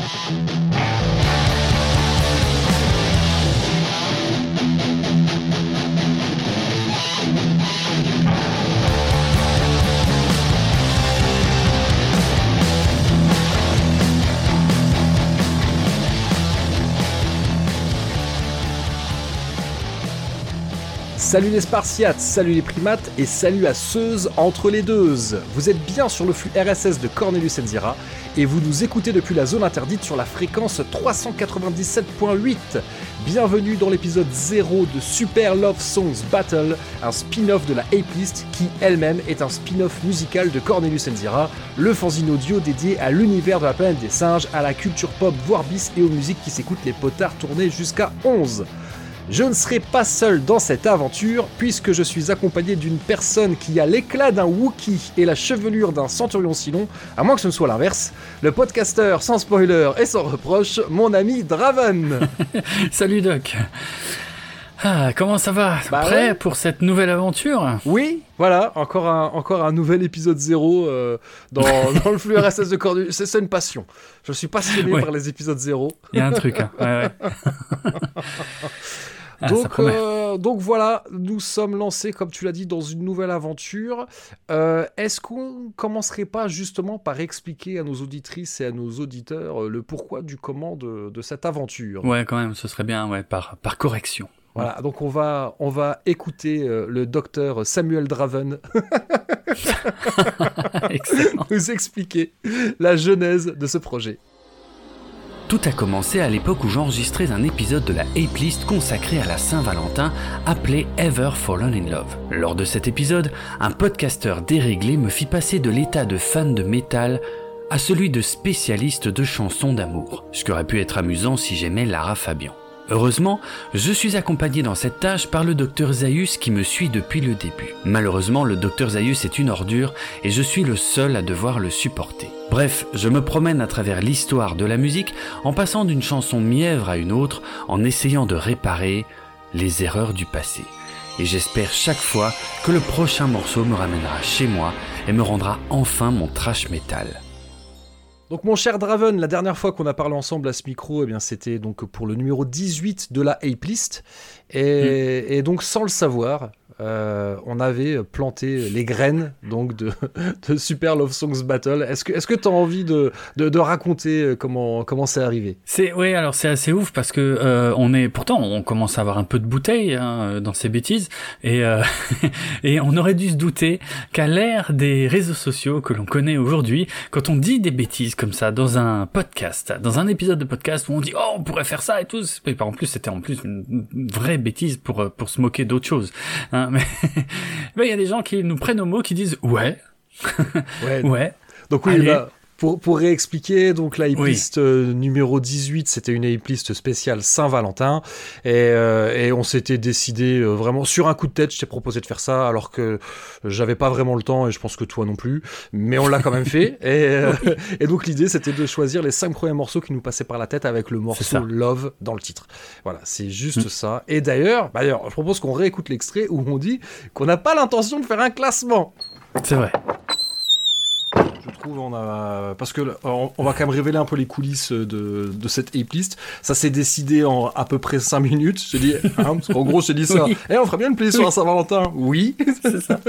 Thank you. Salut les Spartiates, salut les primates et salut à Seuse entre les deux. Vous êtes bien sur le flux RSS de Cornelius Enzira et vous nous écoutez depuis la zone interdite sur la fréquence 397.8. Bienvenue dans l'épisode 0 de Super Love Songs Battle, un spin-off de la Ape qui elle-même est un spin-off musical de Cornelius Enzira, le fanzine audio dédié à l'univers de la planète des singes, à la culture pop, voire bis et aux musiques qui s'écoutent les potards tournés jusqu'à 11. Je ne serai pas seul dans cette aventure, puisque je suis accompagné d'une personne qui a l'éclat d'un Wookie et la chevelure d'un centurion Silon, à moins que ce ne soit l'inverse, le podcasteur sans spoiler et sans reproche, mon ami Draven. Salut Doc. Ah, comment ça va Bah Prêt ouais. pour cette nouvelle aventure Oui, voilà, encore un, encore un nouvel épisode zéro euh, dans, dans le flux RSS de Cordu. C'est une passion. Je suis passionné Ouais. par les épisodes zéro. Il y a un truc. Hein. Ouais, ouais. Ah, donc, euh, donc voilà, nous sommes lancés, comme tu l'as dit, dans une nouvelle aventure. Euh, Est-ce qu'on commencerait pas justement par expliquer à nos auditrices et à nos auditeurs euh, le pourquoi du comment de, de cette aventure? Ouais, quand même, ce serait bien, ouais, par, par correction. Voilà, donc on va, on va écouter le docteur Samuel Draven nous expliquer la genèse de ce projet. Tout a commencé à l'époque où j'enregistrais un épisode de la Ape List consacré à la Saint-Valentin appelé Ever Fallen in Love. Lors de cet épisode, un podcasteur déréglé me fit passer de l'état de fan de métal à celui de spécialiste de chansons d'amour, ce qui aurait pu être amusant si j'aimais Lara Fabian. Heureusement, je suis accompagné dans cette tâche par le docteur Zaius qui me suit depuis le début. Malheureusement, le docteur Zaius est une ordure et je suis le seul à devoir le supporter. Bref, je me promène à travers l'histoire de la musique en passant d'une chanson mièvre à une autre, en essayant de réparer les erreurs du passé. Et j'espère chaque fois que le prochain morceau me ramènera chez moi et me rendra enfin mon trash metal. Donc mon cher Draven, la dernière fois qu'on a parlé ensemble à ce micro, eh bien c'était donc pour le numéro 18 de la Ape List. Et, et donc sans le savoir, euh, on avait planté les graines donc de, de Super Love Songs Battle. Est-ce que est-ce que tu as envie de, de, de raconter euh, comment comment c'est arrivé? C'est ouais, alors c'est assez ouf parce que euh, on est pourtant on commence à avoir un peu de bouteille hein, dans ces bêtises et euh, et on aurait dû se douter qu'à l'ère des réseaux sociaux que l'on connaît aujourd'hui, quand on dit des bêtises comme ça dans un podcast, dans un épisode de podcast où on dit oh on pourrait faire ça et tout, et en plus c'était en plus une une vraie bêtise pour euh, pour se moquer d'autre chose. Hein, mais mais il y a des gens qui nous prennent au mot qui disent ouais Ouais. ouais Donc oui, Allez. là, pour, pour réexpliquer, donc la Oui. euh, numéro 18, c'était une list spéciale Saint-Valentin. Et, euh, et on s'était décidé euh, vraiment sur un coup de tête, je t'ai proposé de faire ça, alors que j'avais pas vraiment le temps, et je pense que toi non plus. Mais on l'a quand même fait. Et, euh, et donc l'idée, c'était de choisir les cinq premiers morceaux qui nous passaient par la tête avec le morceau Love dans le titre. Voilà, c'est juste Mm. ça. Et d'ailleurs, bah d'ailleurs, je propose qu'on réécoute l'extrait où on dit qu'on n'a pas l'intention de faire un classement c'est vrai. Je on a parce que on, on va quand même révéler un peu les coulisses de, de cette ape list ça s'est décidé en à peu près 5 minutes. J'ai dit hein, parce qu'en gros j'ai dit ça. Oui. Eh, on ferait bien une playlist sur Saint-Valentin. Oui. C'est ça.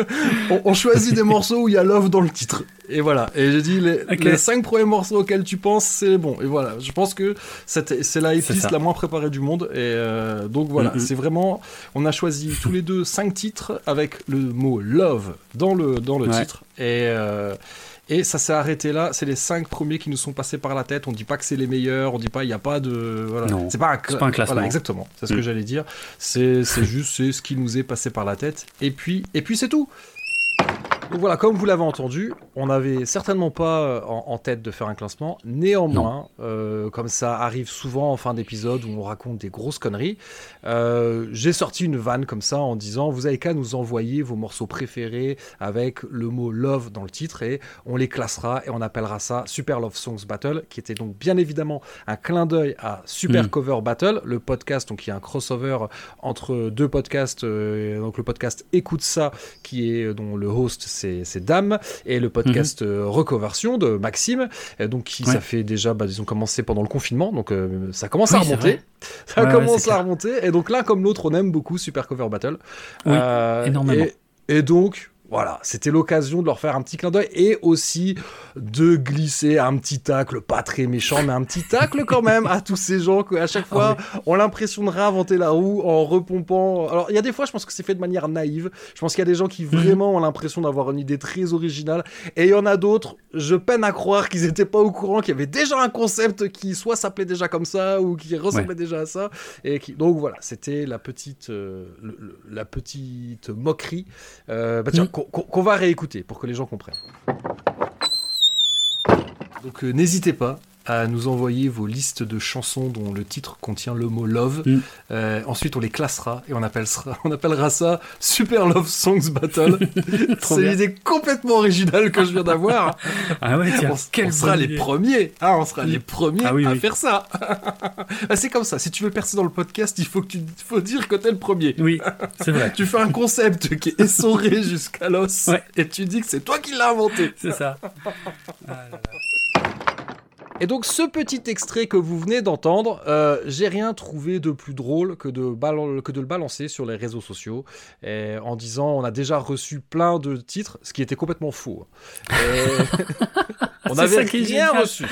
on, on choisit des morceaux où il y a love dans le titre. Et voilà. Et j'ai dit les, Ok. les 5 premiers morceaux auxquels tu penses c'est bon. Et voilà. Je pense que c'est la ape C'est list ça. la moins préparée du monde. Et euh, donc voilà. Mhm. c'est vraiment on a choisi tous les deux 5 titres avec le mot love dans le dans le Ouais. titre. Et euh, et ça s'est arrêté là, c'est les cinq premiers qui nous sont passés par la tête. On dit pas que c'est les meilleurs, on dit pas il n'y a pas de voilà. Non, c'est pas un, c'est pas un classement. Voilà, exactement, c'est ce que Mm. j'allais dire. C'est c'est juste c'est ce qui nous est passé par la tête. Et puis et puis c'est tout. Donc voilà, comme vous l'avez entendu, on n'avait certainement pas euh, en, en tête de faire un classement. Néanmoins, euh, comme ça arrive souvent en fin d'épisode où on raconte des grosses conneries, euh, j'ai sorti une vanne comme ça en disant vous avez qu'à nous envoyer vos morceaux préférés avec le mot love dans le titre et on les classera et on appellera ça Super Love Songs Battle, qui était donc bien évidemment un clin d'œil à Super Mm. Cover Battle, le podcast donc il y a un crossover entre deux podcasts, euh, donc le podcast Écoute ça qui est dont le host c'est Dame, et le podcast mhm. Recoversion de Maxime, donc qui ça fait déjà, bah, ils ont commencé pendant le confinement, donc ça commence à remonter. Ça commence à remonter, et donc l'un comme l'autre, on aime beaucoup Super Cover Battle. Oui, énormément. et donc, voilà, c'était l'occasion de leur faire un petit clin d'œil et aussi de glisser un petit tacle, pas très méchant, mais un petit tacle quand même à tous ces gens qui, à chaque ah fois, ont l'impression de réinventer la roue en repompant. Alors, il y a des fois, je pense que c'est fait de manière naïve. Je pense qu'il y a des gens qui mhm. vraiment ont l'impression d'avoir une idée très originale. Et il y en a d'autres, je peine à croire qu'ils n'étaient pas au courant qu'il y avait déjà un concept qui soit s'appelait déjà comme ça ou qui ressemblait déjà à ça. Et qui... Donc voilà, c'était la petite, euh, la petite moquerie. Euh, bah, tiens, qu'on va réécouter pour que les gens comprennent. Donc euh, n'hésitez pas à nous envoyer vos listes de chansons dont le titre contient le mot love. Mm. Euh, ensuite, on les classera et on appellera, on appellera ça Super Love Songs Battle. C'est une idée complètement originale que je viens d'avoir. Ah ouais, tiens, on, sera les premiers. Ah, on sera les premiers ah à faire ça. Ah, c'est comme ça. Si tu veux percer dans le podcast, il faut que tu faut dire que t'es le premier. Oui, c'est vrai. tu fais un concept qui est essoré jusqu'à l'os et tu dis que c'est toi qui l'as inventé. C'est ça. Ah là là. Et donc ce petit extrait que vous venez d'entendre, euh, j'ai rien trouvé de plus drôle que de, que de le balancer sur les réseaux sociaux en disant on a déjà reçu plein de titres, ce qui était complètement faux. on avait rien reçu.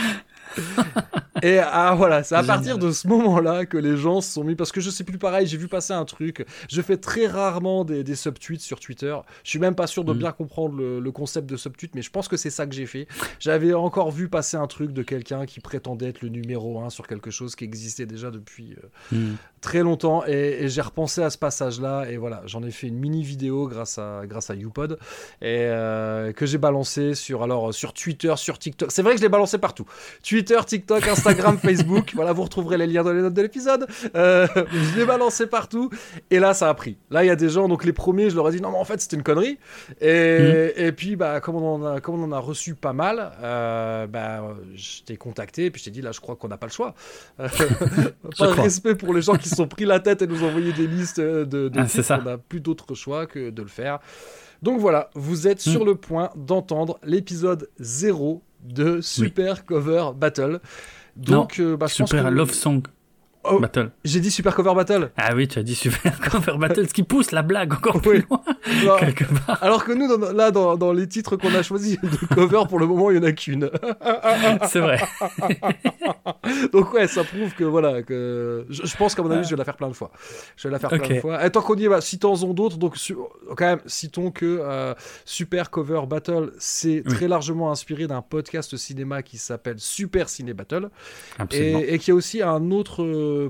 Et ah voilà, c'est à partir de ce moment-là que les gens se sont mis parce que je sais plus pareil, j'ai vu passer un truc. Je fais très rarement des, des subtweets sur Twitter. Je suis même pas sûr de mm. bien comprendre le, concept de subtweet, mais je pense que c'est ça que j'ai fait. J'avais encore vu passer un truc de quelqu'un qui prétendait être le numéro 1 sur quelque chose qui existait déjà depuis euh, mm. très longtemps et, j'ai repensé à ce passage-là et voilà, j'en ai fait une mini vidéo grâce à grâce à YouPod et euh, que j'ai balancé sur alors sur Twitter, sur TikTok. C'est vrai que je l'ai balancé partout. Twitter, TikTok, Instagram Facebook. Voilà, vous retrouverez les liens dans les notes de l'épisode. Euh, je l'ai balancé partout. Et là, ça a pris. Là, il y a des gens, donc les premiers, je leur ai dit non, mais en fait, c'était une connerie. Et, mm. et puis, bah, comme on en a, comme on en a reçu pas mal, euh, bah, je t'ai contacté. Et puis, je t'ai dit là, je crois qu'on n'a pas le choix. Euh, pas de respect pour les gens qui se sont pris la tête et nous envoyer des listes de. de ah, on n'a plus d'autre choix que de le faire. Donc voilà, vous êtes sur mm. le point d'entendre l'épisode 0 de Super Cover Battle. Donc, euh, bah, Super Love Song Oh, Battle. J'ai dit Super Cover Battle. Ah oui, tu as dit Super Cover Battle, ce qui pousse la blague encore plus loin. quelque part. Alors que nous, là, dans, dans, les titres qu'on a choisis de cover, pour le moment, il n'y en a qu'une. C'est vrai. Donc ouais, ça prouve que voilà, que je, pense qu'à mon avis, je vais la faire plein de fois. Je vais la faire plein de fois. Et tant qu'on y est, bah, citons-en d'autres. Donc quand même, citons que euh, Super Cover Battle, c'est très largement inspiré d'un podcast cinéma qui s'appelle Super Ciné Battle. Et, et qui a aussi un autre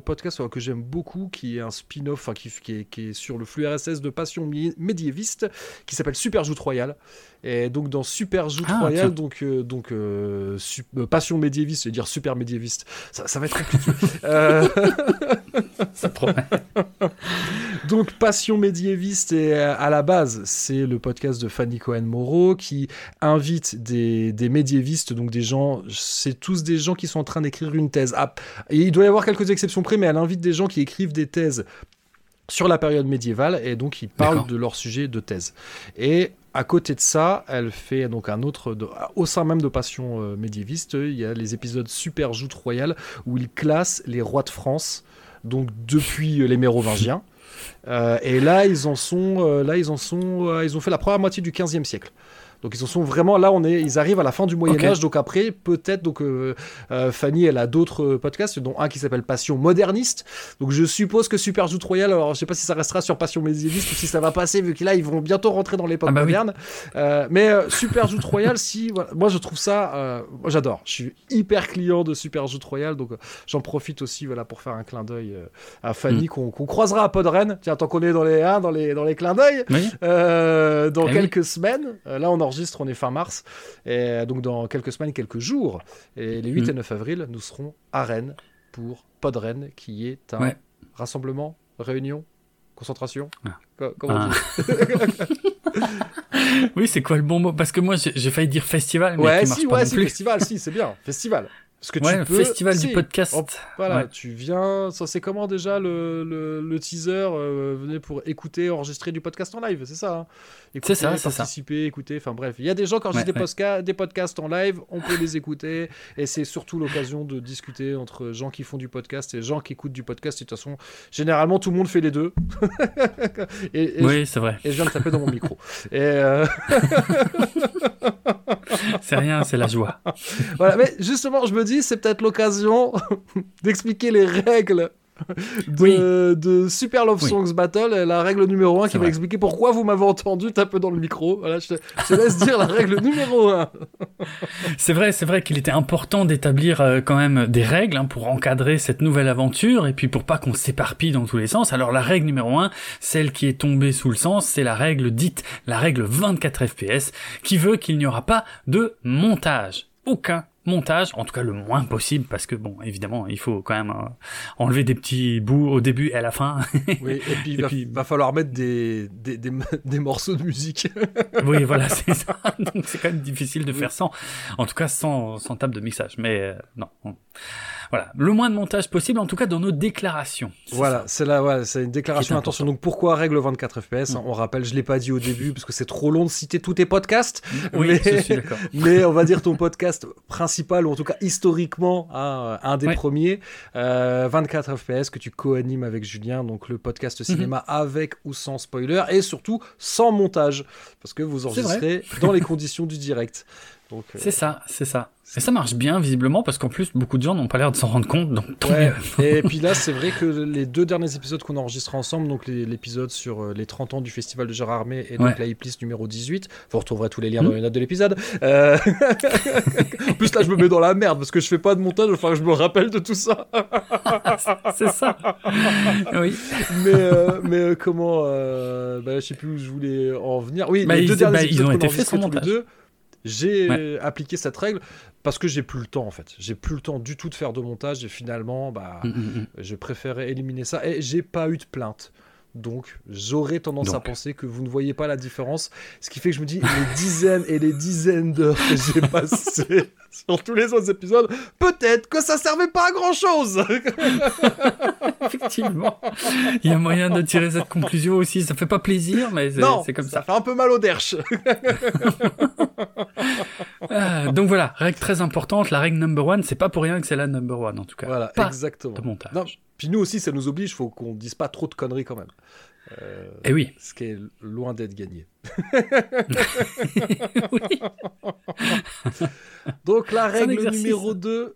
podcast que j'aime beaucoup, qui est un spin-off, qui, qui, est, sur le flux RSS de Passion médiéviste, qui s'appelle Super Joute Royale. Et donc dans Super Joute ah, Royale, donc, euh, donc euh, euh, Passion médiéviste, c'est dire super médiéviste, ça, ça va être compliqué. ça promet. donc Passion médiéviste, et à la base, c'est le podcast de Fanny Cohen-Moreau qui invite des, des médiévistes, donc des gens, c'est tous des gens qui sont en train d'écrire une thèse. Ah, et il doit y avoir quelques exceptions près, mais elle invite des gens qui écrivent des thèses sur la période médiévale et donc ils parlent de leur sujet de thèse. Et à côté de ça, elle fait donc un autre. au sein même de Passion euh, médiéviste, il y a les épisodes Super Joute Royale où il classe les rois de France, donc depuis euh, les Mérovingiens. Euh, et là, ils en sont, là, ils en sont, ils ont fait la première moitié du 15e siècle. Donc ils en sont vraiment là, on est, ils arrivent à la fin du Moyen Âge. Donc après, peut-être donc euh, euh, Fanny, elle a d'autres podcasts, dont un qui s'appelle Passion moderniste. Donc je suppose que Super Joute Royale, alors je sais pas si ça restera sur Passion médiéviste ou si ça va passer, vu que là ils vont bientôt rentrer dans l'époque ah bah moderne. Euh, mais Super Joute Royale, si, voilà, moi je trouve ça, moi j'adore. Je suis hyper client de Super Joute Royale, donc j'en profite aussi, voilà, pour faire un clin d'œil à Fanny mm. qu'on croisera à Podren. Tiens, tant qu'on est dans les, hein, dans les, dans les clins d'œil, dans eh quelques semaines. là, on enregistre, on est fin mars. Et donc dans quelques semaines, quelques jours, et les 8 et 9 mm. avril, nous serons à Rennes pour Podren, qui est un rassemblement, réunion, concentration. Ah. Comment ah. oui, c'est quoi le bon mot? Parce que moi, j'ai failli dire festival. Mais ouais, si, ouais, si, festival, si, c'est bien. Festival. Ce que ouais, tu le peux, festival si, du podcast. voilà, Ouais. tu viens. Ça, c'est comment déjà le, le, le teaser euh, Venez pour écouter, enregistrer du podcast en live, c'est ça hein? Écouter, C'est ça, c'est ça. participer, écouter. Enfin bref, il y a des gens qui enregistrent Ouais, des, podcasts en live, on peut les écouter. Et c'est surtout l'occasion de discuter entre gens qui font du podcast et gens qui écoutent du podcast. Et de toute façon, généralement, tout le monde fait les deux. et, et Oui, c'est vrai. et je viens de taper dans mon micro. Et euh, C'est rien, c'est la joie. voilà, mais justement, je me dis, c'est peut-être l'occasion d'expliquer les règles de, Oui. de Super Love Oui. Songs Battle, la règle numéro 1 qui va expliquer pourquoi vous m'avez entendu taper dans le micro. Voilà, je te, je te laisse dire la règle numéro 1. C'est vrai, c'est vrai qu'il était important d'établir euh, quand même des règles hein, pour encadrer cette nouvelle aventure et puis pour pas qu'on s'éparpille dans tous les sens. Alors la règle numéro un, celle qui est tombée sous le sens, c'est la règle dite la règle 24 FPS qui veut qu'il n'y aura pas de montage. Aucun montage, en tout cas le moins possible parce que bon, évidemment, il faut quand même euh, enlever des petits bouts au début et à la fin. Oui, et puis il va, puis- va falloir mettre des, des, des, des morceaux de musique. oui, voilà, c'est ça. Donc c'est quand même difficile de faire sans, en tout cas sans, sans table de mixage. Mais euh, non, on- voilà, le moins de montage possible, en tout cas dans nos déclarations. Voilà, c'est là, ouais, c'est une déclaration d'intention. Donc pourquoi règle 24 FPS Mm. On rappelle, je l'ai pas dit au début parce que c'est trop long de citer tous tes podcasts. Oui, mais- je suis d'accord. mais on va dire ton podcast principal, ou en tout cas historiquement, hein, un des Ouais. premiers, euh, 24 FPS que tu co-animes avec Julien, donc le podcast cinéma Mhm. avec ou sans spoiler, et surtout sans montage, parce que vous enregistrez dans les conditions du direct. Euh, C'est ça, c'est ça. Et ça marche bien visiblement parce qu'en plus beaucoup de gens n'ont pas l'air de s'en rendre compte. Donc tant Ouais, mieux. et puis là, c'est vrai que les deux derniers épisodes qu'on a enregistrés ensemble, donc l'épisode sur euh, les 30 ans du Festival de Gérard Armé et donc Ouais. la hiplist numéro 18, vous retrouverez tous les liens dans les notes de l'épisode. Euh, en plus, là, je me mets dans la merde parce que je fais pas de montage, que je me rappelle de tout ça. c'est ça. oui. mais euh, mais euh, comment bah, je sais plus où je voulais en venir oui Bah, les deux derniers bah, épisodes ont qu'on été a enregistrés tous les deux j'ai Ouais. appliqué cette règle parce que j'ai plus le temps en fait j'ai plus le temps du tout de faire de montage et finalement bah Mm, mm, mm. je préférais éliminer ça et j'ai pas eu de plainte donc j'aurais tendance à penser que vous ne voyez pas la différence ce qui fait que je me dis les dizaines et les dizaines d'heures que j'ai passées sur tous les autres épisodes peut-être que ça servait pas à grand chose Effectivement. Il y a moyen de tirer cette conclusion aussi. Ça fait pas plaisir, mais c'est comme ça. fait un peu mal au derche Ah, donc voilà, règle très importante. La règle number one, c'est pas pour rien que c'est la number one en tout cas. Voilà, Pas exactement. de montage. Non, puis nous aussi, ça nous oblige, faut qu'on dise pas trop de conneries quand même. Euh, Et oui. ce qui est loin d'être gagné. Donc la règle numéro 2,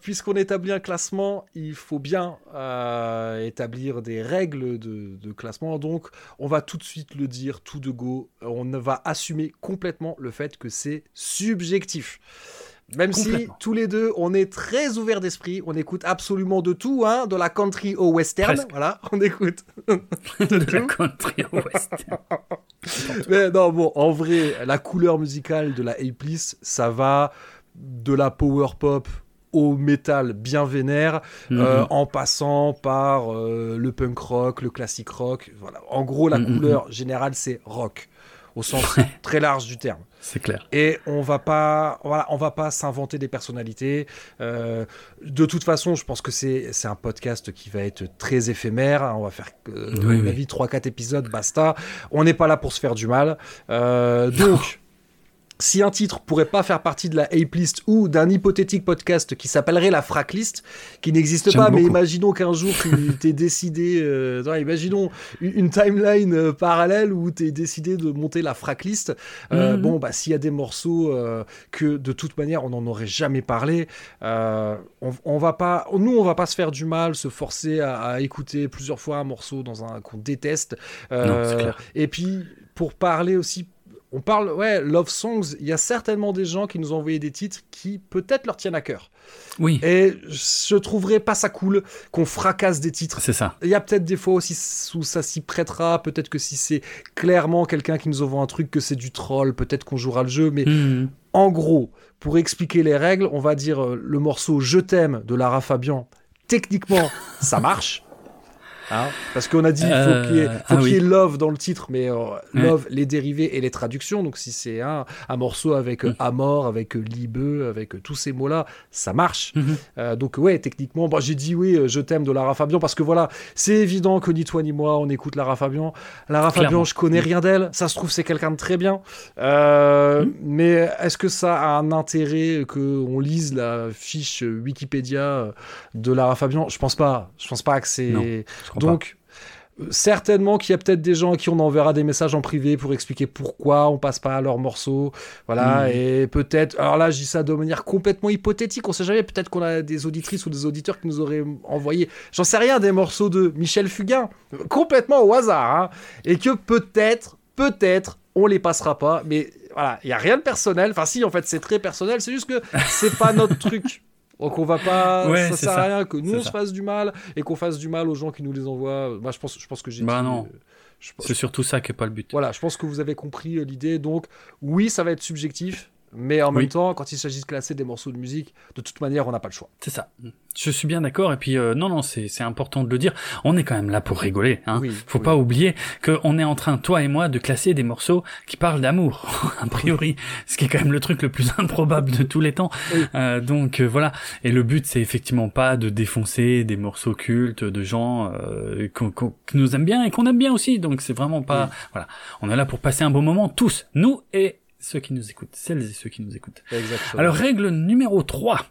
puisqu'on établit un classement, il faut bien euh, établir des règles de, de classement. Donc on va tout de suite le dire, tout de go, on va assumer complètement le fait que c'est subjectif. Même si tous les deux, on est très ouverts d'esprit, on écoute absolument de tout, hein, de la country au western, Presque. voilà, on écoute. de la country au western. Mais non, bon, en vrai, la couleur musicale de la A-Police, ça va de la power pop au métal bien vénère, euh, Mhm. en passant par euh, le punk rock, le classic rock. Voilà. En gros, la Mhm, couleur générale, c'est rock, au sens très large du terme. C'est clair. Et on va pas, voilà, on va pas s'inventer des personnalités. Euh, de toute façon, je pense que c'est c'est un podcast qui va être très éphémère. hein. On va faire, euh, Oui, à mon oui. avis, 3-4 épisodes, basta. On n'est pas là pour se faire du mal. Euh, donc. Si un titre pourrait pas faire partie de la Ape-list ou d'un hypothétique podcast qui s'appellerait la Fracklist, qui n'existe pas, mais imaginons qu'un jour tu t'es décidé, euh, imaginons une, timeline euh, parallèle où tu es décidé de monter la Fracklist. Euh, Mhm. Bon, bah s'il y a des morceaux que de toute manière on n'en aurait jamais parlé, on, on va pas, nous on va pas se faire du mal, se forcer à, à écouter plusieurs fois un morceau dans un qu'on déteste. Non, clair. et puis pour parler aussi on parle, ouais, Love Songs, il y a certainement des gens qui nous ont envoyé des titres qui peut-être leur tiennent à cœur. Oui, Et je trouverais pas ça cool qu'on fracasse des titres. c'est ça. Il y a peut-être des fois aussi où ça s'y prêtera, peut-être que si c'est clairement quelqu'un qui nous envoie un truc, que c'est du troll, peut-être qu'on jouera le jeu, mais Mhm. en gros, pour expliquer les règles, on va dire euh, le morceau Je t'aime de Lara Fabian, techniquement, ça marche. Hein Parce qu'on a dit faut qu'il y ait, ah qu'il y ait love dans le titre, mais love, les dérivés et les traductions. Donc si c'est un, un morceau avec mm. Amor, avec Libeu, avec tous ces mots-là, ça marche. Mm-hmm. donc ouais, techniquement, bah, j'ai dit oui, je t'aime de Lara Fabian parce que voilà, c'est évident que ni toi ni moi on écoute Lara Fabian. Lara Fabian, je connais mm. rien d'elle. Ça se trouve c'est quelqu'un de très bien. Mm. Mais est-ce que ça a un intérêt qu'on lise la fiche Wikipédia de Lara Fabian? Je pense pas. Je pense pas que c'est. Donc. Certainement qu'il y a peut-être des gens à qui on enverra des messages en privé pour expliquer pourquoi on passe pas à leurs morceaux. Voilà, hmm. et peut-être. Alors là, je dis ça de manière complètement hypothétique, on sait jamais. Peut-être qu'on a des auditrices ou des auditeurs qui nous auraient envoyé, j'en sais rien, des morceaux de Michel Fugain, complètement au hasard, hein, et que peut-être, peut-être, on les passera pas, mais voilà, il y a rien de personnel. Enfin, si, en fait, c'est très personnel. C'est juste que c'est pas notre truc. Donc on va pas, ça sert à rien que nous on se fasse du mal et qu'on fasse du mal aux gens qui nous les envoient. Bah, je pense, je pense que j'ai. Bah non. Euh, c'est surtout ça qui est pas le but. Voilà, je pense que vous avez compris euh, l'idée. Donc oui, ça va être subjectif, mais en même temps, quand il s'agit de classer des morceaux de musique, de toute manière, on n'a pas le choix. C'est ça. Je suis bien d'accord. Et puis, euh, non, non, c'est important de le dire. On est quand même là pour rigoler. Hein. Faut pas oublier qu'on est en train, toi et moi, de classer des morceaux qui parlent d'amour, a priori. ce qui est quand même le truc le plus improbable de tous les temps. Euh, donc, euh, voilà. Et le but, c'est effectivement pas de défoncer des morceaux cultes de gens euh, qu'on nous aime bien et qu'on aime bien aussi. Donc, c'est vraiment pas... Voilà. On est là pour passer un bon moment, tous. Nous et ceux qui nous écoutent, celles et ceux qui nous écoutent. Exactement. Alors règle numéro 3.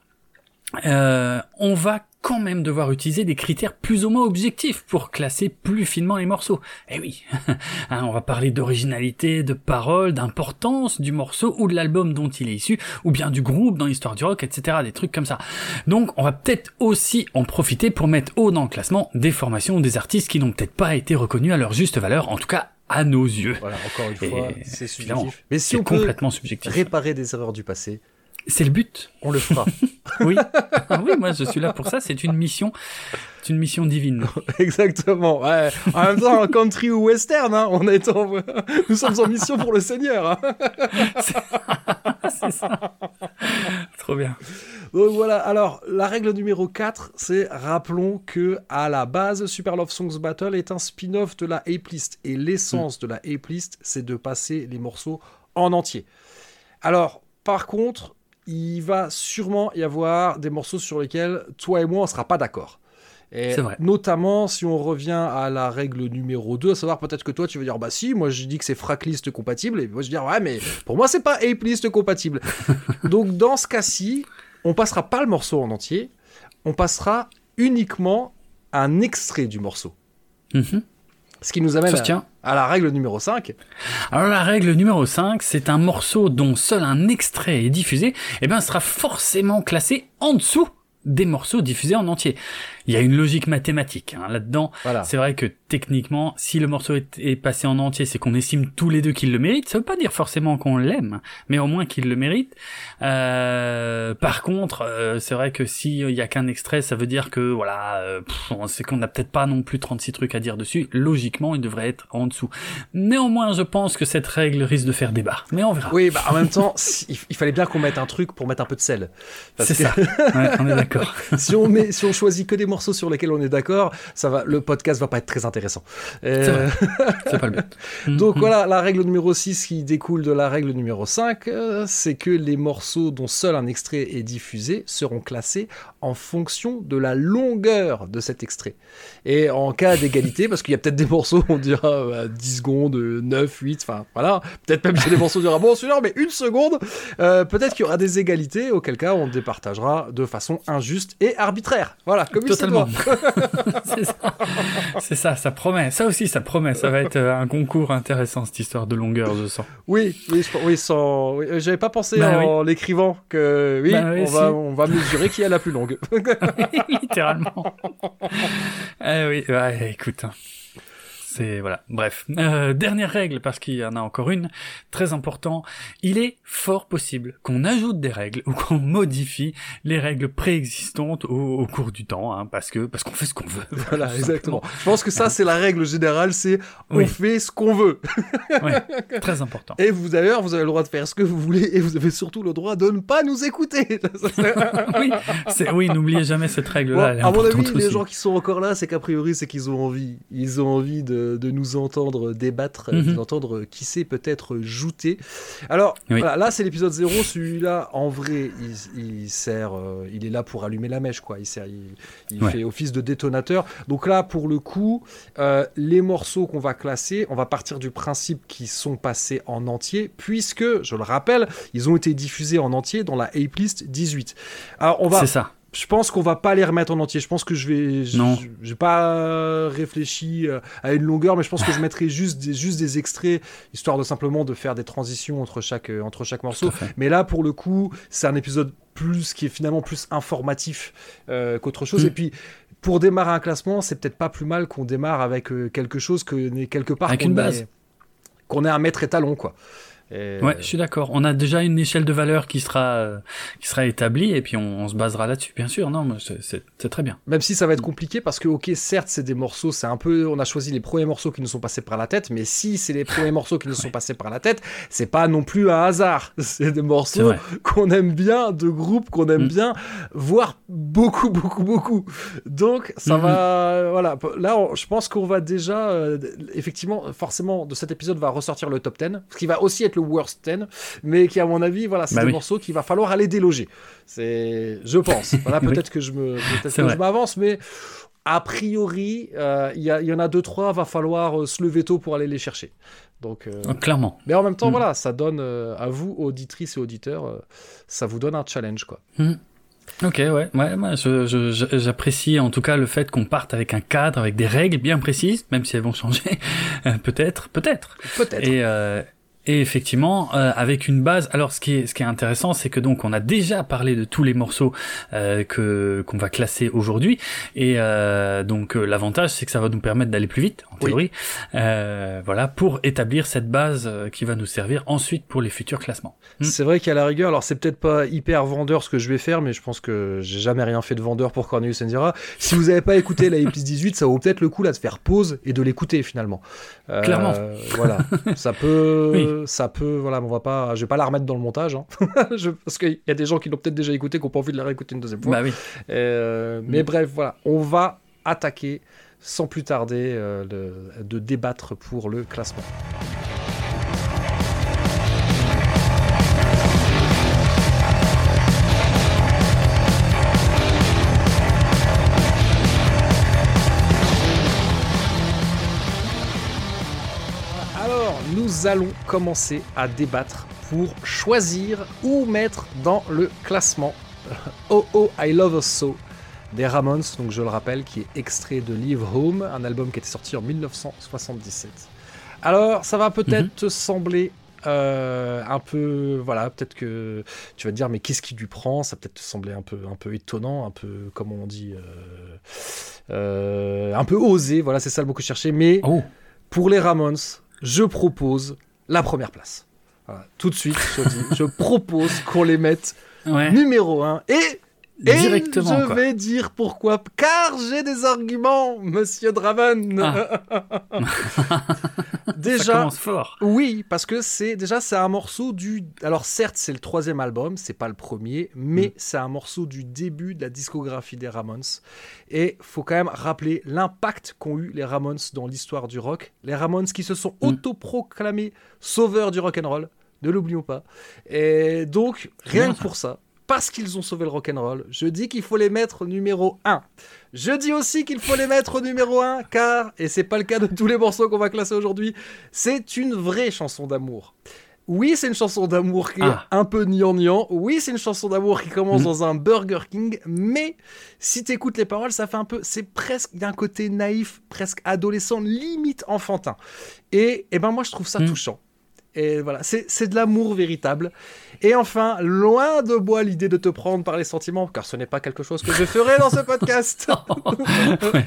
Euh, on va quand même devoir utiliser des critères plus ou moins objectifs pour classer plus finement les morceaux. Eh oui, hein, on va parler d'originalité, de parole, d'importance du morceau ou de l'album dont il est issu, ou bien du groupe dans l'histoire du rock, etc. Des trucs comme ça. Donc on va peut-être aussi en profiter pour mettre haut dans le classement des formations ou des artistes qui n'ont peut-être pas été reconnus à leur juste valeur, en tout cas à nos yeux. Voilà, encore une fois, c'est subjectif. Mais si on complètement peut subjectif. réparer des erreurs du passé, c'est le but. On le fera. oui. Oui, moi je suis là pour ça. C'est une mission, c'est une mission divine. Exactement. Ouais. En même temps, country ou western, hein, on est en... nous sommes en mission pour le Seigneur. Hein. c'est ça. Trop bien. Donc voilà, alors la règle numéro 4, c'est rappelons que à la base, Super Love Songs Battle est un spin-off de la A-List. Et l'essence de la A-List, c'est de passer les morceaux en entier. Alors, par contre, il va sûrement y avoir des morceaux sur lesquels toi et moi, on ne sera pas d'accord. Et vrai. notamment si on revient à la règle numéro 2, à savoir peut-être que toi tu vas dire bah si, moi je dis que c'est fracklist compatible et moi je vais dire ouais mais pour moi c'est pas ape compatible. Donc dans ce cas-ci, on passera pas le morceau en entier, on passera uniquement un extrait du morceau. Mhm. Ce qui nous amène à, à, la règle numéro 5. Alors la règle numéro 5, c'est un morceau dont seul un extrait est diffusé, et eh bien sera forcément classé en dessous des morceaux diffusés en entier il y a une logique mathématique hein, là-dedans. C'est vrai que techniquement, si le morceau est, passé en entier, c'est qu'on estime tous les deux qu'il le mérite. Ça veut pas dire forcément qu'on l'aime, mais au moins qu'il le mérite. Euh, par contre, euh, c'est vrai que s'il y a qu'un extrait, ça veut dire que voilà, euh, c'est qu'on n'a peut-être pas non plus 36 trucs à dire dessus. Logiquement, il devrait être en dessous. Néanmoins, je pense que cette règle risque de faire débat. Mais on verra. Oui, bah en même temps, il fallait bien qu'on mette un truc pour mettre un peu de sel. C'est ça. Ouais, on est d'accord. si on met, si on choisit que des morceaux sur lesquels on est d'accord, ça va, le podcast va pas être très intéressant. Euh, c'est pas le but. Donc voilà, la règle numéro 6 qui découle de la règle numéro 5, euh, c'est que les morceaux dont seul un extrait est diffusé seront classés en fonction de la longueur de cet extrait. Et en cas d'égalité, parce qu'il y a peut-être des morceaux, on dira 10 bah, secondes, 9, 8, enfin voilà, peut-être même des morceaux, on dira bon celui-là, mais une seconde, euh, peut-être qu'il y aura des égalités, auquel cas on départagera de façon injuste et arbitraire. Voilà, comme Totalement. c'est ça. ça, promet. Ça aussi, ça promet. Ça va être euh, un concours intéressant cette histoire de longueur, je sens. Oui, oui, oui, sans... j'avais pas pensé bah en l'écrivant que oui, bah on, va, on va mesurer qui a la plus longue. Littéralement. eh oui, ouais, écoute. C'est voilà. Bref, euh, dernière règle parce qu'il y en a encore une très important. Il est fort possible qu'on ajoute des règles ou qu'on modifie les règles préexistantes au, cours du temps, hein, parce que parce qu'on fait ce qu'on veut. Voilà, exactement. Je pense que ça c'est la règle générale, c'est on fait ce qu'on veut. oui, très important. Et vous d'ailleurs, vous avez le droit de faire ce que vous voulez et vous avez surtout le droit de ne pas nous écouter. oui, oui, n'oubliez jamais cette règle-là. à mon avis, les gens qui sont encore là, c'est qu'a priori c'est qu'ils ont envie, ils ont envie de, de nous entendre débattre, de mhm. nous entendre qui sait peut-être jouter. Alors voilà, là c'est l'épisode 0, celui-là en vrai il, sert, euh, il est là pour allumer la mèche quoi. Il sert, il, fait office de détonateur. Donc là pour le coup, euh, les morceaux qu'on va classer, on va partir du principe qu'ils sont passés en entier, puisque je le rappelle, ils ont été diffusés en entier dans la Ape List 18. Alors on va. C'est ça je pense qu'on va pas les remettre en entier. Je pense que je vais. Non. J'ai pas réfléchi euh, à une longueur, mais je pense que je mettrai juste des, juste des extraits, histoire de simplement de faire des transitions entre chaque, euh, entre chaque morceau. Mais là, pour le coup, c'est un épisode plus qui est finalement plus informatif euh, qu'autre chose. Mm. Et puis, pour démarrer un classement, c'est peut-être pas plus mal qu'on démarre avec quelque chose que quelque part. Avec une base. Qu'on ait un maître étalon, quoi. Ouais, je suis d'accord. On a déjà une échelle de valeur qui sera euh, qui sera établie et puis on, se basera là-dessus, bien sûr. Non, c'est très bien. Même si ça va être compliqué parce que ok, certes, c'est des morceaux, c'est un peu, on a choisi les premiers morceaux qui nous sont passés par la tête, mais si c'est les premiers morceaux qui nous sont passés par la tête, c'est pas non plus un hasard. C'est des morceaux qu'on aime bien, de groupes qu'on aime mm. bien, voire beaucoup, beaucoup, beaucoup. Donc ça mm-hmm. va, voilà. Là, je pense qu'on va déjà, euh, effectivement, forcément, de cet épisode va ressortir le top 10, ce qui va aussi être le worst 10, mais qui, à mon avis, voilà, c'est bah des morceaux qu'il va falloir aller déloger. C'est, je pense. Voilà, peut-être que je me, je m'avance, mais a priori, euh, il y, y, en a deux trois, va falloir euh, se lever tôt pour aller les chercher. Donc, euh, ah, clairement. Mais en même temps, mm. voilà, ça donne à vous, auditrices et auditeurs, ça vous donne un challenge, quoi. Mm. Ok, ouais, ouais, moi, j'apprécie en tout cas le fait qu'on parte avec un cadre, avec des règles bien précises, même si elles vont changer, peut-être, peut-être. Peut-être. Et, et effectivement, euh, avec une base. Alors, ce qui est ce qui est intéressant, c'est que donc on a déjà parlé de tous les morceaux euh, que qu'on va classer aujourd'hui, et euh, donc euh, l'avantage, c'est que ça va nous permettre d'aller plus vite, en théorie. Euh, voilà, pour établir cette base euh, qui va nous servir ensuite pour les futurs classements. Hmm. C'est vrai qu'à la rigueur, alors c'est peut-être pas hyper vendeur ce que je vais faire, mais je pense que j'ai jamais rien fait de vendeur pour Cornelius Enzira. Si vous avez pas écouté la Epis 18, ça vaut peut-être le coup là de faire pause et de l'écouter finalement. Clairement. Voilà, ça peut. Oui ça peut, voilà, on va pas, je vais pas la remettre dans le montage, hein. parce qu'il y a des gens qui l'ont peut-être déjà écouté, qui n'ont pas envie de la réécouter une deuxième fois. Bah oui. Euh, mais bref, voilà, on va attaquer sans plus tarder euh, de débattre pour le classement. Nous allons commencer à débattre pour choisir où mettre dans le classement Oh Oh I Love Us So des Ramones, donc je le rappelle, qui est extrait de Leave Home, un album qui était sorti en 1977. Alors, ça va peut-être mhm. te sembler euh, un peu, voilà, peut-être que tu vas te dire, mais qu'est-ce qui lui prend? Ça peut-être te sembler un peu, un peu étonnant, un peu, comme on dit, euh, euh, un peu osé. Voilà, c'est ça le mot que je cherchais. Mais oh. pour les Ramones, je propose la première place. tout de suite, je, propose qu'on les mette numéro 1 et Directement, je vais dire pourquoi. Car j'ai des arguments, monsieur Draven. Ah. déjà, fort. Oui, parce que c'est déjà c'est un morceau du. Alors certes, c'est le troisième album, c'est pas le premier, mais mm. c'est un morceau du début de la discographie des Ramones. Et faut quand même rappeler l'impact qu'ont eu les Ramones dans l'histoire du rock. Les Ramones qui se sont mm. autoproclamés sauveurs du rock and roll. Ne l'oublions pas. Et donc, rien que pour ça, parce qu'ils ont sauvé le rock'n'roll, je dis qu'il faut les mettre numéro 1. Je dis aussi qu'il faut les mettre numéro 1 car, et c'est pas le cas de tous les morceaux qu'on va classer aujourd'hui, c'est une vraie chanson d'amour. Oui, c'est une chanson d'amour qui est ah. un peu gnangnan. Oui, c'est une chanson d'amour qui commence mm. dans un Burger King. Mais si tu écoutes les paroles, ça fait un peu. C'est presque. Il y a un côté naïf, presque adolescent, limite enfantin. Et, et ben moi, je trouve ça mm. touchant. Et voilà, c'est de l'amour véritable. Et enfin, loin de moi l'idée de te prendre par les sentiments, car ce n'est pas quelque chose que je ferai dans ce podcast.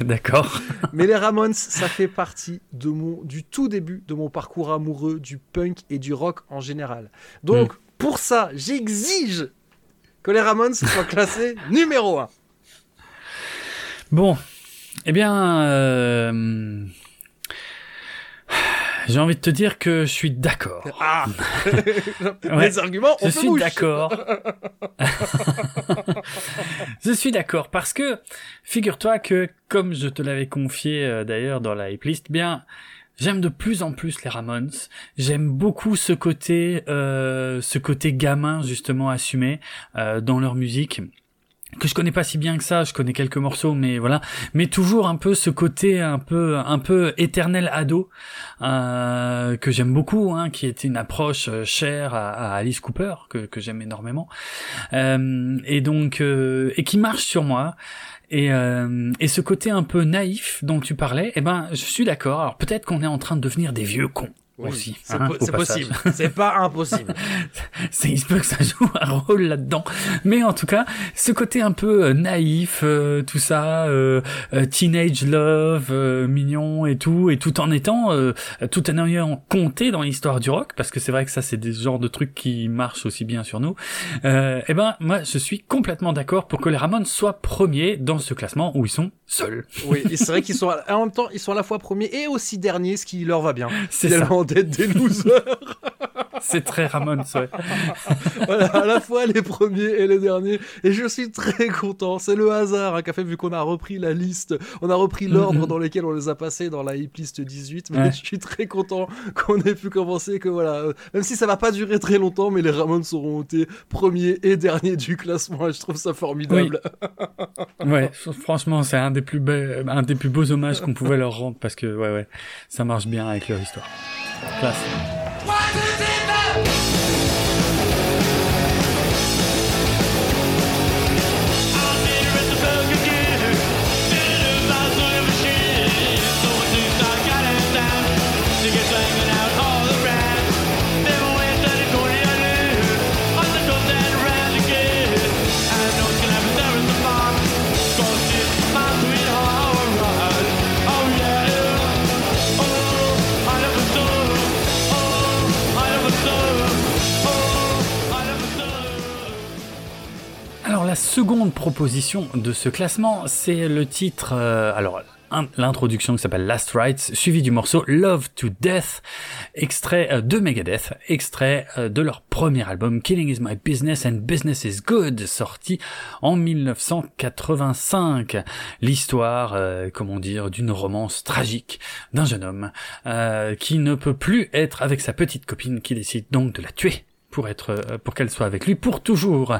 D'accord. Mais les Ramones, ça fait partie de mon, du tout début de mon parcours amoureux du punk et du rock en général. Donc, hmm. pour ça, j'exige que les Ramones soient classés numéro 1. Bon, eh bien, euh, j'ai envie de te dire que je suis d'accord. Ah Les arguments, on Je suis d'accord. je suis d'accord parce que figure-toi que comme je te l'avais confié euh, d'ailleurs dans la list, bien J'aime de plus en plus les Ramones. J'aime beaucoup ce côté, euh, ce côté gamin justement assumé euh, dans leur musique que je connais pas si bien que ça, je connais quelques morceaux, mais voilà, mais toujours un peu ce côté un peu un peu éternel ado euh, que j'aime beaucoup, hein, qui est une approche euh, chère à, Alice Cooper que, que j'aime énormément, euh, et donc euh, et qui marche sur moi. Et, euh, et ce côté un peu naïf dont tu parlais, eh ben, je suis d'accord. Alors peut-être qu'on est en train de devenir des vieux cons aussi. C'est hein, possible. C'est pas impossible. c'est il se peut que ça joue un rôle là-dedans. Mais en tout cas, ce côté un peu euh, naïf, euh, tout ça, euh, teenage love, mignon et tout, et tout en étant, tout en ayant compté dans l'histoire du rock, parce que c'est vrai que ça, c'est des genres de trucs qui marchent aussi bien sur nous. eh ben, moi, je suis complètement d'accord pour que les Ramones soient premiers dans ce classement où ils sont seuls. oui, c'est vrai qu'ils sont en même temps, ils sont à la fois premiers et aussi derniers, ce qui leur va bien. C'est ça d'être des losers. C'est très Ramon, ouais. voilà, à la fois les premiers et les derniers. Et je suis très content. C'est le hasard hein, qu'a fait, vu qu'on a repris la liste, on a repris l'ordre mm-hmm. dans lequel on les a passés dans la hip list 18. Mais je suis très content qu'on ait pu commencer, que voilà, euh, même si ça va pas durer très longtemps, mais les Ramones seront été premiers et derniers du classement. Et je trouve ça formidable. ouais, franchement, c'est un des plus un des plus beaux hommages qu'on pouvait leur rendre parce que, ouais, ouais, ça marche bien avec leur histoire. Klasse. Classe. seconde proposition de ce classement, c'est le titre, euh, alors l'introduction qui s'appelle Last Rites, suivi du morceau Love to Death, extrait euh, de Megadeth, extrait euh, de leur premier album Killing is My Business and Business is Good, sorti en 1985. L'histoire, comment dire, d'une romance tragique d'un jeune homme qui ne peut plus être avec sa petite copine qui décide donc de la tuer pour être euh, pour qu'elle soit avec lui pour toujours.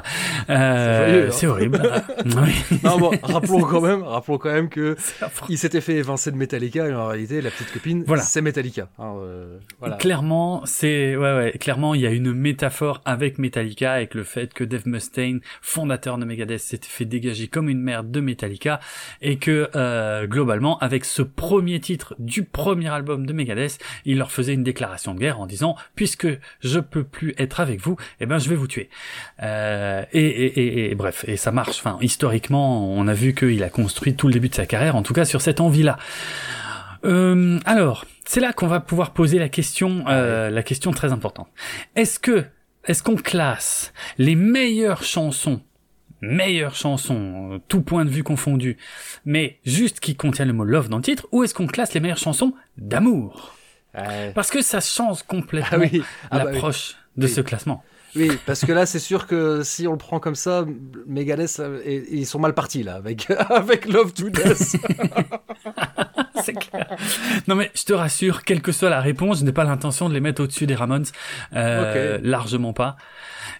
Euh, c'est horrible. oui. Non bon, rappelons quand même, rappelons quand même que il s'était fait évincer de Metallica et en réalité la petite copine, voilà. c'est Metallica. Hein, euh, voilà. Clairement, c'est ouais ouais, clairement il y a une métaphore avec Metallica avec le fait que Dave Mustaine, fondateur de Megadeth, s'était fait dégager comme une merde de Metallica et que euh, globalement avec ce premier titre du premier album de Megadeth, il leur faisait une déclaration de guerre en disant puisque je peux plus être avec avec vous, eh ben je vais vous tuer. Euh, et, et, et, bref, et ça marche. Enfin, historiquement, on a vu qu'il a construit tout le début de sa carrière, en tout cas sur cette envie-là. Euh, alors, c'est là qu'on va pouvoir poser la question, euh, la question très importante. Est-ce que, est-ce qu'on classe les meilleures chansons meilleures chansons, tout point de vue confondu, mais juste qui contiennent le mot love dans le titre, ou est-ce qu'on classe les meilleures chansons d'amour? Parce que ça change complètement ah ah bah l'approche de ce classement. Oui, parce que là, c'est sûr que si on le prend comme ça, Megadeth, ils sont mal partis là, avec, avec Love to Death. c'est clair. Non mais je te rassure, quelle que soit la réponse, je n'ai pas l'intention de les mettre au-dessus des Ramones, euh, largement pas.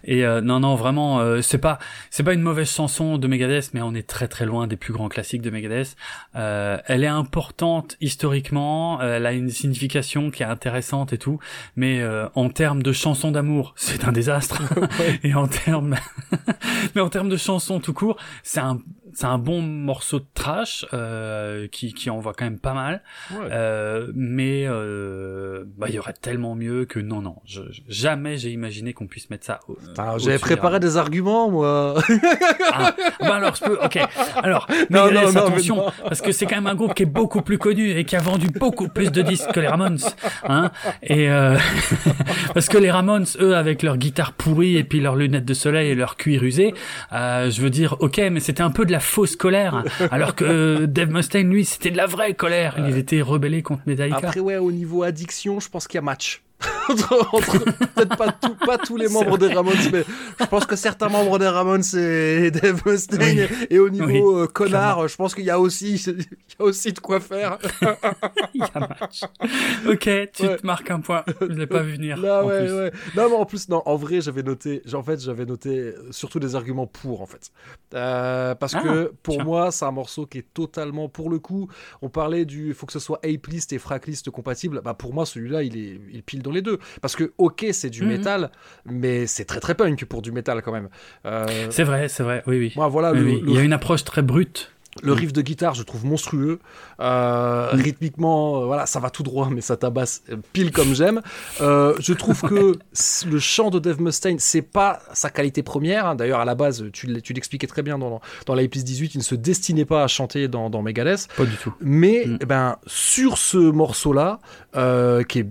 Et euh, non, non, vraiment, euh, c'est pas, c'est pas une mauvaise chanson de Megadeth, mais on est très très loin des plus grands classiques de Megadeth. Euh, elle est importante historiquement, elle a une signification qui est intéressante et tout, mais en termes de chansons d'amour, c'est un désastre. et en termes, mais en termes de chansons tout court, c'est un c'est un bon morceau de trash euh, qui qui envoie quand même pas mal. Euh, mais euh, bah il y aurait tellement mieux que non non, je, jamais j'ai imaginé qu'on puisse mettre ça. J'avais préparé des arguments moi. ah, bah alors je peux. Ok. Alors mais non, non, attention parce que c'est quand même un groupe qui est beaucoup plus connu et qui a vendu beaucoup plus de disques que les Ramones. Hein et euh, parce que les Ramones eux avec leur guitare pourrie et puis leurs lunettes de soleil et leur cuir usé, euh, je veux dire ok mais c'était un peu de la fausse colère, alors que Dave Mustaine, lui, c'était de la vraie colère. Il était rebellé contre Metallica. Après, ouais, au niveau addiction, je pense qu'il y a match. Peut-être pas, pas tous les membres des Ramones, mais je pense que certains membres des Ramones et Dave Mustaine. Et au niveau euh, connard, je pense qu'il y a aussi, il y a aussi de quoi faire. il y a match. Ok, tu te marques un point. Je l'ai pas vu venir. Là, ouais, ouais. Non, mais en plus, non, en vrai, j'avais noté, en fait, j'avais noté surtout des arguments pour, en fait. Euh, parce ah, que pour moi, c'est un morceau qui est totalement, pour le coup, on parlait du, il faut que ce soit ape-list et frac-list compatible. Bah, pour moi, celui-là, il est, il pile les deux. Parce que, ok, c'est du mhm. métal, mais c'est très très punk pour du métal quand même. Euh, c'est vrai, c'est vrai, oui, oui. Moi, voilà, Il y a une approche très brute le riff de guitare, je trouve monstrueux. Euh, rythmiquement, euh, voilà, ça va tout droit, mais ça tabasse pile comme j'aime. Euh, je trouve que le chant de Dave Mustaine, c'est pas sa qualité première. Hein. D'ailleurs, à la base, tu l'expliquais très bien dans, dans la 18, il ne se destinait pas à chanter dans, dans Megadeth. Pas du tout. Mais mm. eh ben, sur ce morceau-là, qui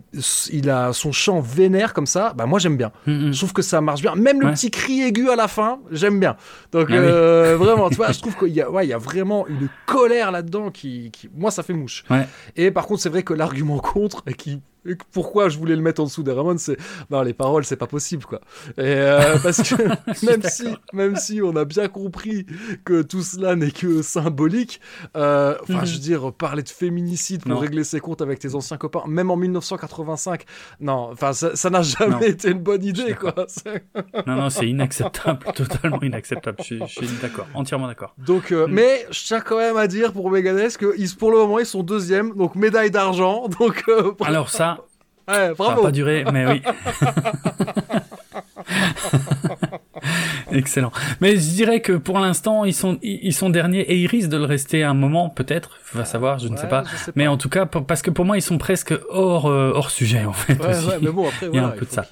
il a son chant vénère comme ça, bah, moi j'aime bien. Mm, mm. Je trouve que ça marche bien. Même le petit cri aigu à la fin, j'aime bien. Donc ah vraiment, tu vois, je trouve qu'il y, ouais, il y a vraiment une colère là-dedans qui, moi, ça fait mouche. Et par contre, c'est vrai que l'argument contre, qui pourquoi je voulais le mettre en dessous des Ramones, c'est non les paroles c'est pas possible quoi. Et euh, parce que même si même si on a bien compris que tout cela n'est que symbolique, euh, enfin je veux mhm. dire parler de féminicide pour régler ses comptes avec tes anciens copains, même en 1985, non, enfin ça n'a jamais été une bonne idée quoi. non non c'est inacceptable, totalement inacceptable. Je, suis d'accord, entièrement d'accord. Donc euh, mm. mais je tiens quand même à dire pour Megadeth que ils, pour le moment ils sont deuxième, donc médaille d'argent. Donc alors ça ça n'a pas duré, mais oui. Excellent. Mais je dirais que pour l'instant, ils sont, ils sont derniers et ils risquent de le rester un moment, peut-être. Va savoir, je ne sais, pas. Mais en tout cas, parce que pour moi, ils sont presque hors, euh, hors sujet, en fait. mais bon, après, il y a un peu de ça.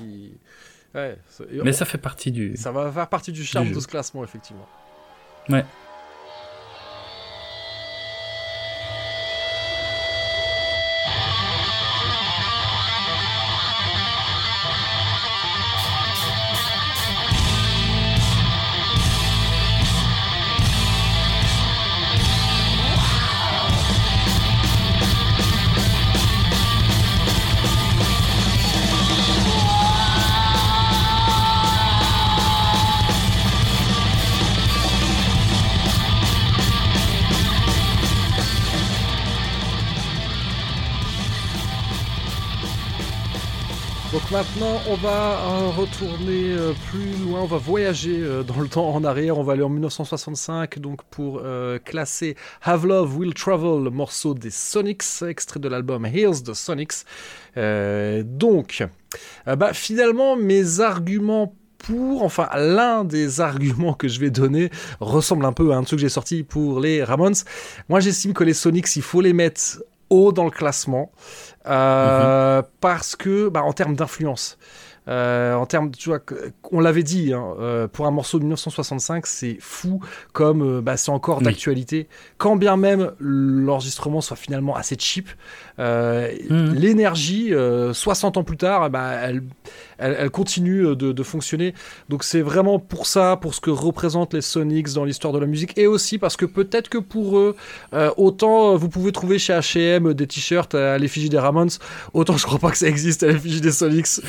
mais ça fait partie du. Ça va faire partie du charme de ce classement, effectivement. Ouais. Maintenant, on va euh, retourner euh, plus loin, on va voyager euh, dans le temps en arrière, on va aller en 1965 donc pour classer Have Love Will Travel, le morceau des Sonics, extrait de l'album Here's the Sonics. donc, bah, finalement, mes arguments pour, enfin l'un des arguments que je vais donner ressemble un peu à un truc que j'ai sorti pour les Ramones. Moi j'estime que les Sonics, il faut les mettre haut dans le classement. Euh, parce que, bah, en termes d'influence, euh, en termes, tu vois, on l'avait dit, hein, euh, pour un morceau de 1965, c'est fou comme bah, c'est encore d'actualité. Quand bien même l'enregistrement soit finalement assez cheap, mhm. l'énergie, 60 ans plus tard, bah, elle, elle, continue euh, de, fonctionner. Donc c'est vraiment pour ça, pour ce que représentent les Sonics dans l'histoire de la musique, et aussi parce que peut-être que pour eux, euh, autant euh, vous pouvez trouver chez H&M des t-shirts à l'effigie des Ramones, autant je crois pas que ça existe à l'effigie des Sonics.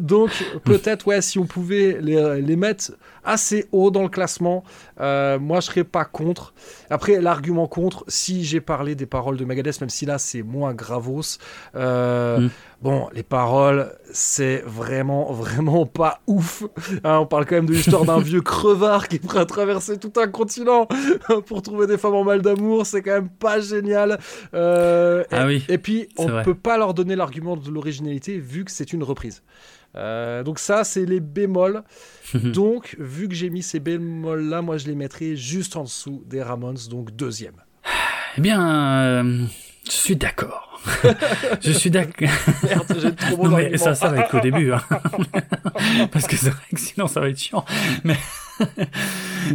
donc peut-être ouais, si on pouvait les, les mettre assez haut dans le classement. Euh, moi, je serais pas contre. Après, l'argument contre, si j'ai parlé des paroles de Megadeth, même si là c'est moins gravos, euh, mm. Bon, les paroles, c'est vraiment, vraiment pas ouf. Hein, on parle quand même de l'histoire d'un vieux crevard qui pourrait traverser tout un continent pour trouver des femmes en mal d'amour. C'est quand même pas génial. Euh, ah et, et puis, on ne peut pas leur donner l'argument de l'originalité vu que c'est une reprise. Euh, donc ça, c'est les bémols. donc, vu que j'ai mis ces bémols-là, moi, je les mettrai juste en dessous des Ramones, donc deuxième. Eh bien, euh, je suis d'accord. je suis d'accord. Merde, j'ai trop bon mais ça, ça va être qu'au début. Hein. Parce que c'est vrai que sinon, ça va être chiant. Mais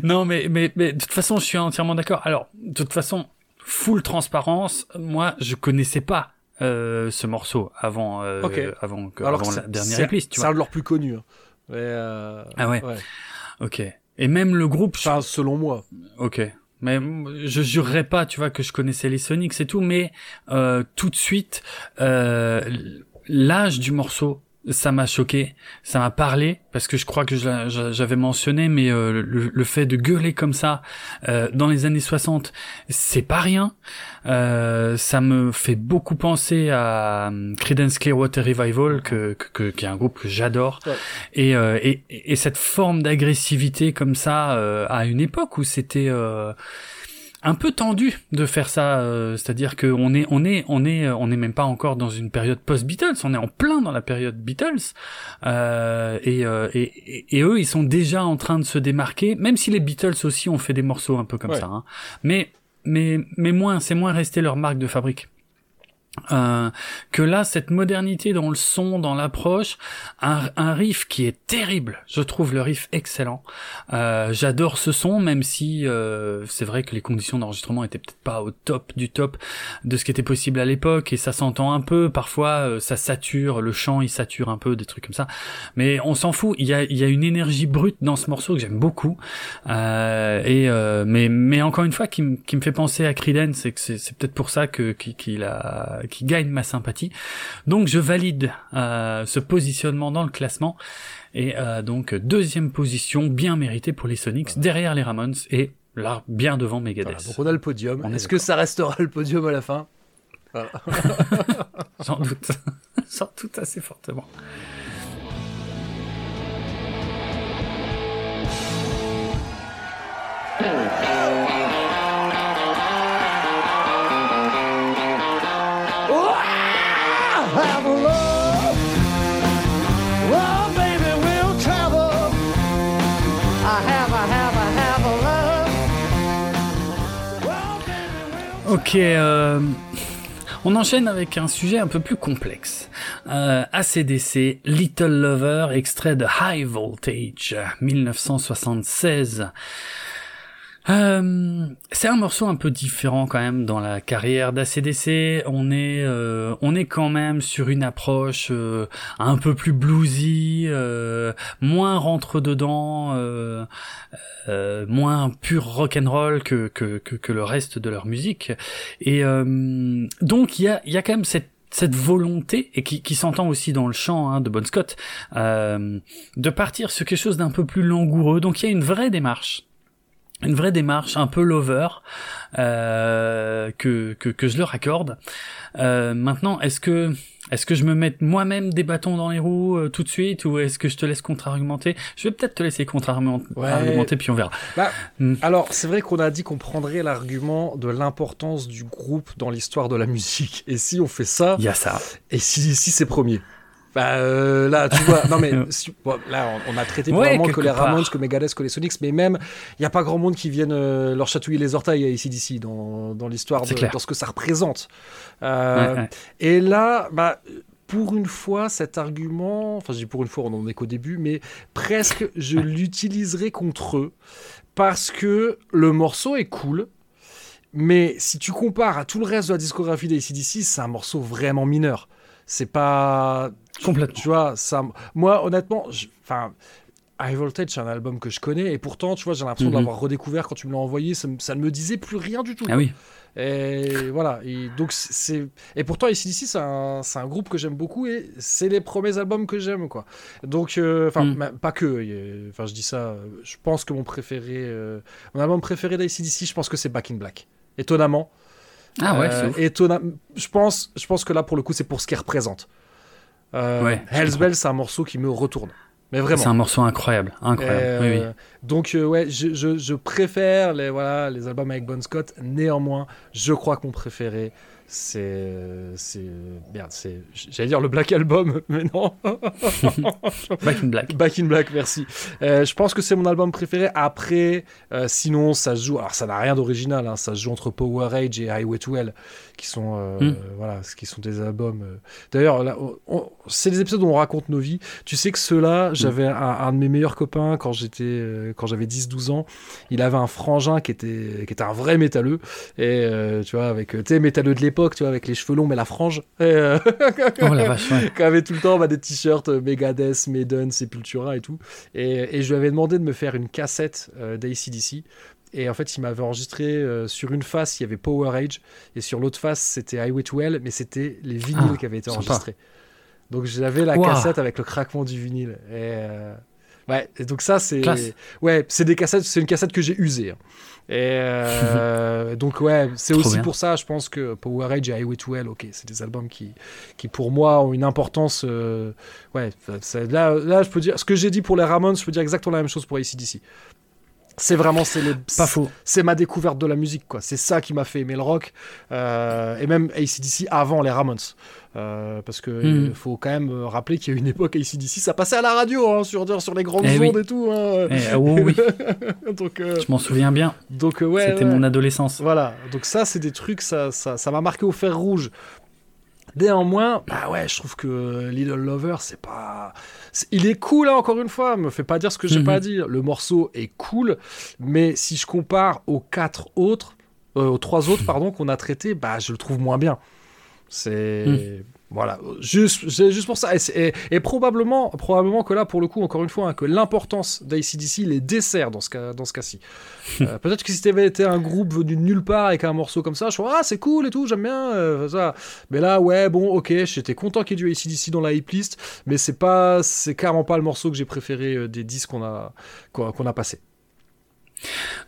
non, mais, mais, mais de toute façon, je suis entièrement d'accord. Alors, de toute façon, full transparence, moi, je connaissais pas euh, ce morceau avant, euh, avant, que, Alors avant la dernière église. C'est un de leurs plus connus. Hein. Euh, ah ouais. Ok. Et même le groupe. Enfin, selon moi. Ok. Mais je jurerais pas, tu vois, que je connaissais les Sonics et tout, mais euh, tout de suite, euh, l'âge du morceau ça m'a choqué, ça m'a parlé parce que je crois que j'avais mentionné, mais euh, le, fait de gueuler comme ça euh, dans les années 60, c'est pas rien. Euh, ça me fait beaucoup penser à Creedence Clearwater Revival, que, que, qui est un groupe que j'adore, et, et, et, cette forme d'agressivité comme ça à une époque où c'était un peu tendu de faire ça, euh, c'est-à-dire qu'on est on est on est on est même pas encore dans une période post Beatles, on est en plein dans la période Beatles euh, et, euh, et, et, eux ils sont déjà en train de se démarquer, même si les Beatles aussi ont fait des morceaux un peu comme ça, hein. mais mais mais moins c'est moins resté leur marque de fabrique. Euh, que là, cette modernité dans le son, dans l'approche, un, riff qui est terrible. Je trouve le riff excellent. Euh, J'adore ce son, même si euh, c'est vrai que les conditions d'enregistrement étaient peut-être pas au top du top de ce qui était possible à l'époque, et ça s'entend un peu. Parfois, euh, ça sature, le chant il sature un peu, des trucs comme ça. Mais on s'en fout. Il y a, y a une énergie brute dans ce morceau que j'aime beaucoup. Euh, et mais, mais encore une fois, qui me fait penser à Creedence, c'est que c'est peut-être pour ça que qu'il a qui gagne ma sympathie. Donc je valide euh, ce positionnement dans le classement. Et euh, donc deuxième position bien méritée pour les Sonics, derrière les Ramones et là bien devant Megadeth. donc on a le podium. Est-ce que ça restera le podium à la fin? Sans doute. Sans doute assez fortement. Ok, euh, on enchaîne avec un sujet un peu plus complexe. Euh, ACDC, Little Lover, extrait de High Voltage, 1976. Euh, c'est un morceau un peu différent quand même dans la carrière d'ACDC. On est, euh, on est quand même sur une approche euh, un peu plus bluesy, euh, moins rentre dedans, moins pur rock and roll que, que, que, le reste de leur musique. Et donc il y a, y a quand même cette cette volonté et qui, qui s'entend aussi dans le chant hein, de Bon Scott de partir sur quelque chose d'un peu plus langoureux donc il y a une vraie démarche une vraie démarche un peu lover euh, que, que, que je leur accorde. Euh, maintenant, est-ce que est-ce que je me mets moi-même des bâtons dans les roues euh, tout de suite ou est-ce que je te laisse contre-argumenter? Je vais peut-être te laisser contre-argumenter puis on verra. Bah, hmm. Alors c'est vrai qu'on a dit qu'on prendrait l'argument de l'importance du groupe dans l'histoire de la musique. Et si on fait ça, il y a ça. Et si, si c'est premier? Bah euh, là, tu vois, non mais là on, a traité vraiment que les Ramones, que Megadeth, que les Sonics, mais même il y a pas grand monde qui viennent euh, leur chatouiller les orteils ici d'ici dans, dans l'histoire de dans ce que ça représente. Euh, Et là, bah pour une fois, cet argument, enfin je dis pour une fois, on en est qu'au début, mais presque je l'utiliserai contre eux parce que le morceau est cool. Mais si tu compares à tout le reste de la discographie d'ACDC, c'est un morceau vraiment mineur. C'est pas Complètement. Tu vois, ça, moi, honnêtement, enfin, High Voltage, c'est un album que je connais, et pourtant, tu vois, j'ai l'impression de mhm. l'avoir redécouvert quand tu me l'as envoyé. Ça, ça, ne me disait plus rien du tout. Ah oui. Et voilà. Et donc c'est et pourtant ici c'est un, un groupe que j'aime beaucoup et c'est les premiers albums que j'aime quoi. Donc euh, enfin mhm. pas que. Enfin je dis ça. Je pense que mon préféré, euh, mon album préféré d'ACDC, je pense que c'est Back in Black. Étonnamment. Ah ouais. Euh, étonnamment. Je pense, je pense que là pour le coup c'est pour ce qu'il représente. Euh, ouais, Hell's Bell, c'est un morceau qui me retourne. Mais vraiment. C'est un morceau incroyable, incroyable. oui, oui. Euh, donc euh, ouais, je, je, préfère les voilà les albums avec Bon Scott. Néanmoins, je crois que mon préféré, c'est c'est bien c'est j'allais dire le Black Album mais non. Back in Black. Back in Black merci. Euh, je pense que c'est mon album préféré. Après euh, sinon ça se joue alors ça n'a rien d'original hein, ça se joue entre Power Age et Highway to Hell qui sont euh, Mm. voilà qui sont des albums euh. d'ailleurs c'est des épisodes où on raconte nos vies. Tu sais que ceux-là j'avais un, un de mes meilleurs copains quand j'étais quand j'avais 10-12 ans. Il avait un frangin qui était qui était un vrai métalleux. Et tu vois avec tu sais métalleux de l'époque tu vois avec les cheveux longs mais la frange euh, oh la vache ouais. qui avait tout le temps bah, des t-shirts euh, Megadeth, Maiden, Sepultura et tout. Et, et je lui avais demandé de me faire une cassette euh, d'ACDC. Et en fait, il m'avait enregistré euh, sur une face, il y avait Power Age, et sur l'autre face, c'était Highway to Hell, mais c'était les vinyles Ah, qui avaient été sympa. enregistrés. Donc j'avais la cassette avec le craquement du vinyle. Et euh, ouais, et donc ça c'est ouais, c'est des cassettes, c'est une cassette que j'ai usée. hein. Et euh, donc ouais, c'est aussi bien. pour ça, je pense que Power Age et Highway to Hell, ok, c'est des albums qui qui pour moi ont une importance. euh, ouais, là là je peux dire ce que j'ai dit pour les Ramones, je peux dire exactement la même chose pour ACDC. C'est vraiment c'est les pas faux c'est ma découverte de la musique quoi c'est ça qui m'a fait aimer le rock euh, et même ACDC avant les Ramones Euh, parce que Mhm. il faut quand même euh, rappeler qu'il y a une époque ACDC ça passait à la radio hein, sur les grandes Eh ondes oui. et tout hein. Eh, oh oui donc euh, je m'en souviens bien donc euh, ouais c'était ouais. mon adolescence Voilà, donc ça, c'est des trucs, ça ça ça m'a marqué au fer rouge. Néanmoins, bah ouais, je trouve que Little Lover, c'est pas. Il est cool, hein, encore une fois, me fait pas dire ce que j'ai Mhm. pas à dire. Le morceau est cool, mais si je compare aux quatre autres, euh, aux trois autres, pardon, qu'on a traités, bah je le trouve moins bien. C'est. Mhm. Voilà, juste, juste pour ça. Et, et- et probablement, probablement que là, pour le coup, encore une fois, hein, que l'importance d'ACDC les dessert dans ce cas, dans ce cas-ci. Euh, Peut-être que si t'avais été un groupe venu de nulle part avec un morceau comme ça, je trouve ah c'est cool et tout, j'aime bien euh, ça. Mais là, ouais, bon, ok, j'étais content qu'il y ait du ACDC dans la hip list, mais c'est pas, c'est carrément pas le morceau que j'ai préféré euh, des 10 qu'on a, qu'on a passé.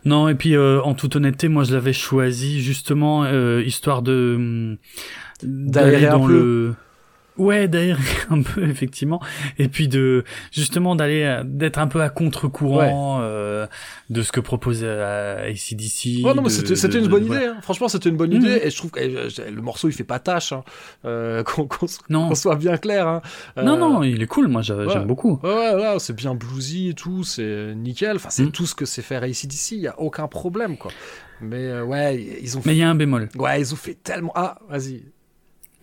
Non, et puis euh, en toute honnêteté, moi je l'avais choisi justement euh, histoire de hum, d'aller un dans peu. le ouais d'aérer un peu effectivement et puis de justement d'aller euh, d'être un peu à contre-courant euh, de ce que propose euh, ACDC. Oh non, mais c'était une de- bonne voilà. idée. hein. Franchement, c'était une bonne Mhm. idée. Et je trouve que euh, le morceau, il fait pas tâche. hein. Euh, qu'on Non. qu'on soit bien clair. hein. Non Euh, non, il est cool, moi j'a- ouais. j'aime beaucoup. Ouais, ouais, ouais, c'est bien bluesy et tout, c'est nickel. Enfin, c'est Mm. tout ce que c'est faire ACDC, il y a aucun problème, quoi. Mais ouais, ils ont fait... Mais il y a un bémol. Ouais, ils ont fait tellement... Ah, vas-y.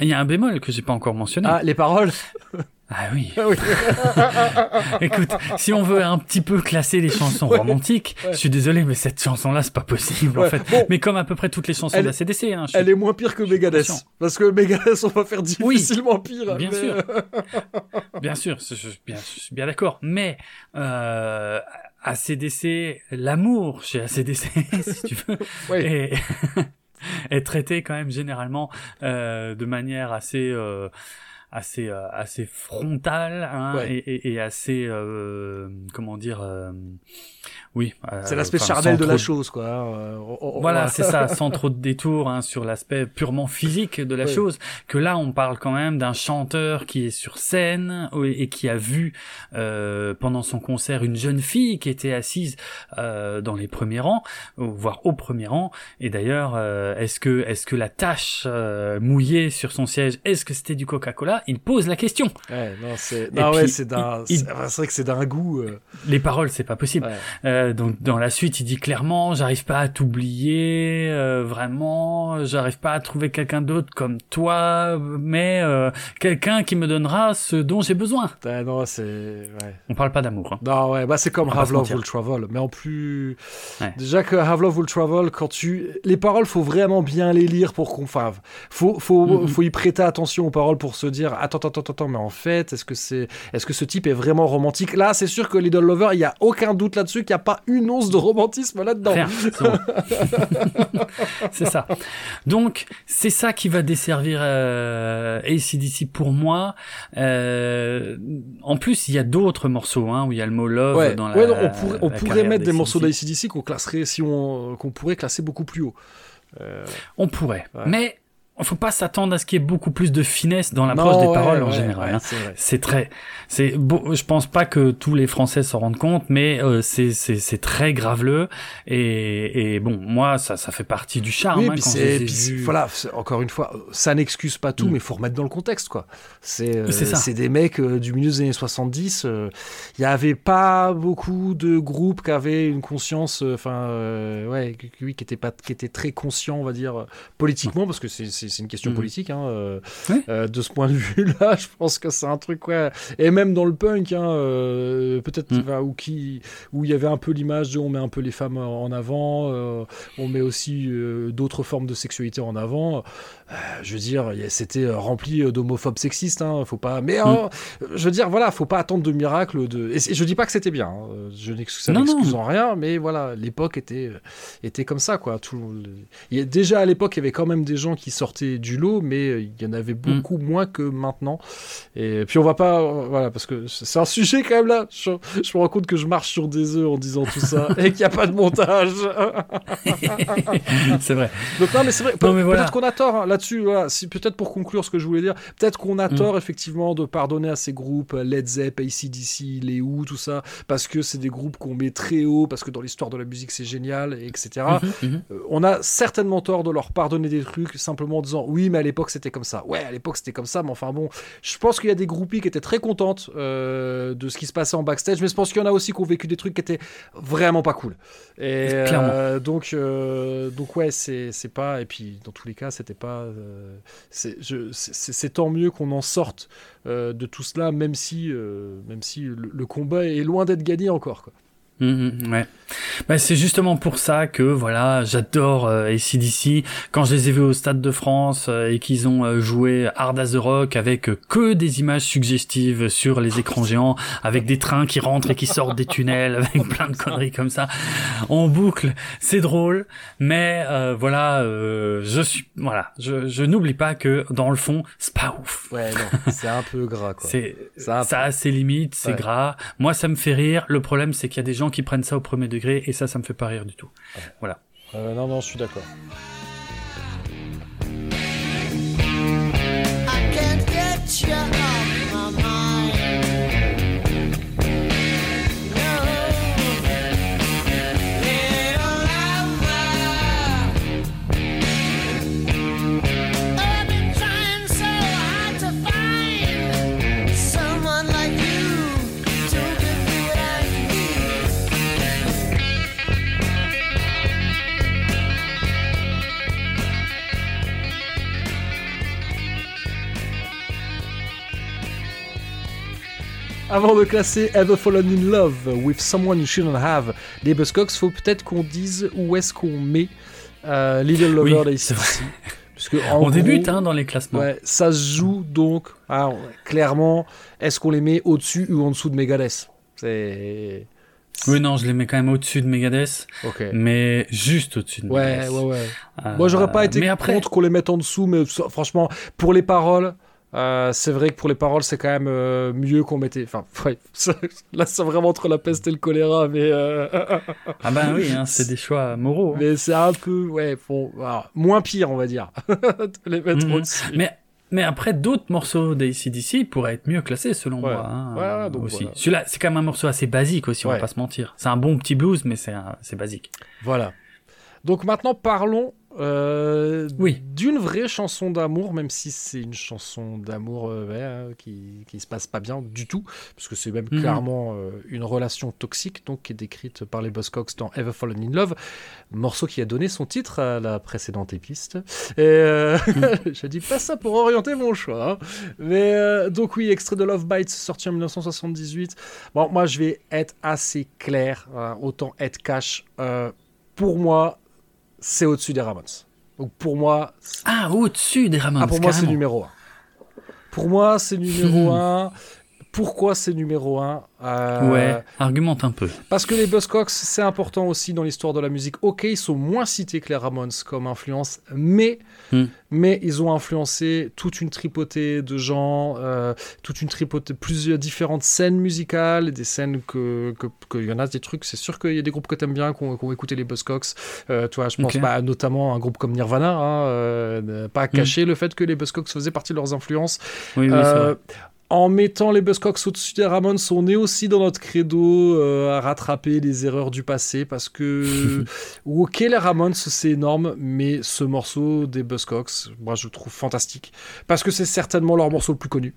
Il y a un bémol que j'ai pas encore mentionné. Ah, les paroles Ah oui. Ah oui. Écoute, si on veut un petit peu classer les chansons romantiques, Ouais. je suis désolé, mais cette chanson-là, c'est pas possible en fait. bon. Mais comme à peu près toutes les chansons Elle- d'ACDC, hein, je suis- Elle est moins pire que Megadeth. Parce que Megadeth, on va faire Oui, difficilement pire. bien mais, sûr. bien sûr, je, bien, suis bien d'accord. Mais euh, ACDC, l'amour chez ACDC, si tu veux. est, traité quand même généralement euh, de manière assez euh, assez euh, assez frontale hein, Ouais. et, et, et assez euh, comment dire euh, oui euh, C'est l'aspect charnel de la chose, quoi. hein. Euh, voilà, c'est ça, sans trop de détours hein, sur l'aspect purement physique de la chose. Que là, on parle quand même d'un chanteur qui est sur scène et qui a vu euh, pendant son concert une jeune fille qui était assise euh, dans les premiers rangs, ou- voire au premier rang. Et d'ailleurs, euh, est-ce que est-ce que la tache euh, mouillée sur son siège, est-ce que c'était du Coca-Cola? Il pose la question. Ouais, non, c'est... Ouais, c'est d'un... il- C'est vrai que c'est d'un goût... euh, Les paroles, c'est pas possible. ouais. Euh, donc dans la suite, il dit clairement, j'arrive pas à t'oublier, euh, vraiment, j'arrive pas à trouver quelqu'un d'autre comme toi, mais euh, quelqu'un qui me donnera ce dont j'ai besoin. Ouais, non, c'est... Ouais. On parle pas d'amour. Hein. Non, ouais, bah c'est comme Have Love. Will Travel, mais en plus... Ouais. Déjà que Have Love Will Travel, quand tu... Les paroles, faut vraiment bien les lire pour qu'on... Enfin, faut, faut, Mhm. faut y prêter attention aux paroles pour se dire, attends, attends, attends, attends, mais en fait, est-ce que c'est... Est-ce que ce type est vraiment romantique? Là, c'est sûr que Little Lover, il y a aucun doute là-dessus qu'il n'y a pas une once de romantisme là-dedans. C'est ça. Donc, c'est ça qui va desservir euh, ACDC pour moi. Euh, en plus, il y a d'autres morceaux hein, où il y a le mot love Ouais, dans la ouais, non, on pourrait, on mettre des morceaux d'ACDC. d'ACDC qu'on classerait, si on, qu'on pourrait classer beaucoup plus haut. Euh, On pourrait. Ouais. Mais faut pas s'attendre à ce qu'il y ait beaucoup plus de finesse dans l'approche des paroles en général. Hein. C'est très, c'est. Je pense pas que tous les Français s'en rendent compte, mais euh, c'est c'est très graveleux et, et bon, moi ça ça fait partie du charme. hein, puis voilà, encore une fois, ça n'excuse pas tout, mm. mais faut remettre dans le contexte quoi. C'est euh, c'est des mecs euh, du milieu des années 70. Il y avait pas beaucoup de groupes qui avaient une conscience, enfin ouais, oui, qui était pas qui était très conscient, on va dire politiquement, parce que c'est c'est une question mm. politique. Hein, euh, euh, de ce point de vue-là, je pense que c'est un truc, ouais. Et même dans le punk, hein, euh, peut-être mm. où, qui, où il y avait un peu l'image de on met un peu les femmes en avant, on met aussi d'autres formes de sexualité en avant. je veux dire, c'était rempli d'homophobes sexistes. Hein, faut pas. Mais mm. je veux dire, voilà, faut pas attendre de miracles. De... Et je dis pas que c'était bien. Je n'excuse en rien, mais voilà, l'époque était, était comme ça, quoi. Tout... Il y a, déjà à l'époque, il y avait quand même des gens qui sortaient du lot, mais euh, il y en avait mm. beaucoup moins que maintenant. Et puis on va pas, euh, voilà, parce que c'est un sujet quand même là. Je, me rends compte que je marche sur des œufs en disant tout ça et qu'il n'y a pas de montage. c'est vrai. Donc non, mais c'est vrai. Peut-être qu'on a tort hein, là-dessus. Voilà. Si peut-être pour conclure ce que je voulais dire, peut-être qu'on a mm. tort effectivement de pardonner à ces groupes Led Zepp, ACDC, les Who, tout ça, parce que c'est des groupes qu'on met très haut, parce que dans l'histoire de la musique c'est génial, etc. Mm-hmm, mm-hmm. euh, on a certainement tort de leur pardonner des trucs simplement en disant oui, mais à l'époque c'était comme ça. Ouais, à l'époque c'était comme ça, mais enfin bon, je pense qu'il y a des groupies qui étaient très contentes euh, de ce qui se passait en backstage, mais je pense qu'il y en a aussi qui ont vécu des trucs qui étaient vraiment pas cool. Et euh, donc, euh, donc ouais, c'est pas. Et puis dans tous les cas, c'était pas. c'est tant mieux qu'on en sorte de tout cela, même si, même si le, le combat est loin d'être gagné encore. Quoi. Mmh, ouais. Bah, c'est justement pour ça que voilà, j'adore euh, ACDC. Quand je les ai vus au Stade de France euh, et qu'ils ont euh, joué Hard as the Rock avec que des images suggestives sur les écrans géants, avec des trains qui rentrent et qui sortent des tunnels, avec plein de conneries comme ça, en boucle, c'est drôle. Mais voilà, je suis voilà, je, je n'oublie pas que dans le fond, c'est pas ouf. Ouais, non, c'est un peu gras quoi. C'est ça, ça a ses limites, c'est gras. Moi, ça me fait rire. Le problème, c'est qu'il y a des gens qui prennent ça au premier degré et ça, ça me fait pas rire du tout. Voilà. Euh, non, non, je suis d'accord. Avant de classer Ever Fallen in Love with Someone You Shouldn't Have des Buzzcocks, faut peut-être qu'on dise où est-ce qu'on met euh, Little Lover oui, Parce On débute hein, dans les classements. Ouais, ça se joue donc, hein, clairement, est-ce qu'on les met au-dessus ou en dessous de Megadeth? C'est. Oui, non, je les mets quand même au-dessus de Megadeth. Mais juste au-dessus de Megadeth. Ouais, ouais, ouais. Euh, Moi, j'aurais pas été après... contre qu'on les mette en dessous, mais franchement, pour les paroles, euh, c'est vrai que pour les paroles, c'est quand même euh, mieux qu'on mettait. Enfin, là, c'est vraiment entre la peste et le choléra, mais. Euh, ah ben oui, hein, c'est des choix moraux. Hein. Mais c'est un peu, ouais, bon, moins pire, on va dire, de les mettre. Mais mais après, d'autres morceaux d'ACDC pourraient être mieux classés, selon moi. Hein, ouais, donc aussi. Celui-là, c'est quand même un morceau assez basique aussi, on va pas se mentir. C'est un bon petit blues, mais c'est basique. Voilà. Donc maintenant, parlons euh, oui. D'une vraie chanson d'amour, même si c'est une chanson d'amour euh, hein, qui, qui se passe pas bien du tout, parce que c'est même mhm. clairement euh, une relation toxique, donc qui est décrite par les Buzzcocks dans Ever Fallen in Love, morceau qui a donné son titre à la précédente épiste. Et mhm. je dis pas ça pour orienter mon choix, hein. mais donc oui, extrait de Love Bites sorti en 1978. Bon, moi je vais être assez clair, hein, autant être cash. pour moi, c'est au-dessus des Ramones. Donc pour moi. Ah, au-dessus des Ramones. Ah, pour moi, c'est numéro 1. Pour moi, c'est numéro 1. Pourquoi c'est numéro 1 euh, Ouais, argumente un peu. Parce que les Buzzcocks, c'est important aussi dans l'histoire de la musique. Ok, ils sont moins cités que les Ramones comme influence, mais, hmm. mais ils ont influencé toute une tripotée de gens, euh, toute une tripotée, plusieurs différentes scènes musicales, des scènes que, que, y en a des trucs, c'est sûr qu'il y a des groupes que t'aimes bien, qui ont, écouté les Buzzcocks. Euh, toi, je pense bah, notamment à un groupe comme Nirvana, hein, euh, pas hmm. cacher le fait que les Buzzcocks faisaient partie de leurs influences. Oui, oui, en mettant les Buzzcocks au-dessus des Ramones, on est aussi dans notre credo euh, à rattraper les erreurs du passé parce que, ok, les Ramones, c'est énorme, mais ce morceau des Buzzcocks, moi je le trouve fantastique parce que c'est certainement leur morceau le plus connu.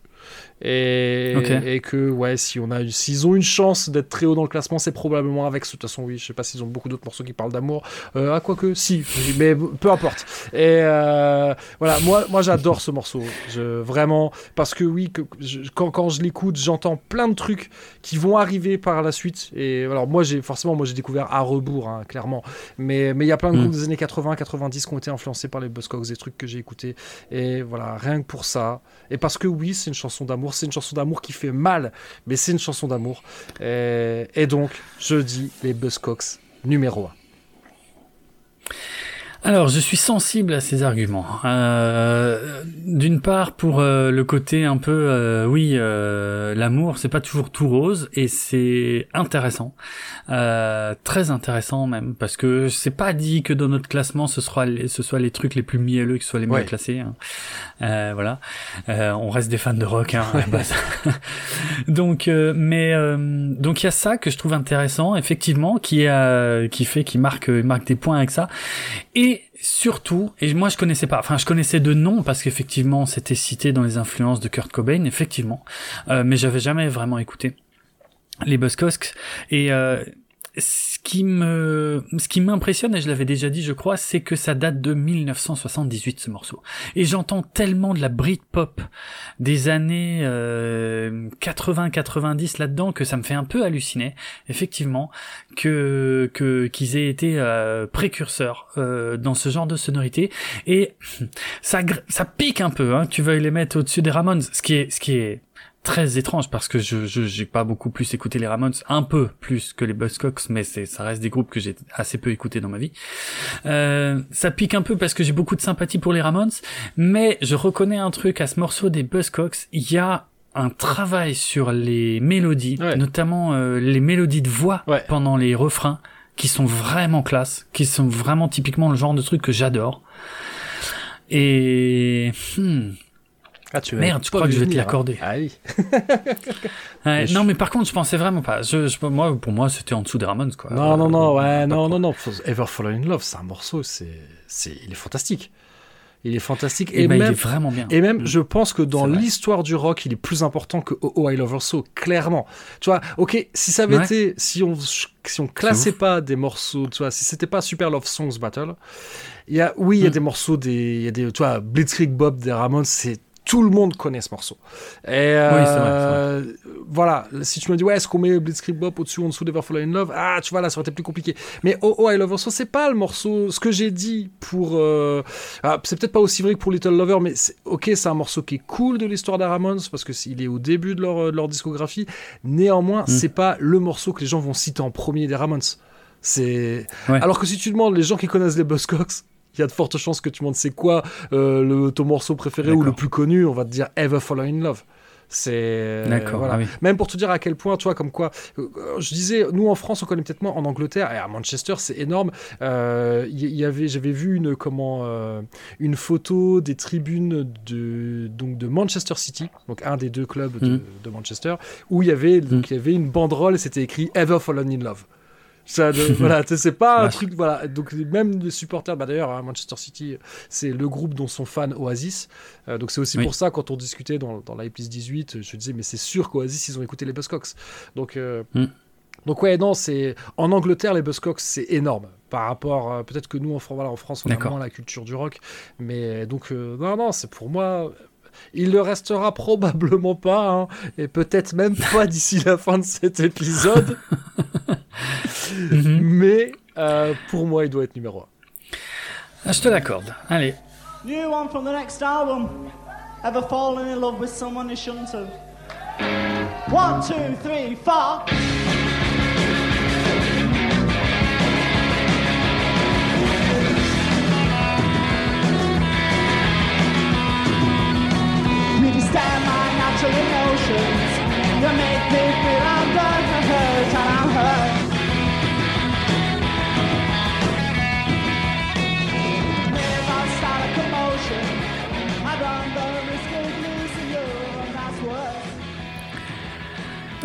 Et, et, que ouais, si on a, s'ils ont une chance d'être très haut dans le classement, c'est probablement avec. De toute façon, oui, je sais pas s'ils ont beaucoup d'autres morceaux qui parlent d'amour. Euh, ah, quoi que, si, mais peu importe. Et euh, voilà, moi, moi j'adore ce morceau. Je, vraiment, parce que oui, que, quand, quand je l'écoute, j'entends plein de trucs qui vont arriver par la suite. Et alors, moi, j'ai forcément, moi, j'ai découvert à rebours, hein, clairement. Mais il y a plein de mm. groupes des années 80, 90 qui ont été influencés par les Buzzcocks, des trucs que j'ai écoutés. Et voilà, rien que pour ça. Et parce que oui, c'est une chanson d'amour. C'est une chanson d'amour qui fait mal, mais c'est une chanson d'amour. Et, donc, je dis les Buzzcocks numéro 1. Alors, je suis sensible à ces arguments. Euh, D'une part, pour euh, le côté un peu, euh, oui, euh, l'amour, c'est pas toujours tout rose, et c'est intéressant, euh, très intéressant même, parce que c'est pas dit que dans notre classement, ce soit les, ce soit les trucs les plus mielleux qui soient les mieux classés. Hein. voilà, on reste des fans de rock, hein, donc, mais donc il y a ça que je trouve intéressant, effectivement, qui a, qui fait, qui marque, marque des points avec ça, et surtout, et moi je connaissais pas, enfin je connaissais de nom parce qu'effectivement c'était cité dans les influences de Kurt Cobain, effectivement, euh, mais j'avais jamais vraiment écouté les Buzzcocks et euh, ce qui me, ce qui m'impressionne, et je l'avais déjà dit, je crois, c'est que ça date de 1978 ce morceau. Et j'entends tellement de la Britpop des années 80-90 euh, là-dedans que ça me fait un peu halluciner, effectivement, que que qu'ils aient été euh, précurseurs euh, dans ce genre de sonorité. Et ça ça pique un peu, hein, tu veuilles les mettre au-dessus des Ramones, ce qui est ce qui est très étrange parce que je j'ai pas beaucoup plus écouté les Ramones, un peu plus que les Buzzcocks, mais c'est ça reste des groupes que j'ai assez peu écouté dans ma vie. Euh, ça pique un peu parce que j'ai beaucoup de sympathie pour les Ramones, mais je reconnais un truc à ce morceau des Buzzcocks, il y a un travail sur les mélodies, notamment euh, les mélodies de voix pendant les refrains, qui sont vraiment classe, qui sont vraiment typiquement le genre de truc que j'adore. Et hmm, ah, tu Merde, tu crois que je vais te l'accorder. Ah oui. non, mais par contre, je pensais vraiment pas. Je, moi, pour moi, c'était en dessous des Ramones, quoi. Non, non, non, ouais, non, non, non. Ever Fallen in Love, c'est un morceau, c'est, c'est, il est fantastique. Il est fantastique. Et, même, il est vraiment bien. Et même, je pense que dans l'histoire du rock, il est plus important que Oh, oh I Love Her So, clairement. Tu vois, ok, si ça avait été, si on, si on classait pas des morceaux, tu vois, si c'était pas Super Love Songs Battle, il y a, oui, il y a mm. des morceaux des, il y a des, tu vois, Blitzkrieg Bob des Ramones, c'est tout le monde connaît ce morceau. Et euh, voilà, si tu me dis, ouais, est-ce qu'on met Blitzkrieg Bop au-dessus ou en dessous d'Ever in Love? Ah, tu vois, là, ça aurait été plus compliqué. Mais Oh, oh I Love So, c'est pas le morceau. Ce que j'ai dit pour. Euh, ah, c'est peut-être pas aussi vrai que pour Little Lover, mais ok, c'est un morceau qui est cool de l'histoire des Ramones parce que il est au début de leur, de leur discographie. Néanmoins, mm. c'est pas le morceau que les gens vont citer en premier des Ramones. C'est. Alors que si tu demandes les gens qui connaissent les Buzzcocks, il y a de fortes chances que tu demandes c'est quoi euh, le, ton morceau préféré ou le plus connu, on va te dire Ever Fallen in Love. C'est d'accord. Ah Même pour te dire à quel point, tu vois, comme quoi, euh, je disais, nous en France, on connaît peut-être moins. En Angleterre et à Manchester, c'est énorme. Il euh, y, avait, j'avais vu une comment, une photo des tribunes de donc de Manchester City, donc un des deux clubs de, mm. Manchester, où il y avait donc mm. il y avait une banderole et c'était écrit Ever Fallen in Love. Ça, voilà, c'est pas un truc, voilà. Donc même les supporters, bah d'ailleurs, à Manchester City, c'est le groupe dont sont fans Oasis. Euh, donc c'est aussi pour ça quand on discutait dans, dans la 18, je disais mais c'est sûr qu'Oasis ils ont écouté les Buzzcocks. Donc euh, hmm. donc ouais non c'est en Angleterre les Buzzcocks c'est énorme par rapport euh, peut-être que nous en, voilà, en France on a moins la culture du rock, mais donc non non c'est pour moi il le restera probablement pas, hein, et peut-être même pas d'ici la fin de cet épisode. Mhm. Mais euh, pour moi, il doit être numéro 1. Ah, je te l'accorde. Allez. New one from the next album? Ever fallen in love with someone you shouldn't have? One, two, three, four. Really stand my natural emotions. You make me feel I'm going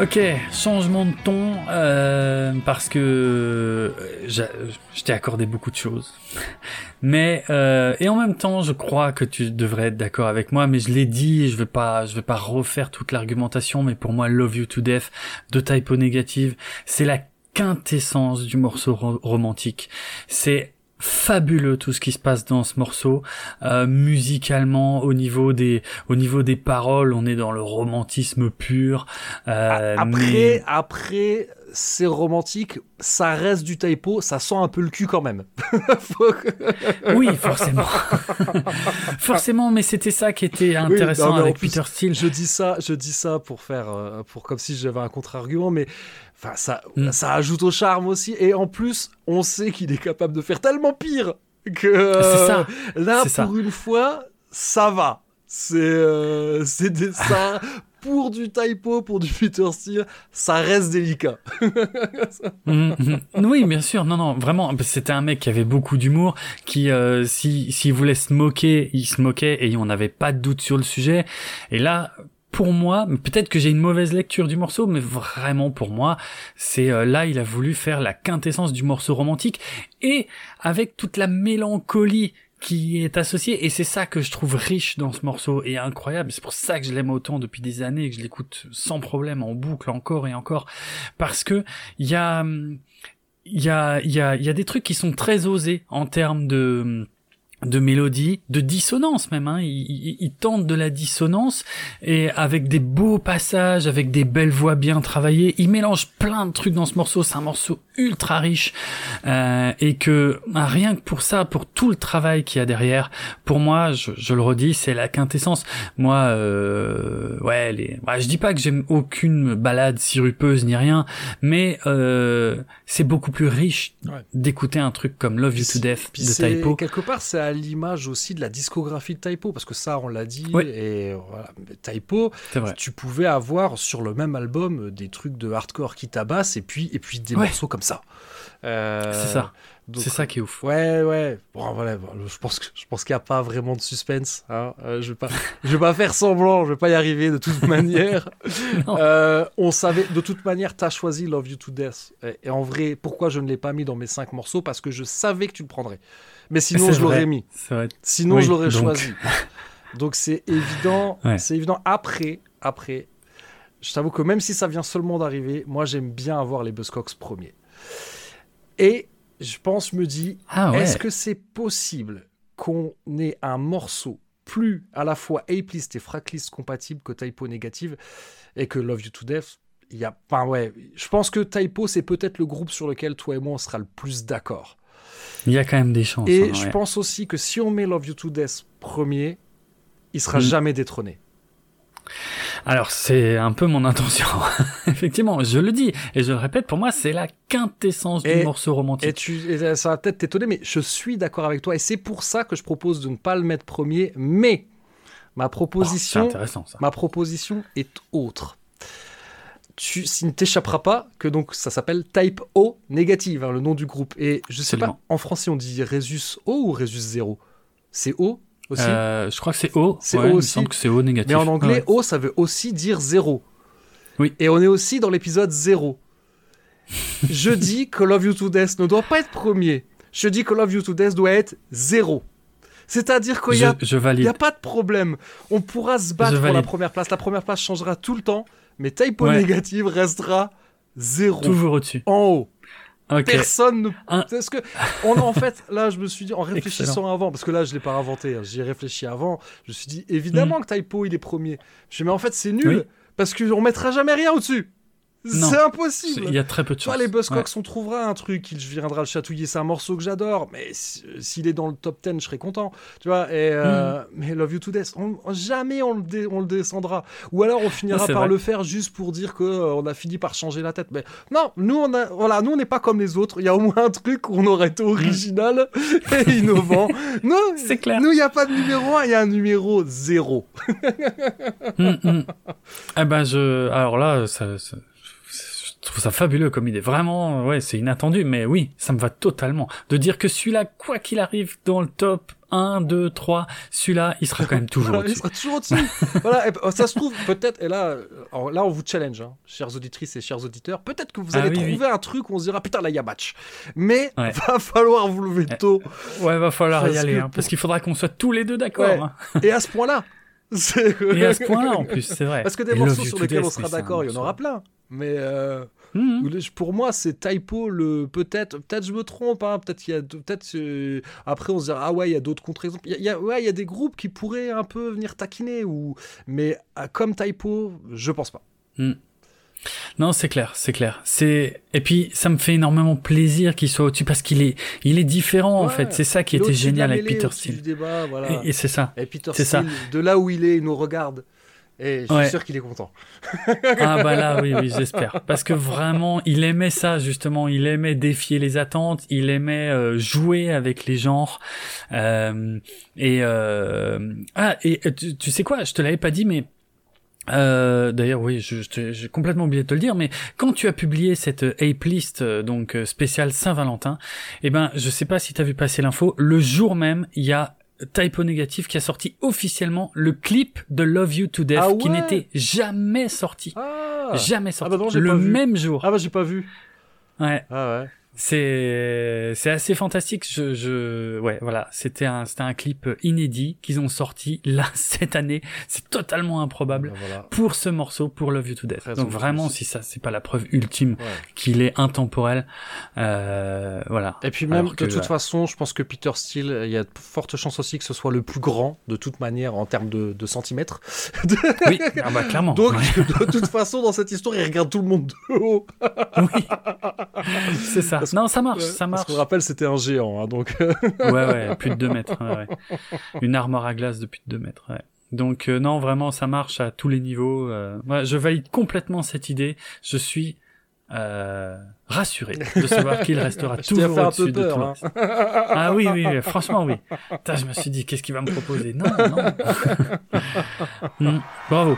Ok, changement de ton, euh, parce que euh, je t'ai accordé beaucoup de choses. Mais euh, et en même temps, je crois que tu devrais être d'accord avec moi. Mais je l'ai dit, je vais pas, je vais pas refaire toute l'argumentation. Mais pour moi, Love You to Death de Typo Négative, c'est la quintessence du morceau ro- romantique. C'est fabuleux tout ce qui se passe dans ce morceau. Euh, musicalement au niveau des au niveau des paroles on est dans le romantisme pur. Euh, Après, mais- après, c'est romantique, ça reste du typo, ça sent un peu le cul quand même. Oui forcément forcément mais c'était ça qui était intéressant non, avec plus, Peter Steele Je dis ça, je dis ça pour faire, euh, pour comme si j'avais un contre-argument, mais enfin ça, Mm. ça ajoute au charme aussi. Et en plus, on sait qu'il est capable de faire tellement pire que ça, euh, là, ça. pour une fois, ça va. C'est, euh, ça. Pour du typo, pour du Peter Steele, ça reste délicat. Mhm, mhm. Oui, bien sûr. Non, non, vraiment. C'était un mec qui avait beaucoup d'humour, qui, euh, si, s'il voulait se moquer, il se moquait et on n'avait pas de doute sur le sujet. Et là, pour moi, peut-être que j'ai une mauvaise lecture du morceau, mais vraiment pour moi, c'est euh, là, il a voulu faire la quintessence du morceau romantique et avec toute la mélancolie qui est associée et c'est ça que je trouve riche dans ce morceau et incroyable c'est pour ça que je l'aime autant depuis des années et que je l'écoute sans problème en boucle encore et encore. Parce que il y a y a y a y a des trucs qui sont très osés en termes de de mélodie, de dissonance même. Hein. Il, il- il tente de la dissonance et avec des beaux passages, avec des belles voix bien travaillées. Il mélange plein de trucs dans ce morceau. C'est un morceau ultra riche euh, et que ah, rien que pour ça, pour tout le travail qu'il y a derrière, pour moi, je, je le redis, c'est la quintessence. Moi, euh, ouais, les, bah, je dis pas que j'aime aucune balade sirupeuse ni rien, mais euh, c'est beaucoup plus riche Ouais. d'écouter un truc comme Love You to Death de Typo. Quelque part, c'est à l'image aussi de la discographie de Typo, parce que ça, on l'a dit. Et voilà. Typo, tu pouvais avoir sur le même album des trucs de hardcore qui tabassent et puis, et puis des Ouais. morceaux comme ça. Euh, C'est ça. C'est ça qui est ouf. Ouais, ouais. Bon, voilà. bon, je pense que je pense qu'il n'y a pas vraiment de suspense. Hein. Euh, je vais pas, je vais pas faire semblant. Je vais pas y arriver de toute manière. Euh, on savait. De toute manière, t'as choisi Love You to Death. Et, et en vrai, pourquoi je ne l'ai pas mis dans mes cinq morceaux? Parce que je savais que tu le prendrais. Mais sinon, je l'aurais mis. Sinon, Oui, je l'aurais choisi. Donc c'est évident. Ouais. C'est évident. Après, après, je t'avoue que même si ça vient seulement d'arriver, moi j'aime bien avoir les Buzzcocks premiers. Et je pense, me dis, Ah ouais. est-ce que c'est possible qu'on ait un morceau plus à la fois ape-list et fracklist compatible que typo négative et que Love You to Death? Il y a, enfin ouais, je pense que Typo c'est peut-être le groupe sur lequel toi et moi on sera le plus d'accord. Il y a quand même des chances. Et hein, je ouais. pense aussi que si on met Love You to Death premier, il sera Mm. jamais détrôné. Alors c'est un peu mon intention. Effectivement, je le dis et je le répète. Pour moi, c'est la quintessence du morceau Et, romantique. tu, et ça va peut-être t'étonner, mais je suis d'accord avec toi. Et c'est pour ça que je propose de ne pas le mettre premier. Mais ma Oh, proposition, intéressant ça. ma proposition est autre. Tu, il ne t'échappera pas que donc ça s'appelle Type O négative, hein, le nom du groupe. Et je sais Absolument. pas, en français on dit Resus O ou Resus 0 C'est O aussi? Euh, je crois que c'est O. C'est Ouais, O il aussi. semble que c'est O négatif. Mais en anglais, Ouais. O, ça veut aussi dire zéro. Oui. Et on est aussi dans l'épisode zéro. Je dis que Love You to Death ne doit pas être premier. Je dis que Love You to Death doit être zéro. C'est-à-dire qu'il n'y a, il a pas de problème. On pourra se battre pour la première place. La première place changera tout le temps. Mais typo Ouais. négative restera zéro. Toujours au-dessus. En haut. Personne ne. Un- Parce que, on, en fait, là, je me suis dit, en réfléchissant avant, parce que là, je l'ai pas inventé, hein, j'y ai réfléchi avant, je me suis dit, évidemment que Typo, il est premier. Je me dis, mais en fait, c'est nul. Oui. parce qu'on mettra jamais rien au-dessus. C'est impossible. Il y a très peu de chance. vois, les Buzzcocks, Ouais. on trouvera un truc, il viendra le chatouiller. C'est un morceau que j'adore, mais si- s'il est dans le top 10, je serais content. Tu vois, et, euh, mais Love You to Death, on- jamais on le, dé- on le descendra. Ou alors on finira Non, par vrai. le faire juste pour dire que euh, on a fini par changer la tête. Mais non, nous on a, voilà, nous on n'est pas comme les autres. Il y a au moins un truc où on aurait été original et innovant. Nous. C'est clair. Nous, il n'y a pas de numéro 1, il y a un numéro 0. Hum, hum. Eh ben je, alors là, ça, trouve ça fabuleux comme idée. Vraiment, ouais, c'est inattendu, mais oui, ça me va totalement. De dire que celui-là, quoi qu'il arrive dans le top 1, 2, 3, celui-là, il sera quand même toujours Voilà, il au-dessus. sera toujours au-dessus. voilà, et, euh, ça se trouve, peut-être, et là, euh, alors là, on vous challenge, hein, chères auditrices et chers auditeurs, peut-être que vous Ah allez oui, trouver un truc où on se dira, putain, là, il y a match. Mais, Ouais. va falloir vous lever tôt. Ouais, va falloir Parce y aller, que- hein, parce qu'il faudra qu'on soit tous les deux d'accord. Ouais. hein. Et à ce point-là. Et à ce point-là, en plus, c'est vrai. Parce que des Et morceaux sur lesquels on sera d'accord, il y en aura plein. Mais euh, Les- pour moi, c'est typo le peut-être, peut-être je me trompe, hein, peut-être qu'il y a, peut-être euh, après on se dira ah ouais il y a d'autres contre-exemples. Il y a- il y, a, ouais il y a des groupes qui pourraient un peu venir taquiner ou, mais ah, comme typo, je pense pas. Non, c'est clair, c'est clair. C'est et puis ça me fait énormément plaisir qu'il soit au-dessus parce qu'il est, il est différent en fait. C'est ça qui était génial avec Peter Steele. voilà. Et, et c'est ça. Et Peter. Steele, de là où il est, il nous regarde. Et je suis Ouais. sûr qu'il est content. Ah bah là, oui, oui, j'espère. Parce que vraiment, il aimait ça justement. Il aimait défier les attentes. Il aimait euh, jouer avec les genres. Euh, et euh, ah, et euh, tu, tu sais quoi? Je te l'avais pas dit, mais euh, D'ailleurs, oui, je- je j'ai complètement oublié de te le dire, mais quand tu as publié cette Ape List, euh, donc euh, spéciale Saint-Valentin, eh ben, je sais pas si tu as vu passer l'info, le jour même, il y a Typo Négatif qui a sorti officiellement le clip de Love You to Death, Ah qui n'était jamais sorti. Ah, Jamais sorti. bah non, j'ai le pas vu. même jour. ah bah j'ai pas vu. Ouais. Ah ouais. C'est c'est assez fantastique. Je, je ouais voilà, c'était un c'était un clip inédit qu'ils ont sorti là cette année. C'est totalement improbable voilà. pour ce morceau, pour Love You to Death. Raison Donc vraiment, si ça c'est pas la preuve ultime Ouais. qu'il est intemporel, euh, voilà. Et puis même, Alors de que, toute ouais. façon, je pense que Peter Steele, il y a de fortes chances aussi que ce soit le plus grand, de toute manière, en termes de, de centimètres. Oui, ah bah clairement. Donc, Ouais. de toute façon, dans cette histoire, il regarde tout le monde de haut. oui, c'est ça. Parce- Non, ça marche, Ouais, ça Parce marche. qu'on rappelle, c'était un géant, hein, donc... Ouais, ouais, plus de 2 mètres. ouais, ouais. Une armoire à glace de plus de 2 mètres. Ouais. Donc euh, non, vraiment, ça marche à tous les niveaux. Euh, ouais, je valide complètement cette idée. Je suis euh, rassuré de savoir qu'il restera toujours fait un peu au-dessus de le hein. Ah oui, oui, oui, franchement, oui. Putain, je me suis dit, qu'est-ce qu'il va me proposer? Non, non. Hmm, bravo.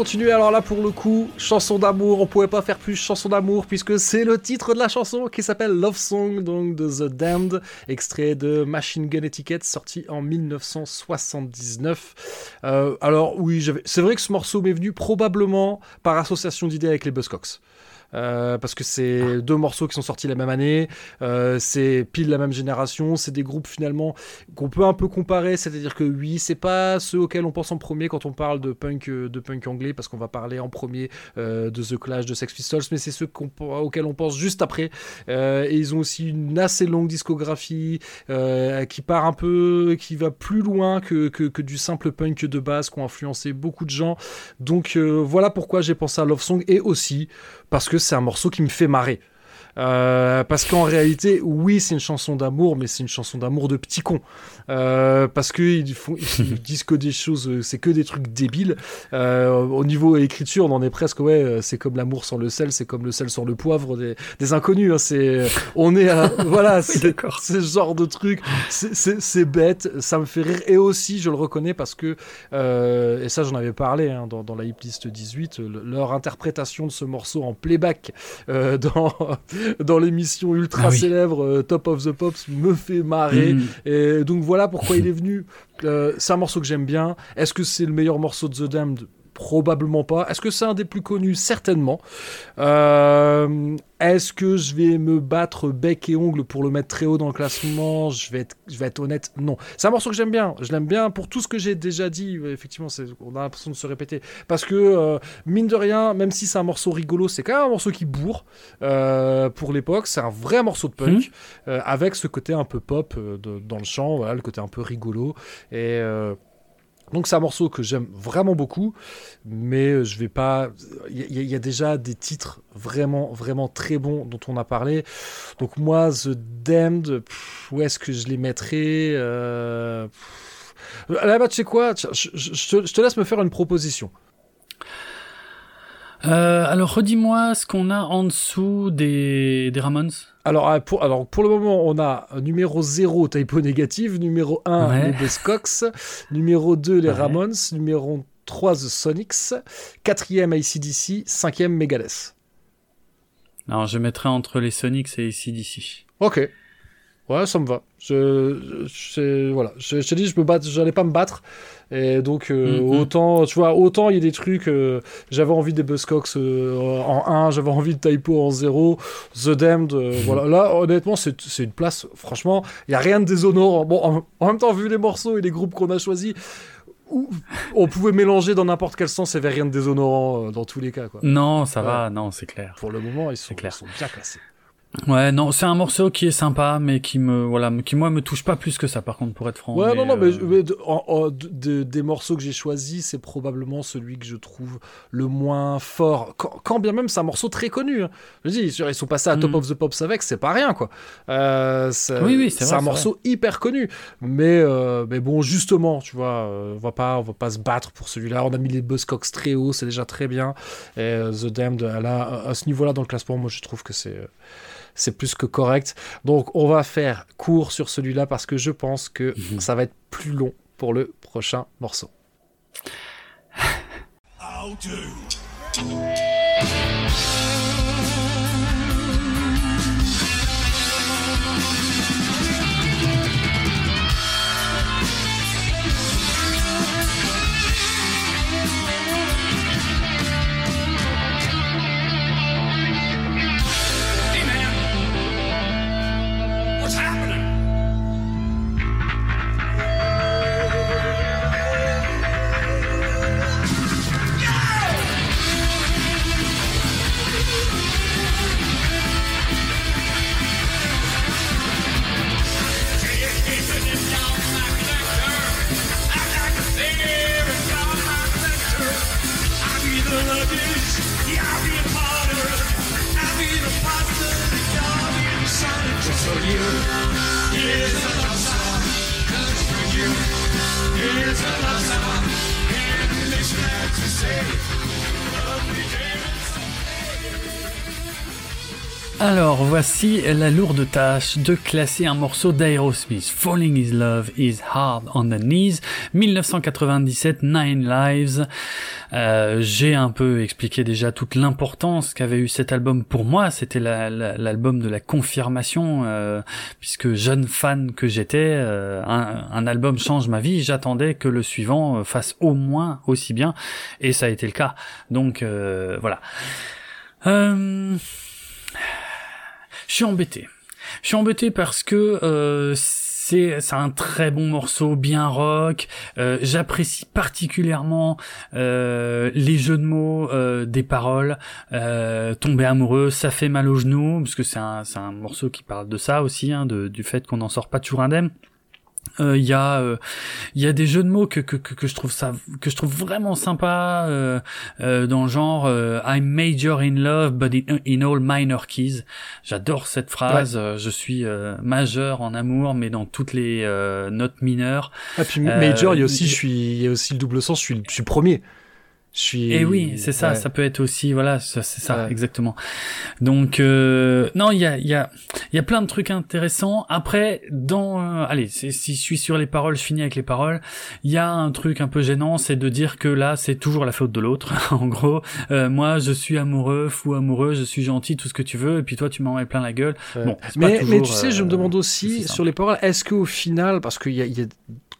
Continuer, alors là pour le coup, chanson d'amour, on pouvait pas faire plus chanson d'amour puisque c'est le titre de la chanson qui s'appelle Love Song, donc de The Damned, extrait de Machine Gun Etiquette sorti en 1979. Euh, alors oui, c'est vrai que ce morceau m'est venu probablement par association d'idées avec les Buzzcocks. Euh, parce que c'est deux morceaux qui sont sortis la même année, euh, c'est pile la même génération, c'est des groupes finalement qu'on peut un peu comparer, c'est-à-dire que oui, c'est pas ceux auxquels on pense en premier quand on parle de punk, euh, de punk anglais, parce qu'on va parler en premier de The Clash, de Sex Pistols, mais c'est ceux auxquels on pense juste après. Et ils ont aussi une assez longue discographie qui part un peu, qui va plus loin que, que, du simple punk de base, qui ont influencé beaucoup de gens. Donc voilà pourquoi j'ai pensé à Love Song et aussi parce que c'est un morceau qui me fait marrer. Euh, parce qu'en réalité, oui, c'est une chanson d'amour, mais c'est une chanson d'amour de petits cons. Euh, parce qu'ils font, ils disent que des choses, euh, c'est que des trucs débiles. Euh, au niveau écriture, on en est presque, ouais, euh, c'est comme l'amour sans le sel, c'est comme le sel sans le poivre, des, des inconnus. hein, c'est, on est, à, voilà, c'est ce genre de truc. C'est- bête, ça me fait rire. Et aussi, je le reconnais parce que, euh, et ça, j'en avais parlé hein, dans, dans la hip list 18, le- leur interprétation de ce morceau en playback euh, dans dans l'émission ultra Ah oui. célèbre euh, Top of the Pops me fait marrer. Mm. Et donc voilà pourquoi il est venu. Euh, c'est un morceau que j'aime bien. Est-ce que c'est le meilleur morceau de The Damned? Probablement pas. Est-ce que c'est un des plus connus? Certainement. Euh, Est-ce que je vais me battre bec et ongle pour le mettre très haut dans le classement? Je vais, être, je vais être honnête, non. C'est un morceau que j'aime bien. Je l'aime bien pour tout ce que j'ai déjà dit. Effectivement, on a l'impression de se répéter. Parce que, euh, mine de rien, même si c'est un morceau rigolo, c'est quand même un morceau qui bourre euh, pour l'époque. C'est un vrai morceau de punk euh, avec ce côté un peu pop de- dans le chant, voilà, le côté un peu rigolo. Et donc c'est un morceau que j'aime vraiment beaucoup, mais euh, je vais pas. Il y, a- déjà des titres vraiment, vraiment très bons dont on a parlé. Donc moi, The Damned, où est-ce que je les mettrais euh. Là-bas, tu sais quoi je te laisse me faire une proposition. Euh, alors redis-moi ce qu'on a en dessous des, des Ramones. Alors, euh, pour, alors, pour le moment, on a numéro 0, Typo Négative, numéro 1, Ouais. les Buzzcocks, numéro 2, les Ouais. Ramones, numéro 3, The Sonics, quatrième ACDC, cinquième Megadeth. Alors je mettrai entre les Sonics et CDC. Ok. Ouais, ça me va. Je, je, voilà. je, je te dis, je me j'allais pas me battre. Et donc, euh, Mhm. autant, tu vois, autant il y a des trucs, euh, j'avais envie des Buzzcocks euh, en 1, j'avais envie de Typo en 0, The Damned, euh, voilà. Là, honnêtement, c'est une place, franchement, il y a rien de déshonorant. Bon, en, en même temps, vu les morceaux et les groupes qu'on a choisis, où on pouvait mélanger dans n'importe quel sens, il n'y avait rien de déshonorant dans tous les cas, quoi. Non, ça va, non, c'est clair. Pour le moment, ils sont, clair. ils sont bien classés. Ouais, non, c'est un morceau qui est sympa, mais qui me, voilà, qui moi me touche pas plus que ça, par contre, pour être franc. Ouais, non, non, mais, euh, mais de- en- en- de- de- des morceaux que j'ai choisis, c'est probablement celui que je trouve le moins fort. Quand, quand bien même, c'est un morceau très connu. hein. Je dis, ils sont passés à Top Mhm. of the Pops avec, c'est pas rien, quoi. Euh, c'est Oui, oui, c'est vrai, un c'est morceau hyper connu. Mais, euh, mais bon, justement, tu vois, on va pas, on va pas se battre pour celui-là. On a mis les Buzzcocks très haut, c'est déjà très bien. Et The Damned, là, à ce niveau-là, dans le classement, moi, je trouve que c'est. C'est plus que correct. Donc on va faire court sur celui-là parce que je pense que Mhm. ça va être plus long pour le prochain morceau. Voici la lourde tâche de classer un morceau d'Aerosmith. Falling is Love is Hard on the Knees, 1997, Nine Lives. Euh, j'ai un peu expliqué déjà toute l'importance qu'avait eu cet album pour moi. C'était la- la- l'album de la confirmation, euh, puisque jeune fan que j'étais, euh, un, un album change ma vie. J'attendais que le suivant euh, fasse au moins aussi bien, et ça a été le cas. Donc euh, voilà. Euh, je suis embêté. Je suis embêté parce que euh, c'est un très bon morceau, bien rock. Euh, J'apprécie particulièrement euh, les jeux de mots euh, des paroles. Tomber amoureux, ça fait mal aux genoux, parce que c'est un un morceau qui parle de ça aussi, hein, de, du fait qu'on n'en sort pas toujours indemne. Euh, Il y a euh, il y a des jeux de mots que, que, que, que je trouve ça que je trouve vraiment sympa euh, euh, dans le genre euh, I'm major in love but in, in all minor keys. J'adore cette phrase. euh, je suis euh, majeur en amour mais dans toutes les euh, notes mineures. Ah, puis Euh, Major, il y a aussi, je suis, il y a aussi le double sens, je suis, je suis premier. Je suis. Et oui, c'est ça, Ouais. ça peut être aussi, voilà, c'est ça, Ouais. exactement. Donc, euh, non, il y a, il y a, il y a plein de trucs intéressants. Après, dans, euh, allez, si je suis sur les paroles, je finis avec les paroles. Il y a un truc un peu gênant, c'est de dire que là, c'est toujours la faute de l'autre. en gros, euh, moi, je suis amoureux, fou amoureux, je suis gentil, tout ce que tu veux, et puis toi, tu m'en mets plein la gueule. Ouais. Bon, pas mais, mais tu sais, je me euh, demande aussi sur les paroles, est-ce qu'au final, parce qu'il y a, il y a-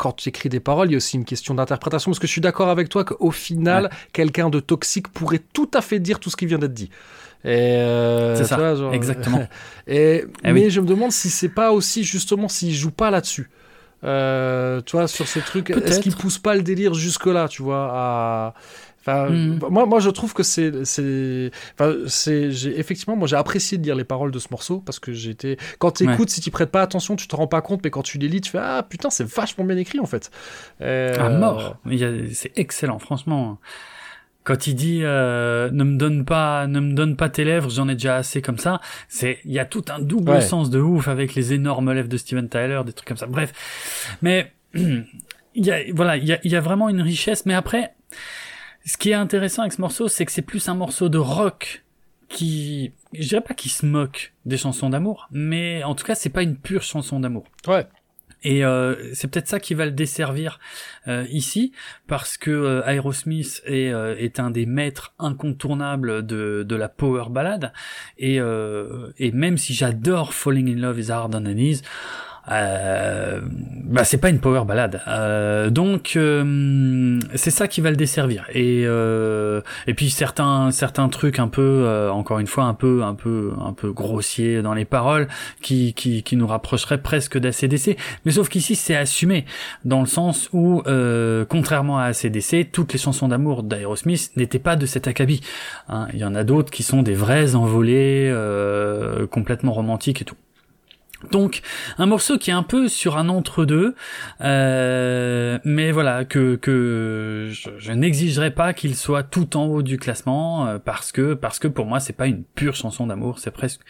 quand tu écris des paroles, il y a aussi une question d'interprétation, parce que je suis d'accord avec toi qu'au final, quelqu'un de toxique pourrait tout à fait dire tout ce qui vient d'être dit. Euh, C'est ça, vois, genre- exactement. Et, Eh mais oui. je me demande si c'est pas aussi justement s'il joue pas là-dessus. Euh, tu vois, sur ces trucs, est-ce qu'il pousse pas le délire jusque-là, tu vois à... Enfin, Mhm. moi, moi, je trouve que c'est, c'est, enfin, c'est, j'ai effectivement, moi, j'ai apprécié de lire les paroles de ce morceau parce que j'étais, quand tu écoutes, si tu prêtes pas attention, tu te rends pas compte, mais quand tu les lis, tu fais ah putain, c'est vachement bien écrit en fait. Euh, À mort. Il y a- C'est excellent, franchement. Quand il dit euh, ne me donne pas, ne me donne pas tes lèvres, j'en ai déjà assez comme ça. C'est, il y a tout un double Ouais. sens de ouf avec les énormes lèvres de Steven Tyler, des trucs comme ça. Bref, mais il y a, voilà, il y a, il y a vraiment une richesse. Mais après, ce qui est intéressant avec ce morceau, c'est que c'est plus un morceau de rock qui, je dirais pas qui se moque des chansons d'amour, mais en tout cas, c'est pas une pure chanson d'amour. Ouais. Et euh, c'est peut-être ça qui va le desservir euh, ici, parce que euh, Aerosmith est, euh, est un des maîtres incontournables de, de la power ballade, et, euh, et même si j'adore Falling in Love is Hard on the Knees, euh, bah c'est pas une power ballade. Euh, donc euh, c'est ça qui va le desservir. Et euh, et puis certains certains trucs un peu euh, encore une fois un peu un peu un peu grossiers dans les paroles qui qui qui nous rapprocheraient presque d'ACDC. Mais sauf qu'ici c'est assumé dans le sens où euh, contrairement à ACDC, toutes les chansons d'amour d'Aerosmith n'étaient pas de cet acabit. hein. Il y en a d'autres qui sont des vrais envolées complètement romantiques et tout. Donc un morceau qui est un peu sur un entre-deux, euh, mais voilà que que je, je n'exigerai pas qu'il soit tout en haut du classement euh, parce que parce que pour moi c'est pas une pure chanson d'amour, c'est presque,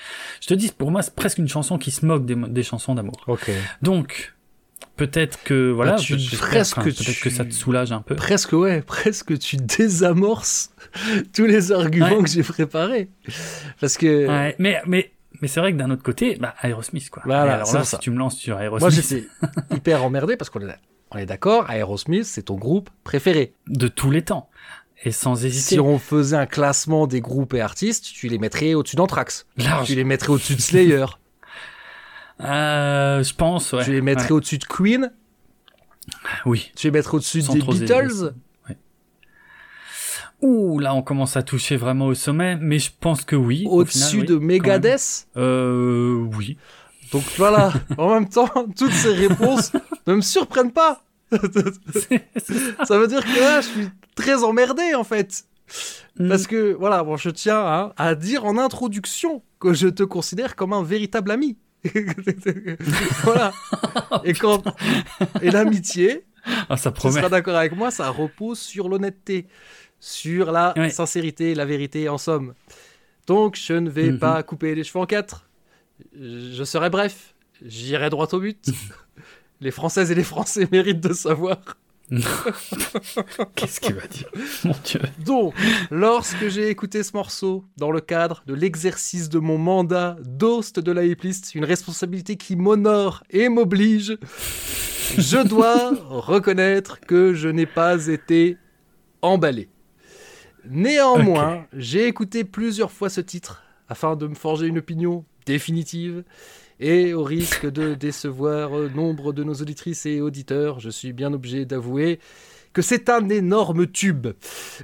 je te dis pour moi c'est presque une chanson qui se moque des, des chansons d'amour. Ok. Donc peut-être que voilà, Bah, tu- presque enfin, peut-être que ça te soulage un peu. Presque ouais, presque tu désamorces tous les arguments Ouais. que j'ai préparés. Parce que Ouais, mais mais mais c'est vrai que d'un autre côté, bah Aerosmith quoi. Voilà, alors là, ça. si tu me lances sur Aerosmith, moi j'étais hyper emmerdé parce qu'on est, on est d'accord, Aerosmith c'est ton groupe préféré. de tous les temps et sans hésiter. Si on faisait un classement des groupes et artistes, tu les mettrais au-dessus d'Anthrax. Tu les mettrais au-dessus de Slayer. Euh, je pense, ouais. tu les mettrais Ouais. au-dessus de Queen. Oui. Tu les mettrais au-dessus des Beatles. Ouh, là, on commence à toucher vraiment au sommet, mais je pense que oui. au Au-dessus oui, de. Megadeth. Euh, oui. Donc voilà, en même temps, toutes ces réponses ne me surprennent pas. Ça veut dire que là, je suis très emmerdé en fait. Mm. Parce que, voilà, bon, je tiens hein, à dire en introduction que je te considère comme un véritable ami. voilà. Et quand et l'amitié, Ah, ça tu promet. seras d'accord avec moi, ça repose sur l'honnêteté, sur la Ouais. sincérité, la vérité en somme. Donc, je ne vais Mhm. pas couper les cheveux en quatre. Je serai bref. J'irai droit au but. les Françaises et les Français méritent de savoir. Qu'est-ce qu'il va dire? Mon Dieu. Donc, lorsque j'ai écouté ce morceau dans le cadre de l'exercice de mon mandat d'host de la hiplist, une responsabilité qui m'honore et m'oblige, je dois reconnaître que je n'ai pas été emballé. Néanmoins, j'ai écouté plusieurs fois ce titre afin de me forger une opinion définitive. Et au risque de décevoir euh, nombre de nos auditrices et auditeurs, je suis bien obligé d'avouer que c'est un énorme tube.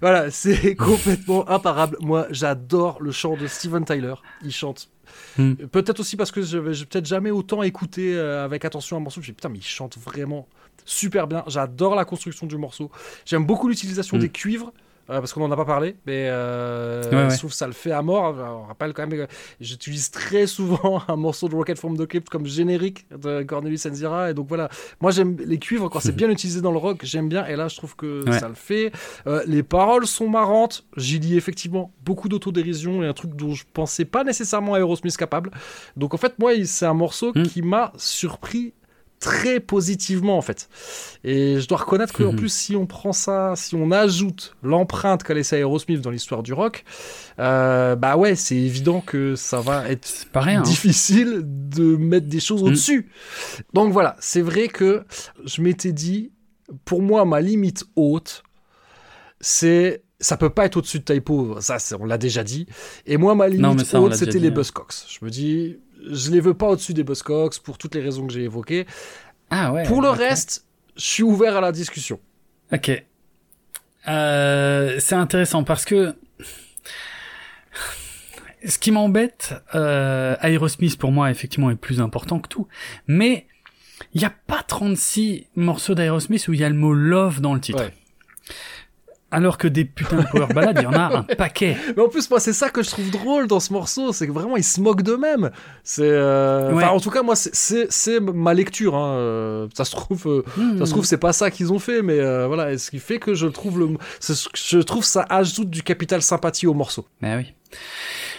Voilà, c'est complètement imparable. Moi, j'adore le chant de Steven Tyler. Il chante. Hmm. Peut-être aussi parce que je n'ai peut-être jamais autant écouté euh, avec attention un morceau. Je me dis putain, mais il chante vraiment super bien. J'adore la construction du morceau. J'aime beaucoup l'utilisation Hmm. des cuivres. Euh, parce qu'on n'en a pas parlé, mais euh, Ouais, ouais. je trouve que ça le fait à mort. On rappelle quand même que j'utilise très souvent un morceau de Rocket from the Crypt comme générique de Cornelius Enzira. Et donc voilà, moi j'aime les cuivres quand c'est bien utilisé dans le rock, j'aime bien. Et là, je trouve que Ouais. ça le fait. Euh, les paroles sont marrantes. J'y lis effectivement beaucoup d'autodérision et un truc dont je pensais pas nécessairement Aerosmith capable. Donc en fait, moi, c'est un morceau Mm. qui m'a surpris très positivement en fait. Et je dois reconnaître qu'en Mhm. plus si on prend ça, si on ajoute l'empreinte qu'a laissé Aerosmith dans l'histoire du rock, euh, bah ouais, c'est évident que ça va être C'est pas rien. hein. difficile de mettre des choses Mm. au-dessus. Donc voilà, c'est vrai que je m'étais dit, pour moi, ma limite haute, c'est ça peut pas être au-dessus de Typo, ça on l'a déjà dit. Et moi, ma Non, limite ça, haute, c'était les hein. Buzzcocks. Je me dis, je les veux pas au-dessus des Buzzcocks pour toutes les raisons que j'ai évoquées. Ah ouais. pour le reste, je suis ouvert à la discussion. Ok. Euh, c'est intéressant parce que ce qui m'embête, euh, Aerosmith pour moi effectivement est plus important que tout, mais il n'y a pas 36 morceaux d'Aerosmith où il y a le mot love dans le titre. Ouais. Alors que des putains de power ballads, il y en a un paquet. Mais en plus, moi, c'est ça que je trouve drôle dans ce morceau, c'est que vraiment, ils se moquent d'eux-mêmes. C'est, euh, Ouais. enfin, en tout cas, moi, c'est- ma lecture. Hein. euh, Ça se trouve, euh, ça se trouve, c'est pas ça qu'ils ont fait, mais euh, voilà. Et ce qui fait que je trouve le, je trouve ça ajoute du capital sympathie au morceau. Mais oui.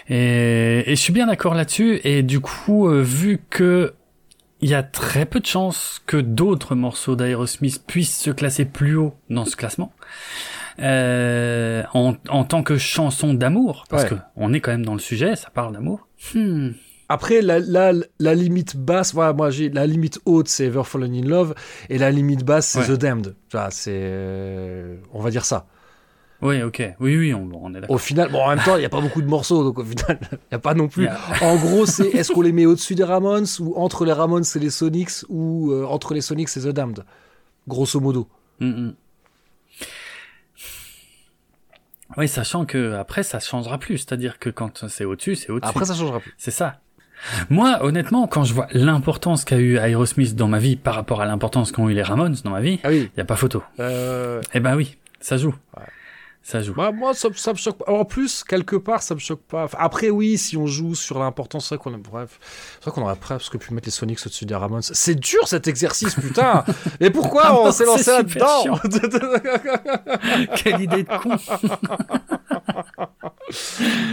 Et, et je suis bien d'accord là-dessus. Et du coup, vu que il y a très peu de chances que d'autres morceaux d'Aerosmith puissent se classer plus haut dans ce classement, euh, en, en tant que chanson d'amour, parce Ouais. que on est quand même dans le sujet, ça parle d'amour. Hmm. Après, la, la, la limite basse, voilà, moi, j'ai la limite haute, c'est Ever Fallen in Love, et la limite basse, c'est Ouais. The Damned. C'est, euh, on va dire ça. Oui, ok. Oui, oui, on, on est d'accord. Au final, bon, en même temps, il n'y a pas beaucoup de morceaux, donc au final, il n'y a pas non plus. En gros, c'est est-ce qu'on les met au-dessus des Ramones, ou entre les Ramones et les Sonics, ou euh, entre les Sonics et The Damned? Grosso modo. Mm, mm. Oui, sachant que après ça changera plus, c'est-à-dire que quand c'est au-dessus, c'est au-dessus. Après, ça changera plus. C'est ça. Moi, honnêtement, quand je vois l'importance qu'a eu Aerosmith dans ma vie par rapport à l'importance qu'ont eu les Ramones dans ma vie, Ah oui. y a pas photo. Euh, Eh ben oui, ça joue. Ouais. Ça joue. bah, moi, ça, ça me choque pas. En plus, quelque part, ça me choque pas. Enfin, après, oui, si on joue sur l'importance, c'est vrai qu'on a... Bref, c'est vrai qu'on aurait presque pu mettre les Sonics au-dessus des Ramones. C'est dur cet exercice, putain Et pourquoi Ah on s'est lancé là-dedans Quelle idée de con.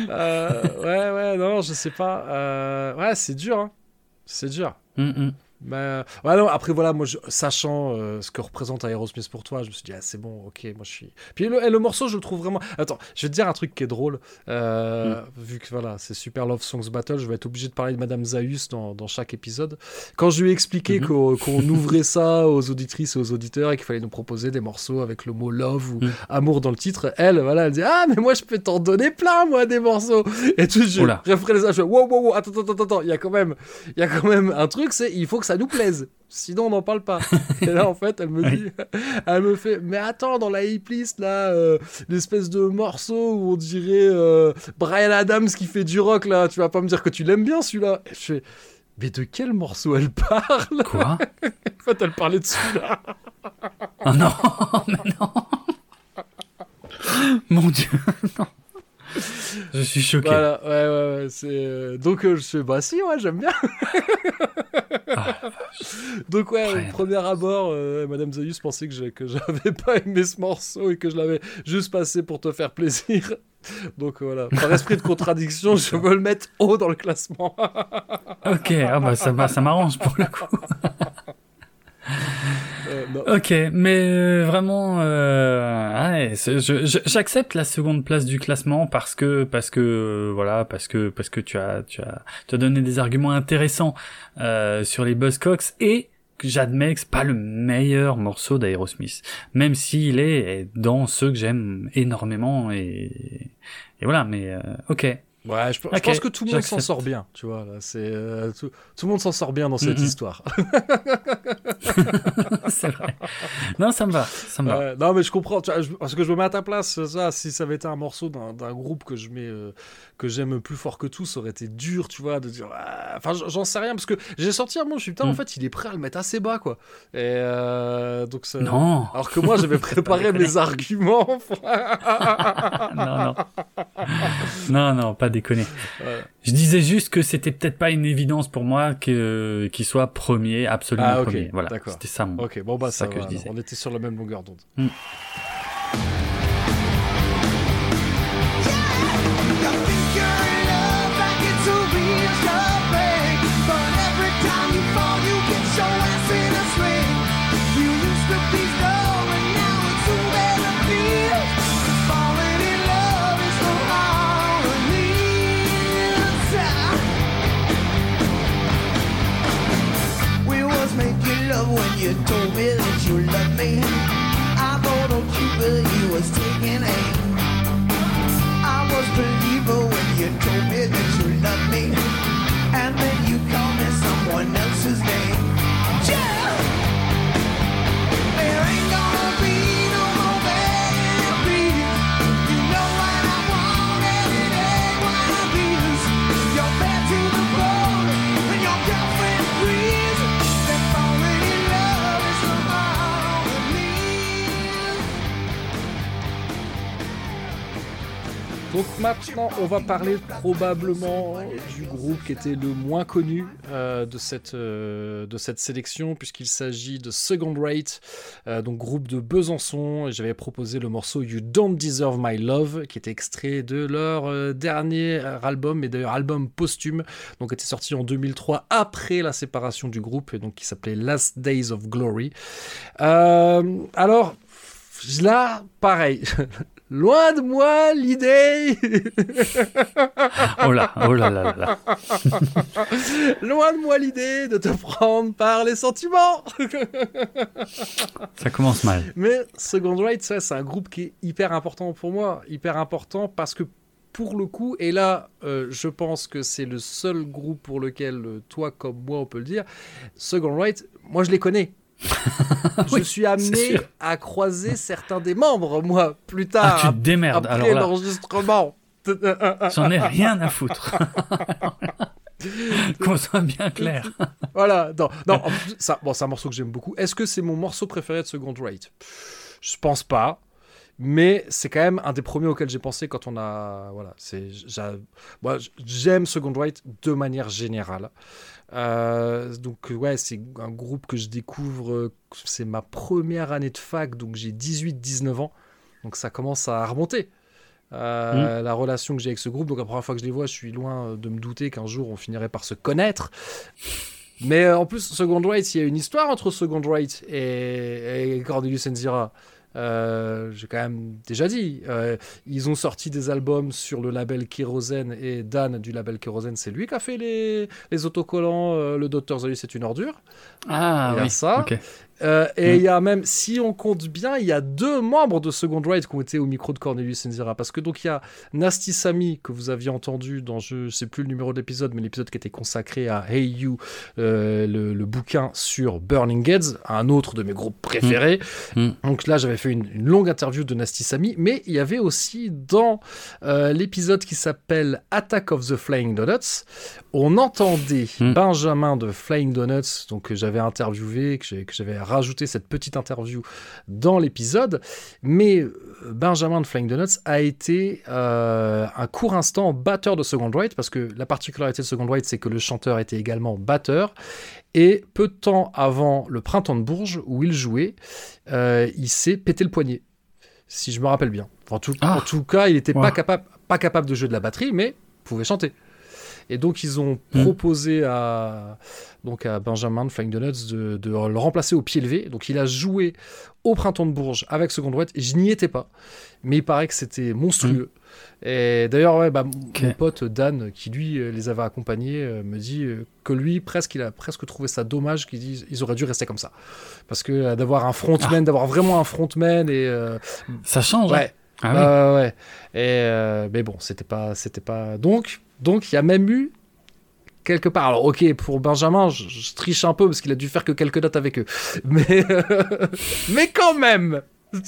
Euh, ouais, ouais, non, je sais pas. Euh, ouais, c'est dur, hein. C'est dur. Mm, mm. Euh, ouais, non, après, voilà, moi, je- sachant euh, ce que représente Aerosmith pour toi, je me suis dit, ah, c'est bon, ok, moi, je suis. Puis le, et le morceau, je le trouve vraiment. Attends, je vais te dire un truc qui est drôle. Euh, Vu que, voilà, c'est Super Love Songs Battle, je vais être obligé de parler de Madame Zaius dans, dans chaque épisode. Quand je lui ai expliqué Mhm. qu'on ouvrait ça aux auditrices et aux auditeurs et qu'il fallait nous proposer des morceaux avec le mot love ou Mhm. amour dans le titre, elle, voilà, elle dit, ah, mais moi, je peux t'en donner plein, moi, des morceaux. Et tout, je, Oula. je ferai les je fais, wow, wow, wow, attends, attends, attends, attends, il y a quand même, il y a quand même un truc, c'est, il faut que ça nous plaise. Sinon, on n'en parle pas. Et là, en fait, elle me dit, elle me fait, mais attends, dans la hiplist, là, euh, l'espèce de morceau où on dirait euh, Brian Adams qui fait du rock, là, tu vas pas me dire que tu l'aimes bien, celui-là. Et je fais, mais de quel morceau elle parle? Quoi? En fait, elle parlait de celui-là. Oh non, mais non. Mon dieu, non. Je suis choqué. Voilà, ouais, ouais, ouais, c'est... euh, Donc, euh, je fais, bah si, ouais, j'aime bien. Ah, Donc ouais, au premier abord, euh, Madame Zayus pensait que que j'avais pas aimé ce morceau et que je l'avais juste passé pour te faire plaisir. Donc voilà, par esprit de contradiction, je veux le mettre haut dans le classement. ok, ah bah ça m'arrange pour le coup. Non. Ok, mais euh, vraiment, euh, ouais, je- je- j'accepte la seconde place du classement parce que parce que euh, voilà parce que parce que tu as tu as tu as donné des arguments intéressants euh, sur les Buzzcocks et j'admets que c'est pas le meilleur morceau d'Aerosmith, même s'il est dans ceux que j'aime énormément et, et voilà. Mais euh, ok, Ouais, je, pense que tout le monde s'en sort bien, tu vois. Là, c'est euh, tout, tout le monde s'en sort bien dans cette histoire. c'est vrai. Non, ça me va, ça me va. Non, mais je comprends, tu vois, je- parce que je me mets à ta place. Ça, si ça avait été un morceau d'un groupe que je mets, euh, que j'aime plus fort que tout, ça aurait été dur, tu vois, de dire. ah, Enfin, j'en sais rien parce que j'ai sorti un mot, je suis putain, en Mm. fait, il est prêt à le mettre assez bas, quoi. Et euh, donc ça. Non, Alors que moi, j'avais préparé mes arguments. non, non, non, non, pas déconner. Je disais juste que c'était peut-être pas une évidence pour moi que qu'il soit premier, absolument Ah, premier. Voilà, c'était ça. Mon... ok, bon bah ça, ça que va, je disais. On était sur la même longueur d'onde. You Donc maintenant, on va parler probablement du groupe qui était le moins connu euh, de, cette, euh, de cette sélection, puisqu'il s'agit de Second Rate, euh, donc groupe de Besançon. J'avais proposé le morceau You Don't Deserve My Love, qui était extrait de leur dernier album, et d'ailleurs album posthume, donc était sorti en 2003 après la séparation du groupe, et donc qui s'appelait Last Days of Glory. Alors, là, pareil. Loin de moi l'idée Oh là, oh là là là. Loin de moi l'idée de te prendre par les sentiments Ça commence mal. Mais Second Rate, ça, c'est un groupe qui est hyper important pour moi. Hyper important parce que pour le coup, et là, euh, je pense que c'est le seul groupe pour lequel euh, toi comme moi on peut le dire, Second Rate, moi je les connais. je Oui, suis amené à croiser certains des membres, moi, plus Ah, tard, tu te démerdes. après Alors là, l'enregistrement. j'en ai rien à foutre. Qu'on soit bien clair. Voilà, non, non ça, bon, c'est un morceau que j'aime beaucoup. Est-ce que c'est mon morceau préféré de Second Rate? Je pense pas, mais c'est quand même un des premiers auxquels j'ai pensé quand on a, voilà, c'est, moi, j'aime Second Rate de manière générale. Euh, donc ouais, c'est un groupe que je découvre, c'est ma première année de fac, donc j'ai 18-19 ans, donc ça commence à remonter. Euh, La relation que j'ai avec ce groupe, donc la première fois que je les vois, je suis loin de me douter qu'un jour on finirait par se connaître. Mais euh, en plus, Second Rate, il y a une histoire entre Second Rate et, et Cornelius Enzira. Euh, J'ai quand même déjà dit, euh, ils ont sorti des albums sur le label Kérosène et Dan du label Kérosène, c'est lui qui a fait les, les autocollants. euh, le Dr. Zoli, c'est une ordure. Ah Il a ça. Ok. Euh, et Mm. il y a même, si on compte bien, il y a deux membres de Second Rate qui ont été au micro de Cornelius Enzira. Parce que donc il y a Nasty Samy, que vous aviez entendu dans, je sais plus le numéro de l'épisode, mais l'épisode qui était consacré à Hey You, euh, le, le bouquin sur Burning Heads, un autre de mes groupes préférés. Mm. Donc là, j'avais fait une, une longue interview de Nasty Samy, mais il y avait aussi dans euh, l'épisode qui s'appelle Attack of the Flying Donuts, on entendait Mm. Benjamin de Flying Donuts, donc que j'avais interviewé, que j'avais rajouté cette petite interview dans l'épisode, mais euh, Benjamin de Flying Donuts a été euh, un court instant batteur de Second Rate, parce que la particularité de Second Rate, c'est que le chanteur était également batteur, et peu de temps avant le Printemps de Bourges, où il jouait, euh, il s'est pété le poignet, si je me rappelle bien. Enfin, en, tout, Ah. en tout cas, il n'était pas capable, pas capable de jouer de la batterie, mais pouvait chanter. Et donc ils ont Mm. proposé à donc à Benjamin de Flying Donuts de, de le remplacer au pied levé. Donc il a joué au printemps de Bourges avec Second White. Et je n'y étais pas, mais il paraît que c'était monstrueux. Et d'ailleurs, ouais, bah, mon pote Dan, qui lui euh, les avait accompagnés, euh, me dit euh, que lui, presque, il a presque trouvé ça dommage qu'ils disent ils auraient dû rester comme ça. Parce que d'avoir un frontman, d'avoir vraiment un frontman et. euh, Ça change. hein. ouais. Ah oui. Ouais, ouais. Et euh, mais bon, c'était pas, c'était pas. Donc, donc, il y a même eu quelque part. Alors, ok, pour Benjamin, je, je triche un peu parce qu'il a dû faire que quelques dates avec eux, mais mais quand même.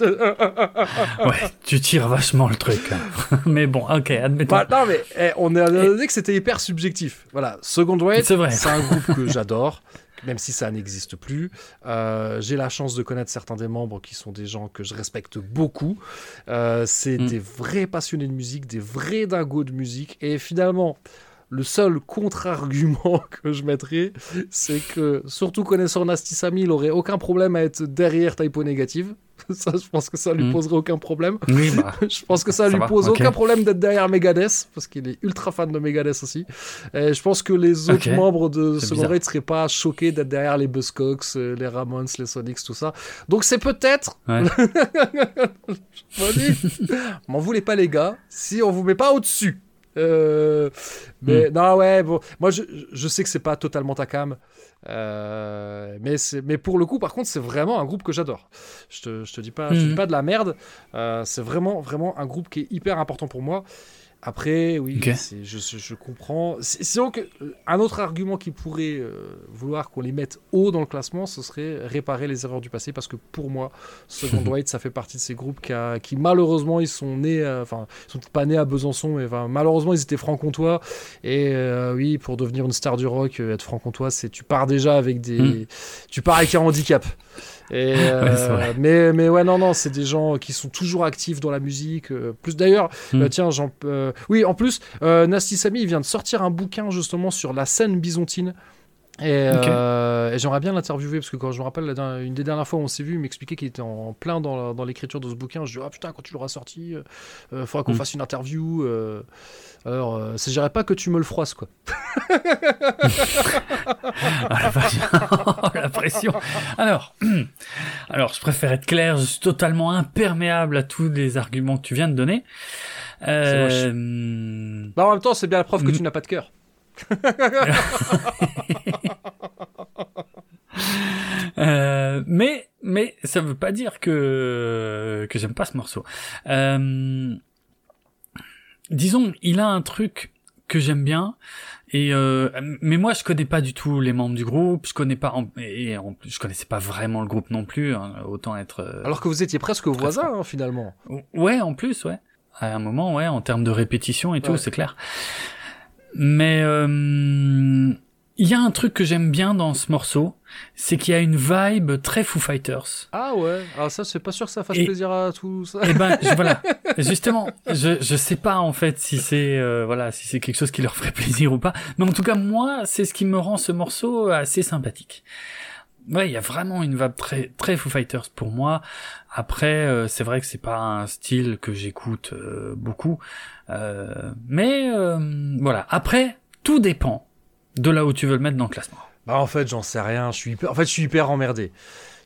Ouais, tu tires vachement le truc. hein. mais bon, ok, admettons. Bah, non, mais eh, on a on a dit que c'était hyper subjectif. Voilà, Second Wave, C'est vrai. c'est un groupe que j'adore. Même si ça n'existe plus, Euh, j'ai la chance de connaître certains des membres qui sont des gens que je respecte beaucoup. Euh, c'est Mm. des vrais passionnés de musique, des vrais dingos de musique. Et finalement, le seul contre-argument que je mettrais, c'est que, surtout connaissant Nasty Samy, il aurait aucun problème à être derrière Typo Négative. Ça, je pense que ça lui Mm. poserait aucun problème. Oui, bah. Je pense que ça, Ça lui va, pose aucun problème d'être derrière Megadeth, parce qu'il est ultra fan de Megadeth aussi. Et je pense que les autres membres de Second. Rate seraient pas choqués d'être derrière les Buzzcocks, euh, les Ramones, les Sonics, tout ça. Donc c'est peut-être, Ouais. vas-y, m'en voulez pas les gars, si on vous met pas au-dessus. Euh, Hmm. mais non ouais bon moi je, je sais que c'est pas totalement ta cam euh, mais c'est mais pour le coup par contre c'est vraiment un groupe que j'adore je te, je te dis pas je te dis Mhm. pas de la merde euh, c'est vraiment vraiment un groupe qui est hyper important pour moi après oui je, je, comprends. Sinon que euh, un autre argument qui pourrait euh, vouloir qu'on les mette haut dans le classement ce serait réparer les erreurs du passé parce que pour moi Second White ça fait partie de ces groupes qui, a- qui malheureusement ils sont nés euh, enfin ils sont pas nés à Besançon mais enfin, malheureusement ils étaient franc-comtois et euh, oui pour devenir une star du rock être franc-comtois c'est tu pars déjà avec des Mm. tu pars avec un handicap et euh, Ouais, mais mais ouais non non c'est des gens qui sont toujours actifs dans la musique euh, plus d'ailleurs Mm. euh, tiens j'en oui en plus Nasty Samy il vient de sortir un bouquin justement sur la scène byzantine et, euh, et j'aimerais bien l'interviewer parce que quand je me rappelle la une des dernières fois où on s'est vu, il m'expliquait qu'il était en plein dans, l'écriture de ce bouquin. Je dis ah putain quand tu l'auras sorti, il faudra qu'on Mm. fasse une interview. euh. alors euh, c'est dirait pas que tu me le froisses quoi. Ah, la, pression. Alors, alors, je préfère être clair. Je suis totalement imperméable à tous les arguments que tu viens de donner. Euh, Bah en même temps c'est bien la preuve que Mm. tu n'as pas de cœur. Euh, mais, mais ça veut pas dire que que j'aime pas ce morceau. Euh, disons, il a un truc que j'aime bien. Et euh, mais moi je connais pas du tout les membres du groupe, je connais pas en- et en je connaissais pas vraiment le groupe non plus, hein, autant être euh, Alors que vous étiez presque voisins hein, finalement. Ouais, en plus, ouais. À un moment, ouais, en termes de répétition et tout, c'est clair. Mais euh, il y a un truc que j'aime bien dans ce morceau, c'est qu'il y a une vibe très Foo Fighters. Ah ouais. Alors ça c'est pas sûr que ça fasse Et- plaisir à tout ça. Et ben je- voilà, justement, je je sais pas en fait si c'est euh, voilà si c'est quelque chose qui leur ferait plaisir ou pas, mais en tout cas moi c'est ce qui me rend ce morceau assez sympathique. Ouais, il y a vraiment une vibe très très Foo Fighters pour moi. Après, euh, c'est vrai que c'est pas un style que j'écoute euh, beaucoup, Euh, mais euh, voilà. Après, tout dépend de là où tu veux le mettre dans le classement. Bah en fait j'en sais rien. Je suis hyper... en fait je suis hyper emmerdé.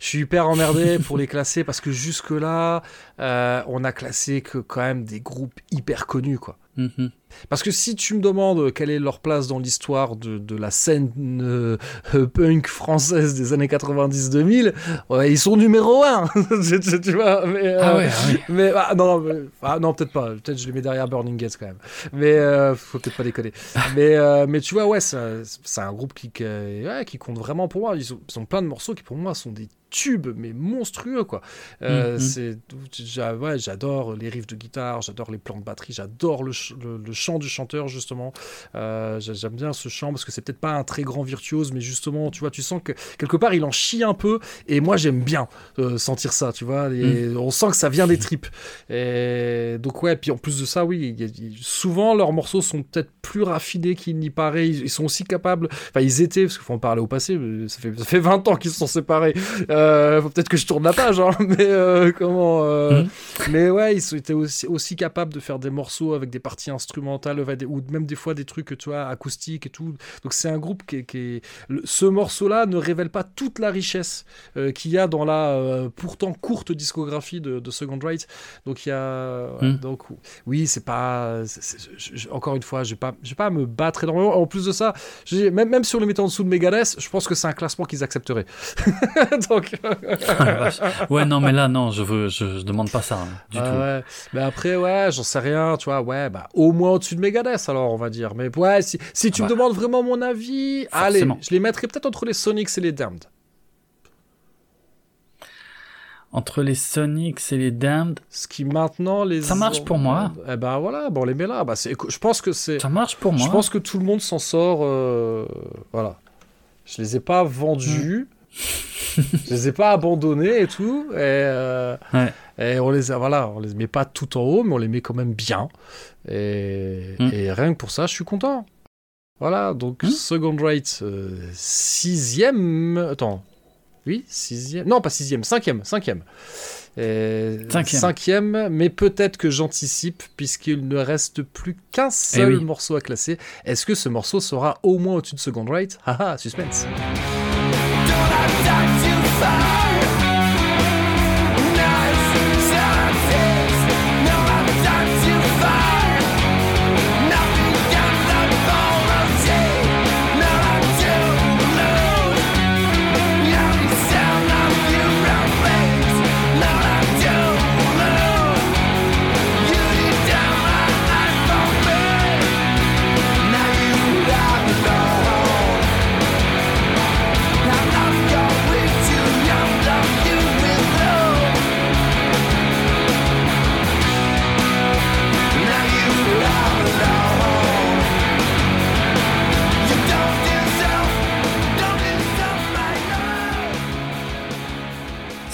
Je suis hyper emmerdé pour les classer parce que jusque là on a classé que quand même des groupes hyper connus quoi. Mhm. Parce que si tu me demandes quelle est leur place dans l'histoire de, de la scène euh, euh, punk française des années 90-2000, ouais, ils sont numéro un. tu, tu- tu vois, mais, euh, Ah ouais, ah mais ah, non, ah, non peut-être pas. Peut-être je les mets derrière Burning Gates quand même. Mais euh, faut peut-être pas déconner. mais, mais tu vois, ouais, c'est un groupe qui, qui, ouais, qui compte vraiment pour moi. Ils ont, ils ont plein de morceaux qui pour moi sont des tubes, mais monstrueux quoi. Euh, Mhm. c'est, ouais, j'adore les riffs de guitare, j'adore les plans de batterie, j'adore le, le, le chant du chanteur justement. Euh, j'a- j'aime bien ce chant parce que c'est peut-être pas un très grand virtuose, mais justement, tu vois, tu sens que quelque part il en chie un peu, et moi j'aime bien euh, sentir ça, tu vois. Et On sent que ça vient des tripes. Et donc ouais, puis en plus de ça, oui, y a- souvent leurs morceaux sont peut-être plus raffinés qu'il n'y paraît. Ils, ils sont aussi capables. Enfin, ils étaient, parce qu'il faut en parler au passé. Ça fait, ça fait 20 ans qu'ils se sont séparés. Euh, faut peut-être que je tourne la page, hein, mais euh, comment Mhm. Mais ouais, ils étaient aussi, aussi capables de faire des morceaux avec des parties instrumentales instrumentales, ou même des fois des trucs, tu vois, acoustiques et tout. Donc c'est un groupe qui est... qui est- le- Ce morceau-là ne révèle pas toute la richesse euh, qu'il y a dans la euh, pourtant courte discographie de, de Second Right. Donc il y a... Mm. Donc oui, c'est pas... je- je- encore une fois, je vais pas, je vais pas me battre énormément. En plus de ça, même, même si on les mettait en dessous de Megadeth, je pense que c'est un classement qu'ils accepteraient. Donc... Ah, ouais, non, mais là, non, je veux, je, je demande pas ça hein, du Ah tout. ouais. Mais après, ouais, j'en sais rien, tu vois, ouais, bah, au moins au-dessus de Megadeth, alors, on va dire. Mais ouais, si, si tu Ah me bah. demandes vraiment mon avis, allez, je les mettrais peut-être entre les Sonics et les Damned. Entre les Sonics et les Damned, Ce qui maintenant les. Ça marche pour moi. Eh ben voilà, bon, on les met là. Bah, c'est, je pense que c'est. ça marche pour moi. Je pense que tout le monde s'en sort. euh, Voilà. Je les ai pas vendus. Hmm. je les ai pas abandonnés et tout. Et, euh, Ouais. Et on les a, voilà, on les met pas tout en haut, mais on les met quand même bien. Et, Mm. et rien que pour ça, je suis content. Voilà, donc Mm. second rate, euh, sixième. Attends. Oui, sixième. Non, pas sixième, cinquième, cinquième. Et Cinquième. cinquième, mais peut-être que j'anticipe puisqu'il ne reste plus qu'un seul Eh oui. morceau à classer. Est-ce que ce morceau sera au moins au-dessus de second rate Haha, suspense.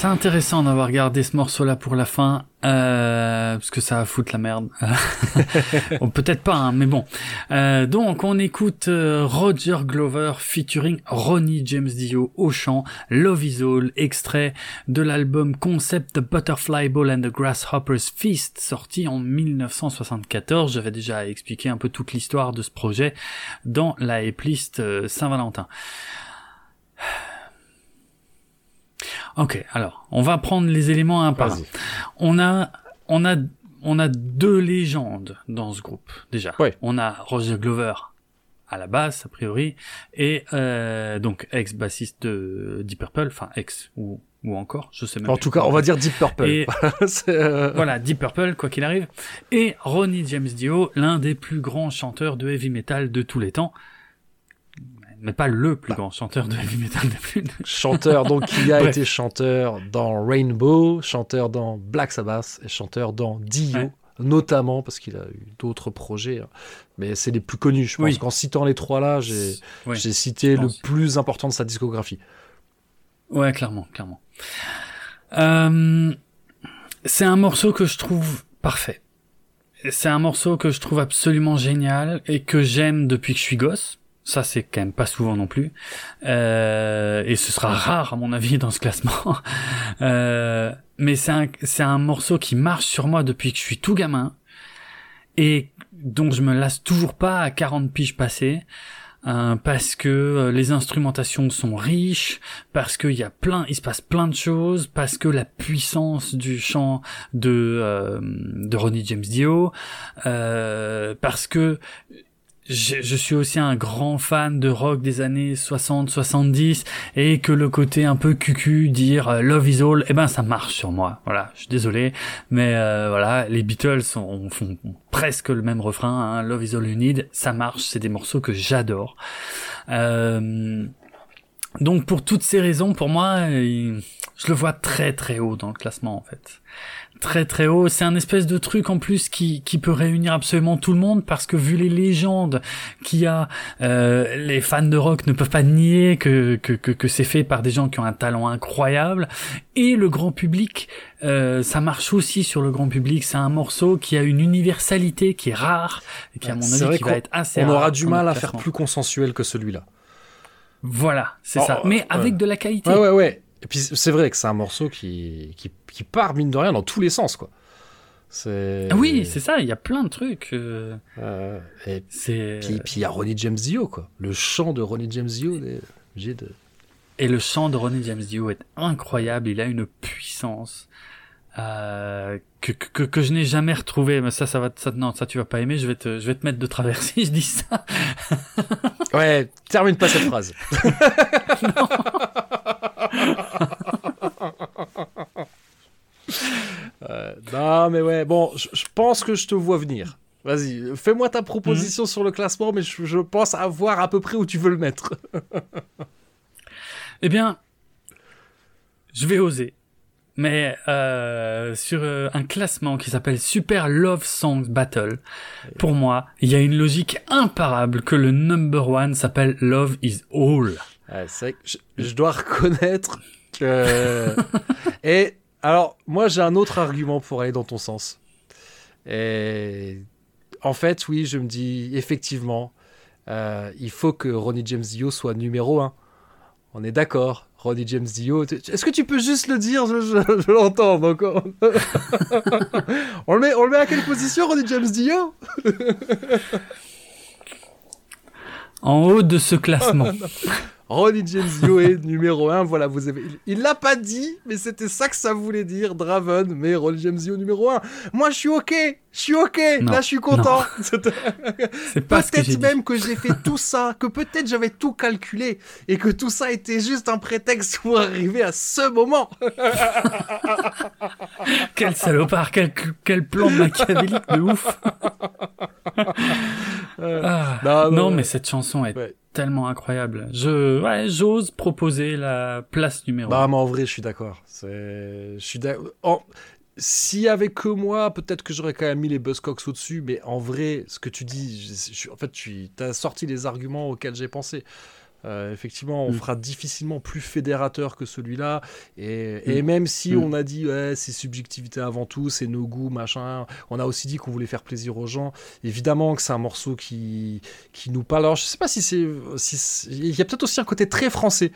C'est intéressant d'avoir gardé ce morceau-là pour la fin, euh, parce que ça va foutre la merde. Bon, Peut-être pas, hein, mais bon. Euh, donc, on écoute euh, Roger Glover featuring Ronnie James Dio au chant, Love Is All, extrait de l'album Concept The Butterfly Ball and the Grasshopper's Feast, sorti en 1974. J'avais déjà expliqué un peu toute l'histoire de ce projet dans la playlist euh, Saint-Valentin. Ok, alors, on va prendre les éléments un par un. On a, on a, on a deux légendes dans ce groupe, déjà. Ouais. On a Roger Glover à la basse, a priori, et euh, donc ex-bassiste de Deep Purple, enfin ex ou, ou encore, je sais même En tout cas, on va dire Deep Purple. Et- euh, Voilà, Deep Purple, quoi qu'il arrive. Et Ronnie James Dio, l'un des plus grands chanteurs de heavy metal de tous les temps. Mais pas le plus grand chanteur de heavy metal de plus. chanteur donc qui a été chanteur dans Rainbow, chanteur dans Black Sabbath et chanteur dans Dio. Ouais. Notamment parce qu'il a eu d'autres projets, hein. mais c'est les plus connus. Je pense Oui. qu'en citant les trois là, j'ai j'ai cité le plus important de sa discographie. Ouais, clairement, clairement. Euh, c'est un morceau que je trouve parfait. C'est un morceau que je trouve absolument génial et que j'aime depuis que je suis gosse. Ça, c'est quand même pas souvent non plus. Euh, et ce sera rare, à mon avis, dans ce classement. Euh, mais c'est un, c'est un morceau qui marche sur moi depuis que je suis tout gamin. Et donc, je me lasse toujours pas à 40 piges passées. euh, parce que euh, les instrumentations sont riches, parce qu'il y a plein, il se passe plein de choses, parce que la puissance du chant de euh, de Ronnie James Dio, euh, parce que je, je suis aussi un grand fan de rock des années 60-70 et que le côté un peu cucu dire euh, Love is all, eh ben ça marche sur moi. Voilà, je suis désolé, mais euh, voilà, les Beatles ont- font presque le même refrain, hein, Love is all you need, ça marche, c'est des morceaux que j'adore. Euh, donc pour toutes ces raisons, pour moi, il- je le vois très très haut dans le classement en fait. Très très haut, c'est un espèce de truc en plus qui, qui peut réunir absolument tout le monde parce que vu les légendes qu'il y a, euh, les fans de rock ne peuvent pas nier que, que, que, que c'est fait par des gens qui ont un talent incroyable et le grand public, euh, ça marche aussi sur le grand public, c'est un morceau qui a une universalité qui est rare et qui à mon avis qui va être assez On rare aura du mal à faire plus consensuel que celui-là. Voilà, c'est Oh, ça, mais ouais. avec de la qualité. Ouais, ouais, ouais. Et puis c'est vrai que c'est un morceau qui, qui, qui part, mine de rien, dans tous les sens, quoi. Oui, c'est ça, il y a plein de trucs. euh, Euh, et puis il y a Ronnie James Dio quoi. Le chant de Ronnie James Dio, obligé de. Et le chant de Ronnie James Dio est incroyable. Il a une puissance euh, que, que, que je n'ai jamais retrouvé. Mais ça, ça va, ça, non, ça tu vas pas aimer. Je vais te, je vais te mettre de travers si je dis ça. Ouais, termine pas cette phrase. Euh, non, mais ouais, bon, je pense que je te vois venir. Vas-y, fais-moi ta proposition sur le classement, mais je, je pense avoir à peu près où tu veux le mettre. Eh bien, je vais oser. Mais euh, sur euh, un classement qui s'appelle Super Love Songs Battle, pour moi, il y a une logique imparable que le number one s'appelle Love is All. C'est vrai que je, je dois reconnaître que. Et alors, moi, j'ai un autre argument pour aller dans ton sens. Et en fait, oui, je me dis effectivement, euh, il faut que Ronnie James Dio soit numéro 1. On est d'accord, Ronnie James Dio. Est-ce que tu peux juste le dire? Je, je- je l'entends encore. on, le met, on le met à quelle position, Ronnie James Dio? En haut de ce classement. Ronnie James Dio est numéro 1. Voilà, vous avez. Il l'a pas dit, mais c'était ça que ça voulait dire, Draven. Mais Ronnie James Dio numéro 1. Moi, je suis ok. Je suis ok. Non, Là, je suis content. Peut-être dit. même que j'ai fait tout ça, que peut-être j'avais tout calculé et que tout ça était juste un prétexte pour arriver à ce moment. Quel salopard, quel, quel plan machiavélique de ouf. Ah, non, non, non, ouais. mais cette chanson est Ouais. tellement incroyable. Je, ouais, j'ose proposer la place numéro Bah, mais en vrai, je suis d'accord. C'est, je suis d'accord. S'il y avait que moi, peut-être que j'aurais quand même mis les Buzzcocks au-dessus, mais en vrai, ce que tu dis, je, je suis- en fait, tu as sorti les arguments auxquels j'ai pensé. Euh, effectivement, on Mm. fera difficilement plus fédérateur que celui-là. Et, et Mm. même si Mm. on a dit, ouais, c'est subjectivité avant tout, c'est nos goûts, machin, on a aussi dit qu'on voulait faire plaisir aux gens. Évidemment que c'est un morceau qui, qui nous parle. Alors, je sais pas si c'est. Si c'est- il y a peut-être aussi un côté très français.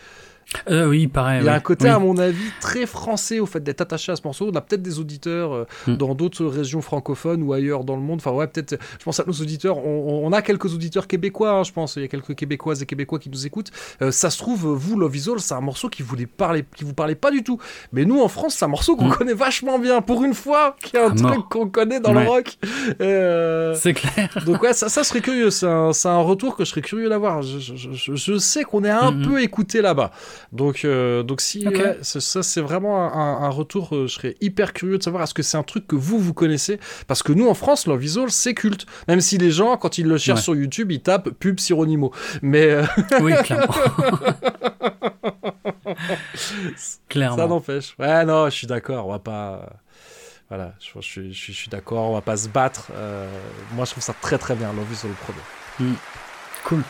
Euh, oui, pareil. Il y a oui. un côté, Oui. à mon avis, très français au fait d'être attaché à ce morceau. On a peut-être des auditeurs euh, Mm. dans d'autres régions francophones ou ailleurs dans le monde. Enfin, ouais, peut-être. Je pense à nos auditeurs. On, on a quelques auditeurs québécois, hein, je pense. Il y a quelques québécoises et québécois qui nous écoutent. Euh, ça se trouve, vous, Love Is All, c'est un morceau qui vous parler, qui vous parlait pas du tout. Mais nous, en France, c'est un morceau qu'on Mm. connaît vachement bien. Pour une fois, qu'il y a un truc qu'on connaît dans Ouais. le rock. Euh, C'est clair. donc ouais, ça, ça serait curieux. C'est un, retour que je serais curieux d'avoir. Je, je, je, je sais qu'on est un Mhm. peu écouté là-bas. Donc, euh, donc si ouais, ça, ça, c'est vraiment un, un retour, euh, je serais hyper curieux de savoir est-ce que c'est un truc que vous vous connaissez? Parce que nous en France, All, c'est culte. Même si les gens, quand ils le cherchent Ouais. sur YouTube, ils tapent pub Sironimo. Mais euh, Oui, clairement. ça clairement. n'empêche. Ouais, non, je suis d'accord. On va pas. Voilà, je, je suis, je suis, je suis d'accord. On va pas se battre. Euh, moi, je trouve ça très très bien. Love Is All le premier. Cool.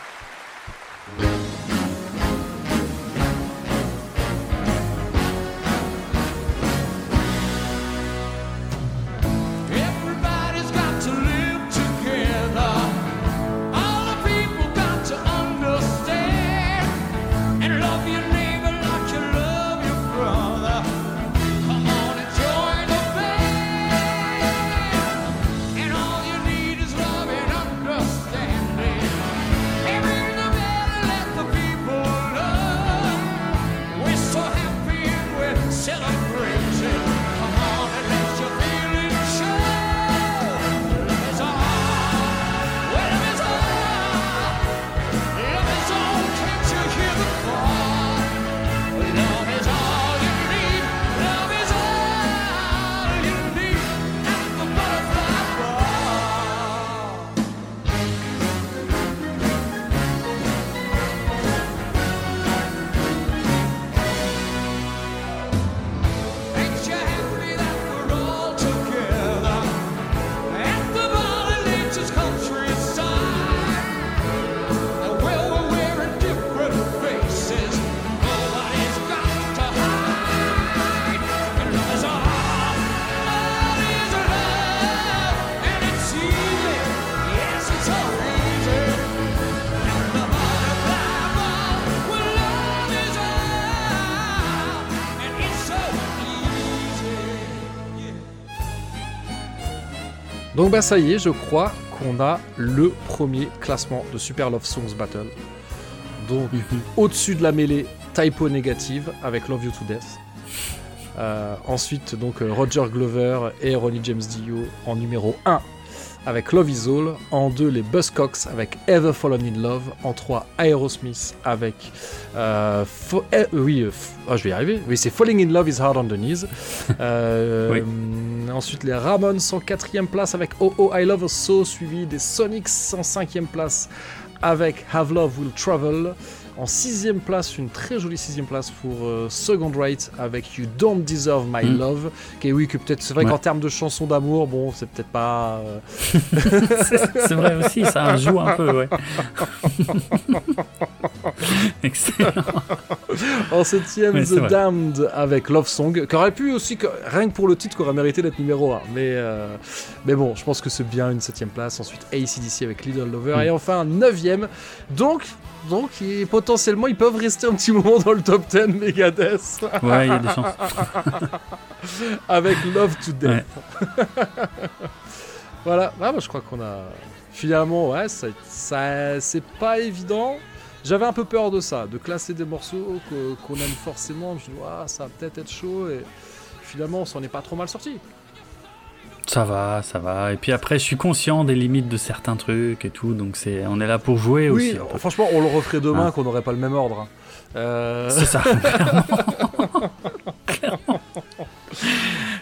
Donc bah ça y est, je crois qu'on a le premier classement de Super Love Songs Battle. Donc au-dessus de la mêlée, typo négative avec Love You to Death. Euh, ensuite donc euh, Roger Glover et Ronnie James Dio en numéro 1 avec Love Is All. En 2 les Buzzcocks avec Ever Fallen in Love. En 3 Aerosmith avec euh, eh, oui, ah, je vais y arriver. Oui, c'est Falling in Love is Hard on the Knees. Euh, Oui. Ensuite, les Ramones en quatrième place avec Oh Oh I Love So, suivi des Sonics en cinquième place avec Have Love Will Travel. En sixième place, une très jolie sixième place pour euh, Second Rate avec You Don't Deserve My Mm. Love. Qui oui, que peut-être, c'est vrai Ouais. qu'en termes de chansons d'amour, bon, c'est peut-être pas. euh, C'est vrai aussi, ça joue un peu, ouais. Excellent. En septième, The. Damned avec Love Song, qui aurait pu aussi, rien que pour le titre, qui aurait mérité d'être numéro 1. Mais, euh, mais bon, je pense que c'est bien une septième place. Ensuite, ACDC avec Little Lover. Mm. Et enfin, neuvième. Donc, donc et potentiellement, ils peuvent rester un petit moment dans le top 10 Megadeth Ouais, il y a des chances. avec Love to Death. voilà, ah, bah, je crois qu'on a. Finalement, ouais, ça, ça- c'est pas évident. J'avais un peu peur de ça, de classer des morceaux qu'on aime forcément. Je me dis, Ah, ça va peut-être être chaud. Et finalement, on s'en est pas trop mal sorti. Ça va, ça va. Et puis après, je suis conscient des limites de certains trucs et tout, donc c'est, on est là pour jouer Oui, aussi. un peu. franchement, on le referait demain, Hein. qu'on n'aurait pas le même ordre. hein. Euh, C'est ça.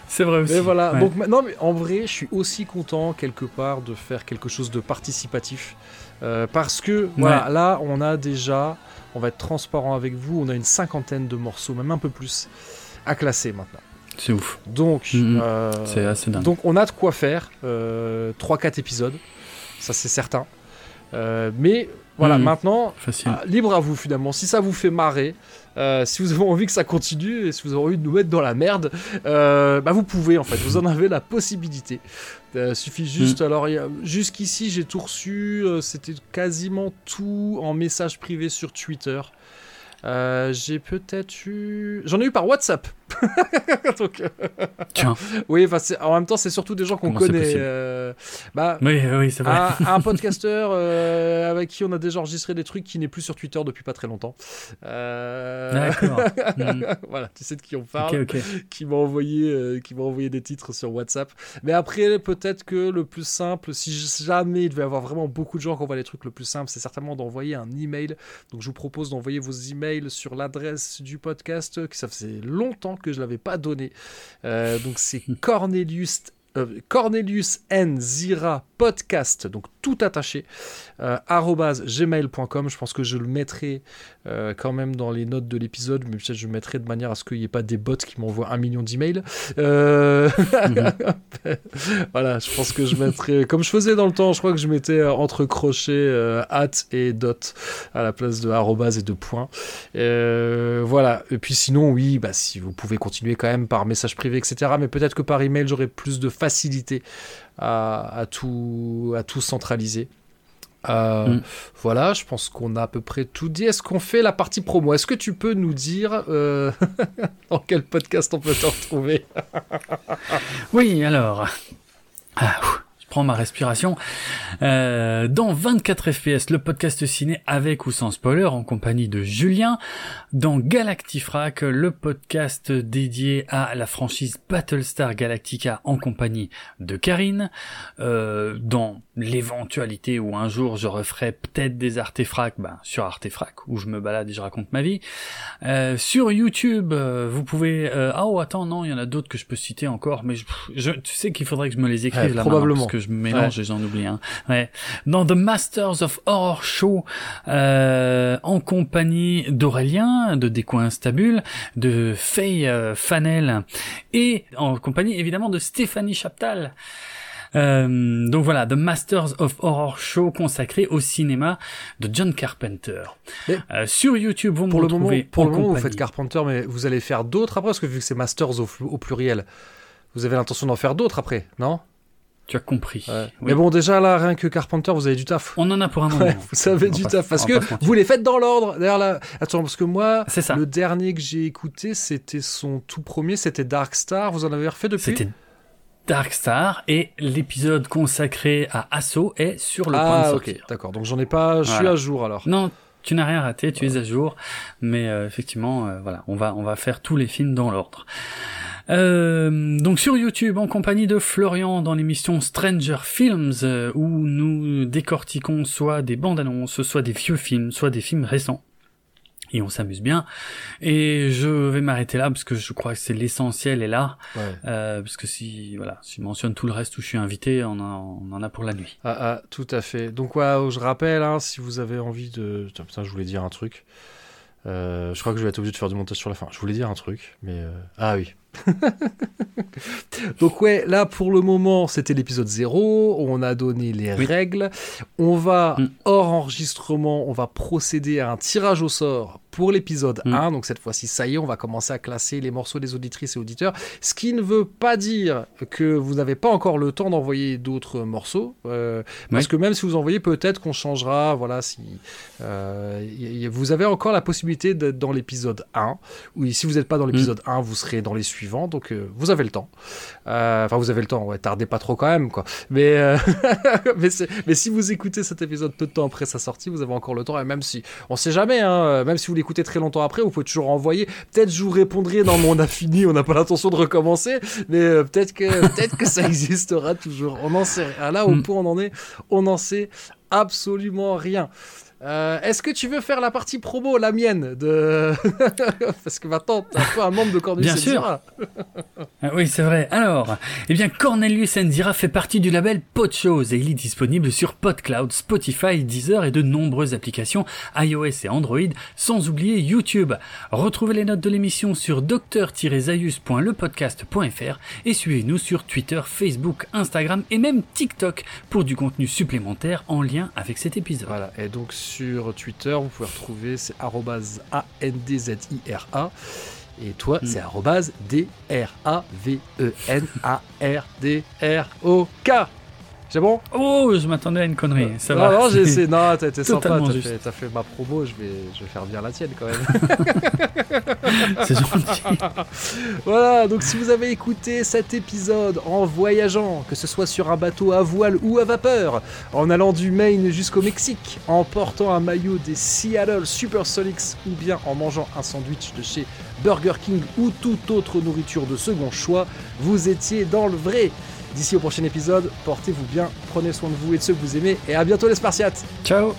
C'est vrai aussi. Mais voilà, Ouais. donc maintenant, mais en vrai, je suis aussi content quelque part de faire quelque chose de participatif. Euh, parce que voilà, là, on a déjà, on va être transparent avec vous, on a une cinquantaine de morceaux, même un peu plus, à classer maintenant. C'est ouf. Donc, euh, C'est assez dingue. donc on a de quoi faire. euh, 3-4 épisodes, ça c'est certain. Euh, mais voilà, Mhm. maintenant, Facile. ah, libre à vous finalement. Si ça vous fait marrer, euh, si vous avez envie que ça continue et si vous avez envie de nous mettre dans la merde, euh, bah vous pouvez en fait. Vous en avez la possibilité. Euh, suffit juste. Alors jusqu'ici j'ai tout reçu. euh, C'était quasiment tout en message privé sur Twitter. Euh, j'ai peut-être eu. J'en ai eu par WhatsApp. Donc, euh, Tiens. oui, en même temps, c'est surtout des gens qu'on connaît. euh, bah, Oui, oui, c'est vrai. un, un podcasteur euh, avec qui on a déjà enregistré des trucs qui n'est plus sur Twitter depuis pas très longtemps. Euh. Mhm. voilà, tu sais de qui on parle, qui m'a envoyé, qui m'a envoyé des titres sur WhatsApp. Mais après, peut-être que le plus simple, si jamais il devait y avoir vraiment beaucoup de gens qui envoient les trucs, le plus simple, c'est certainement d'envoyer un email. Donc, je vous propose d'envoyer vos emails sur l'adresse du podcast, que ça faisait longtemps que je l'avais pas donné. Euh, donc, c'est Cornelius. euh, Cornelius N. Zira podcast, donc tout attaché, euh, gmail.com. Je pense que je le mettrai euh, quand même dans les notes de l'épisode, mais peut-être je mettrai de manière à ce qu'il n'y ait pas des bots qui m'envoient un million d'emails. Euh, voilà, je pense que je mettrai, comme je faisais dans le temps, je crois que je mettais euh, entre crochets euh, at et dot à la place de arrobase et de point. Euh, voilà, et puis sinon, oui, bah, si vous pouvez continuer quand même par message privé, etc. Mais peut-être que par email, j'aurai plus de facilité à tout centraliser. Euh, Mm. Voilà, je pense qu'on a à peu près tout dit. Est-ce qu'on fait la partie promo? Est-ce que tu peux nous dire euh, dans quel podcast on peut te retrouver? Oui, alors. Ah, ouf, je prends ma respiration. Euh, dans 24 FPS, le podcast ciné avec ou sans spoiler, en compagnie de Julien. Dans Galactifrac, le podcast dédié à la franchise Battlestar Galactica en compagnie de Karine. Dans l'éventualité où un jour je referai peut-être des artefracs, ben, sur artefrac, où je me balade et je raconte ma vie. Euh, sur YouTube, euh, vous pouvez... euh, ah oh, attends, non, il y en a d'autres que je peux citer encore, mais je, je- tu sais qu'il faudrait que je me les écrive Ouais, là probablement. parce que je mélange et j'en oublie un. Ouais. Dans The Masters of Horror Show, euh, en compagnie d'Aurélien, de Décoin Stabule, de Faye euh, Fanel, et en compagnie évidemment de Stéphanie Chaptal. Euh, donc voilà, The Masters of Horror Show consacré au cinéma de John Carpenter. Euh, sur YouTube, vous me Pour le moment, pour le moment vous faites Carpenter, mais vous allez faire d'autres après Parce que vu que c'est Masters au, au pluriel, vous avez l'intention d'en faire d'autres après, non? Tu as compris. Ouais. Oui. Mais bon, déjà là, rien que Carpenter, vous avez du taf. On en a pour un moment. Ouais, vous avez du taf. Parce que vous les faites dans l'ordre. D'ailleurs, là, attends, parce que moi, ça. le dernier que j'ai écouté, c'était son tout premier, c'était Dark Star. Vous en avez refait depuis? Dark Star et l'épisode consacré à Asso est sur le point de Ah, sortir. ok, d'accord. Donc j'en ai pas, je suis à jour alors. Non, tu n'as rien raté, tu es à jour, mais euh, effectivement, euh, voilà, on va on va faire tous les films dans l'ordre. Euh, donc sur YouTube, en compagnie de Florian dans l'émission Stranger Films, euh, où nous décortiquons soit des bandes annonces, soit des vieux films, soit des films récents. Et on s'amuse bien. Et je vais m'arrêter là parce que je crois que c'est l'essentiel est là. Ouais. Euh, parce que si voilà, si je mentionne tout le reste où je suis invité, on en, on en a pour la nuit. Ah, ah, tout à fait. Donc, ouais, je rappelle, hein, si vous avez envie de. Putain, putain, je voulais dire un truc. Euh, je crois que je vais être obligé de faire du montage sur la fin. Je voulais dire un truc, mais. euh, Ah oui. Donc, ouais, là, pour le moment, c'était l'épisode 0. On a donné les Oui. règles. On va, Mm. hors enregistrement, on va procéder à un tirage au sort pour l'épisode Mm. 1. Donc, cette fois-ci, ça y est, on va commencer à classer les morceaux des auditrices et auditeurs. Ce qui ne veut pas dire que vous n'avez pas encore le temps d'envoyer d'autres morceaux. euh, parce que même si vous envoyez, peut-être qu'on changera. Voilà, si euh, y- y- vous avez encore la possibilité d'être dans l'épisode 1. Ou si vous n'êtes pas dans l'épisode 1, vous serez dans les suivants. Donc euh, vous avez le temps. Euh, Enfin, vous avez le temps. Ouais, tardez pas trop quand même, quoi. Mais euh, mais, mais si vous écoutez cet épisode peu de temps après sa sortie, vous avez encore le temps. Et même si on sait jamais, hein, même si vous l'écoutez très longtemps après, vous pouvez toujours envoyer. Peut-être je vous répondrai dans mon on a fini. On n'a pas l'intention de recommencer, mais peut-être que peut-être que ça existera toujours. On en sait rien. Là, au Mm. point où on en est, on n'en sait absolument rien. Euh, Est-ce que tu veux faire la partie promo, la mienne de Parce que maintenant, t'es un peu un membre de Cornelius Bien sûr. Ah oui, c'est vrai. Alors, eh bien, Cornelius Enzira fait partie du label Podchose et il est disponible sur PodCloud, Spotify, Deezer et de nombreuses applications iOS et Android, sans oublier YouTube. Retrouvez les notes de l'émission sur docteur-zaius.lepodcast.fr et suivez-nous sur Twitter, Facebook, Instagram et même TikTok pour du contenu supplémentaire en lien avec cet épisode. Voilà, et donc sur Twitter, vous pouvez retrouver, c'est A-N-D-Z-I-R-A. Et toi, Mm. c'est D-R-A-V-E-N-A-R-D-R-O-K. C'est bon? Oh, je m'attendais à une connerie. Ça non, va. non, j'ai essayé. Non, t'as été sympa. T'as fait, t'as fait ma promo. Je vais, je vais faire bien la tienne quand même. C'est gentil. Voilà, donc si vous avez écouté cet épisode en voyageant, que ce soit sur un bateau à voile ou à vapeur, en allant du Maine jusqu'au Mexique, en portant un maillot des Seattle Supersonics ou bien en mangeant un sandwich de chez Burger King ou toute autre nourriture de second choix, vous étiez dans le vrai. D'ici au prochain épisode, portez-vous bien, prenez soin de vous et de ceux que vous aimez, et à bientôt les Spartiates Ciao.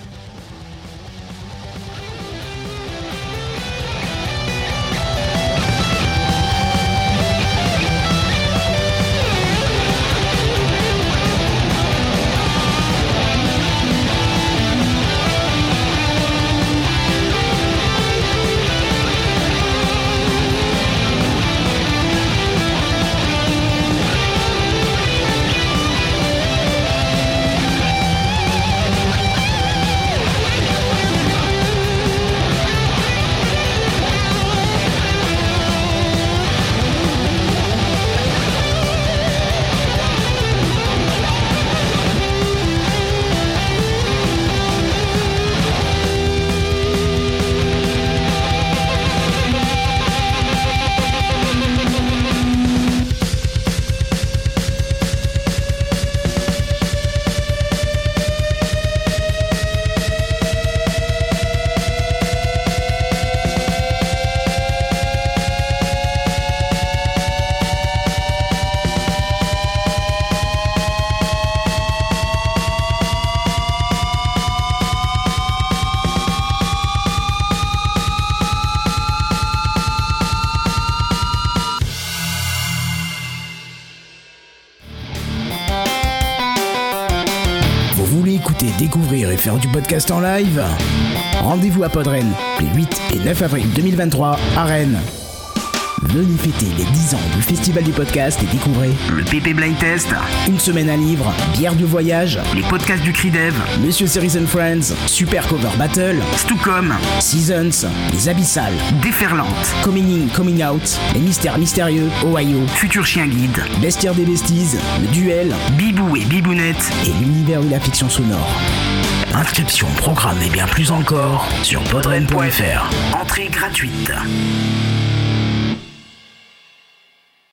Podcast en live Rendez-vous à Podren les 8 et 9 avril 2023 à Rennes. Venez fêter les 10 ans du Festival du podcast et découvrez Le PP Blind Test, une semaine à livre, bière de voyage, les podcasts du CRIDEV, Monsieur Series and Friends, Super Cover Battle, Stucom, Seasons, Les Abyssales, Déferlante, Coming In, Coming Out, Les Mystères Mystérieux, Ohio, Futur Chien Guide, Bestiaire des Besties, Le Duel Bibou et Bibounette. et l'univers de la fiction sonore. Inscription, programme et bien plus encore sur podren.fr. Entrée gratuite.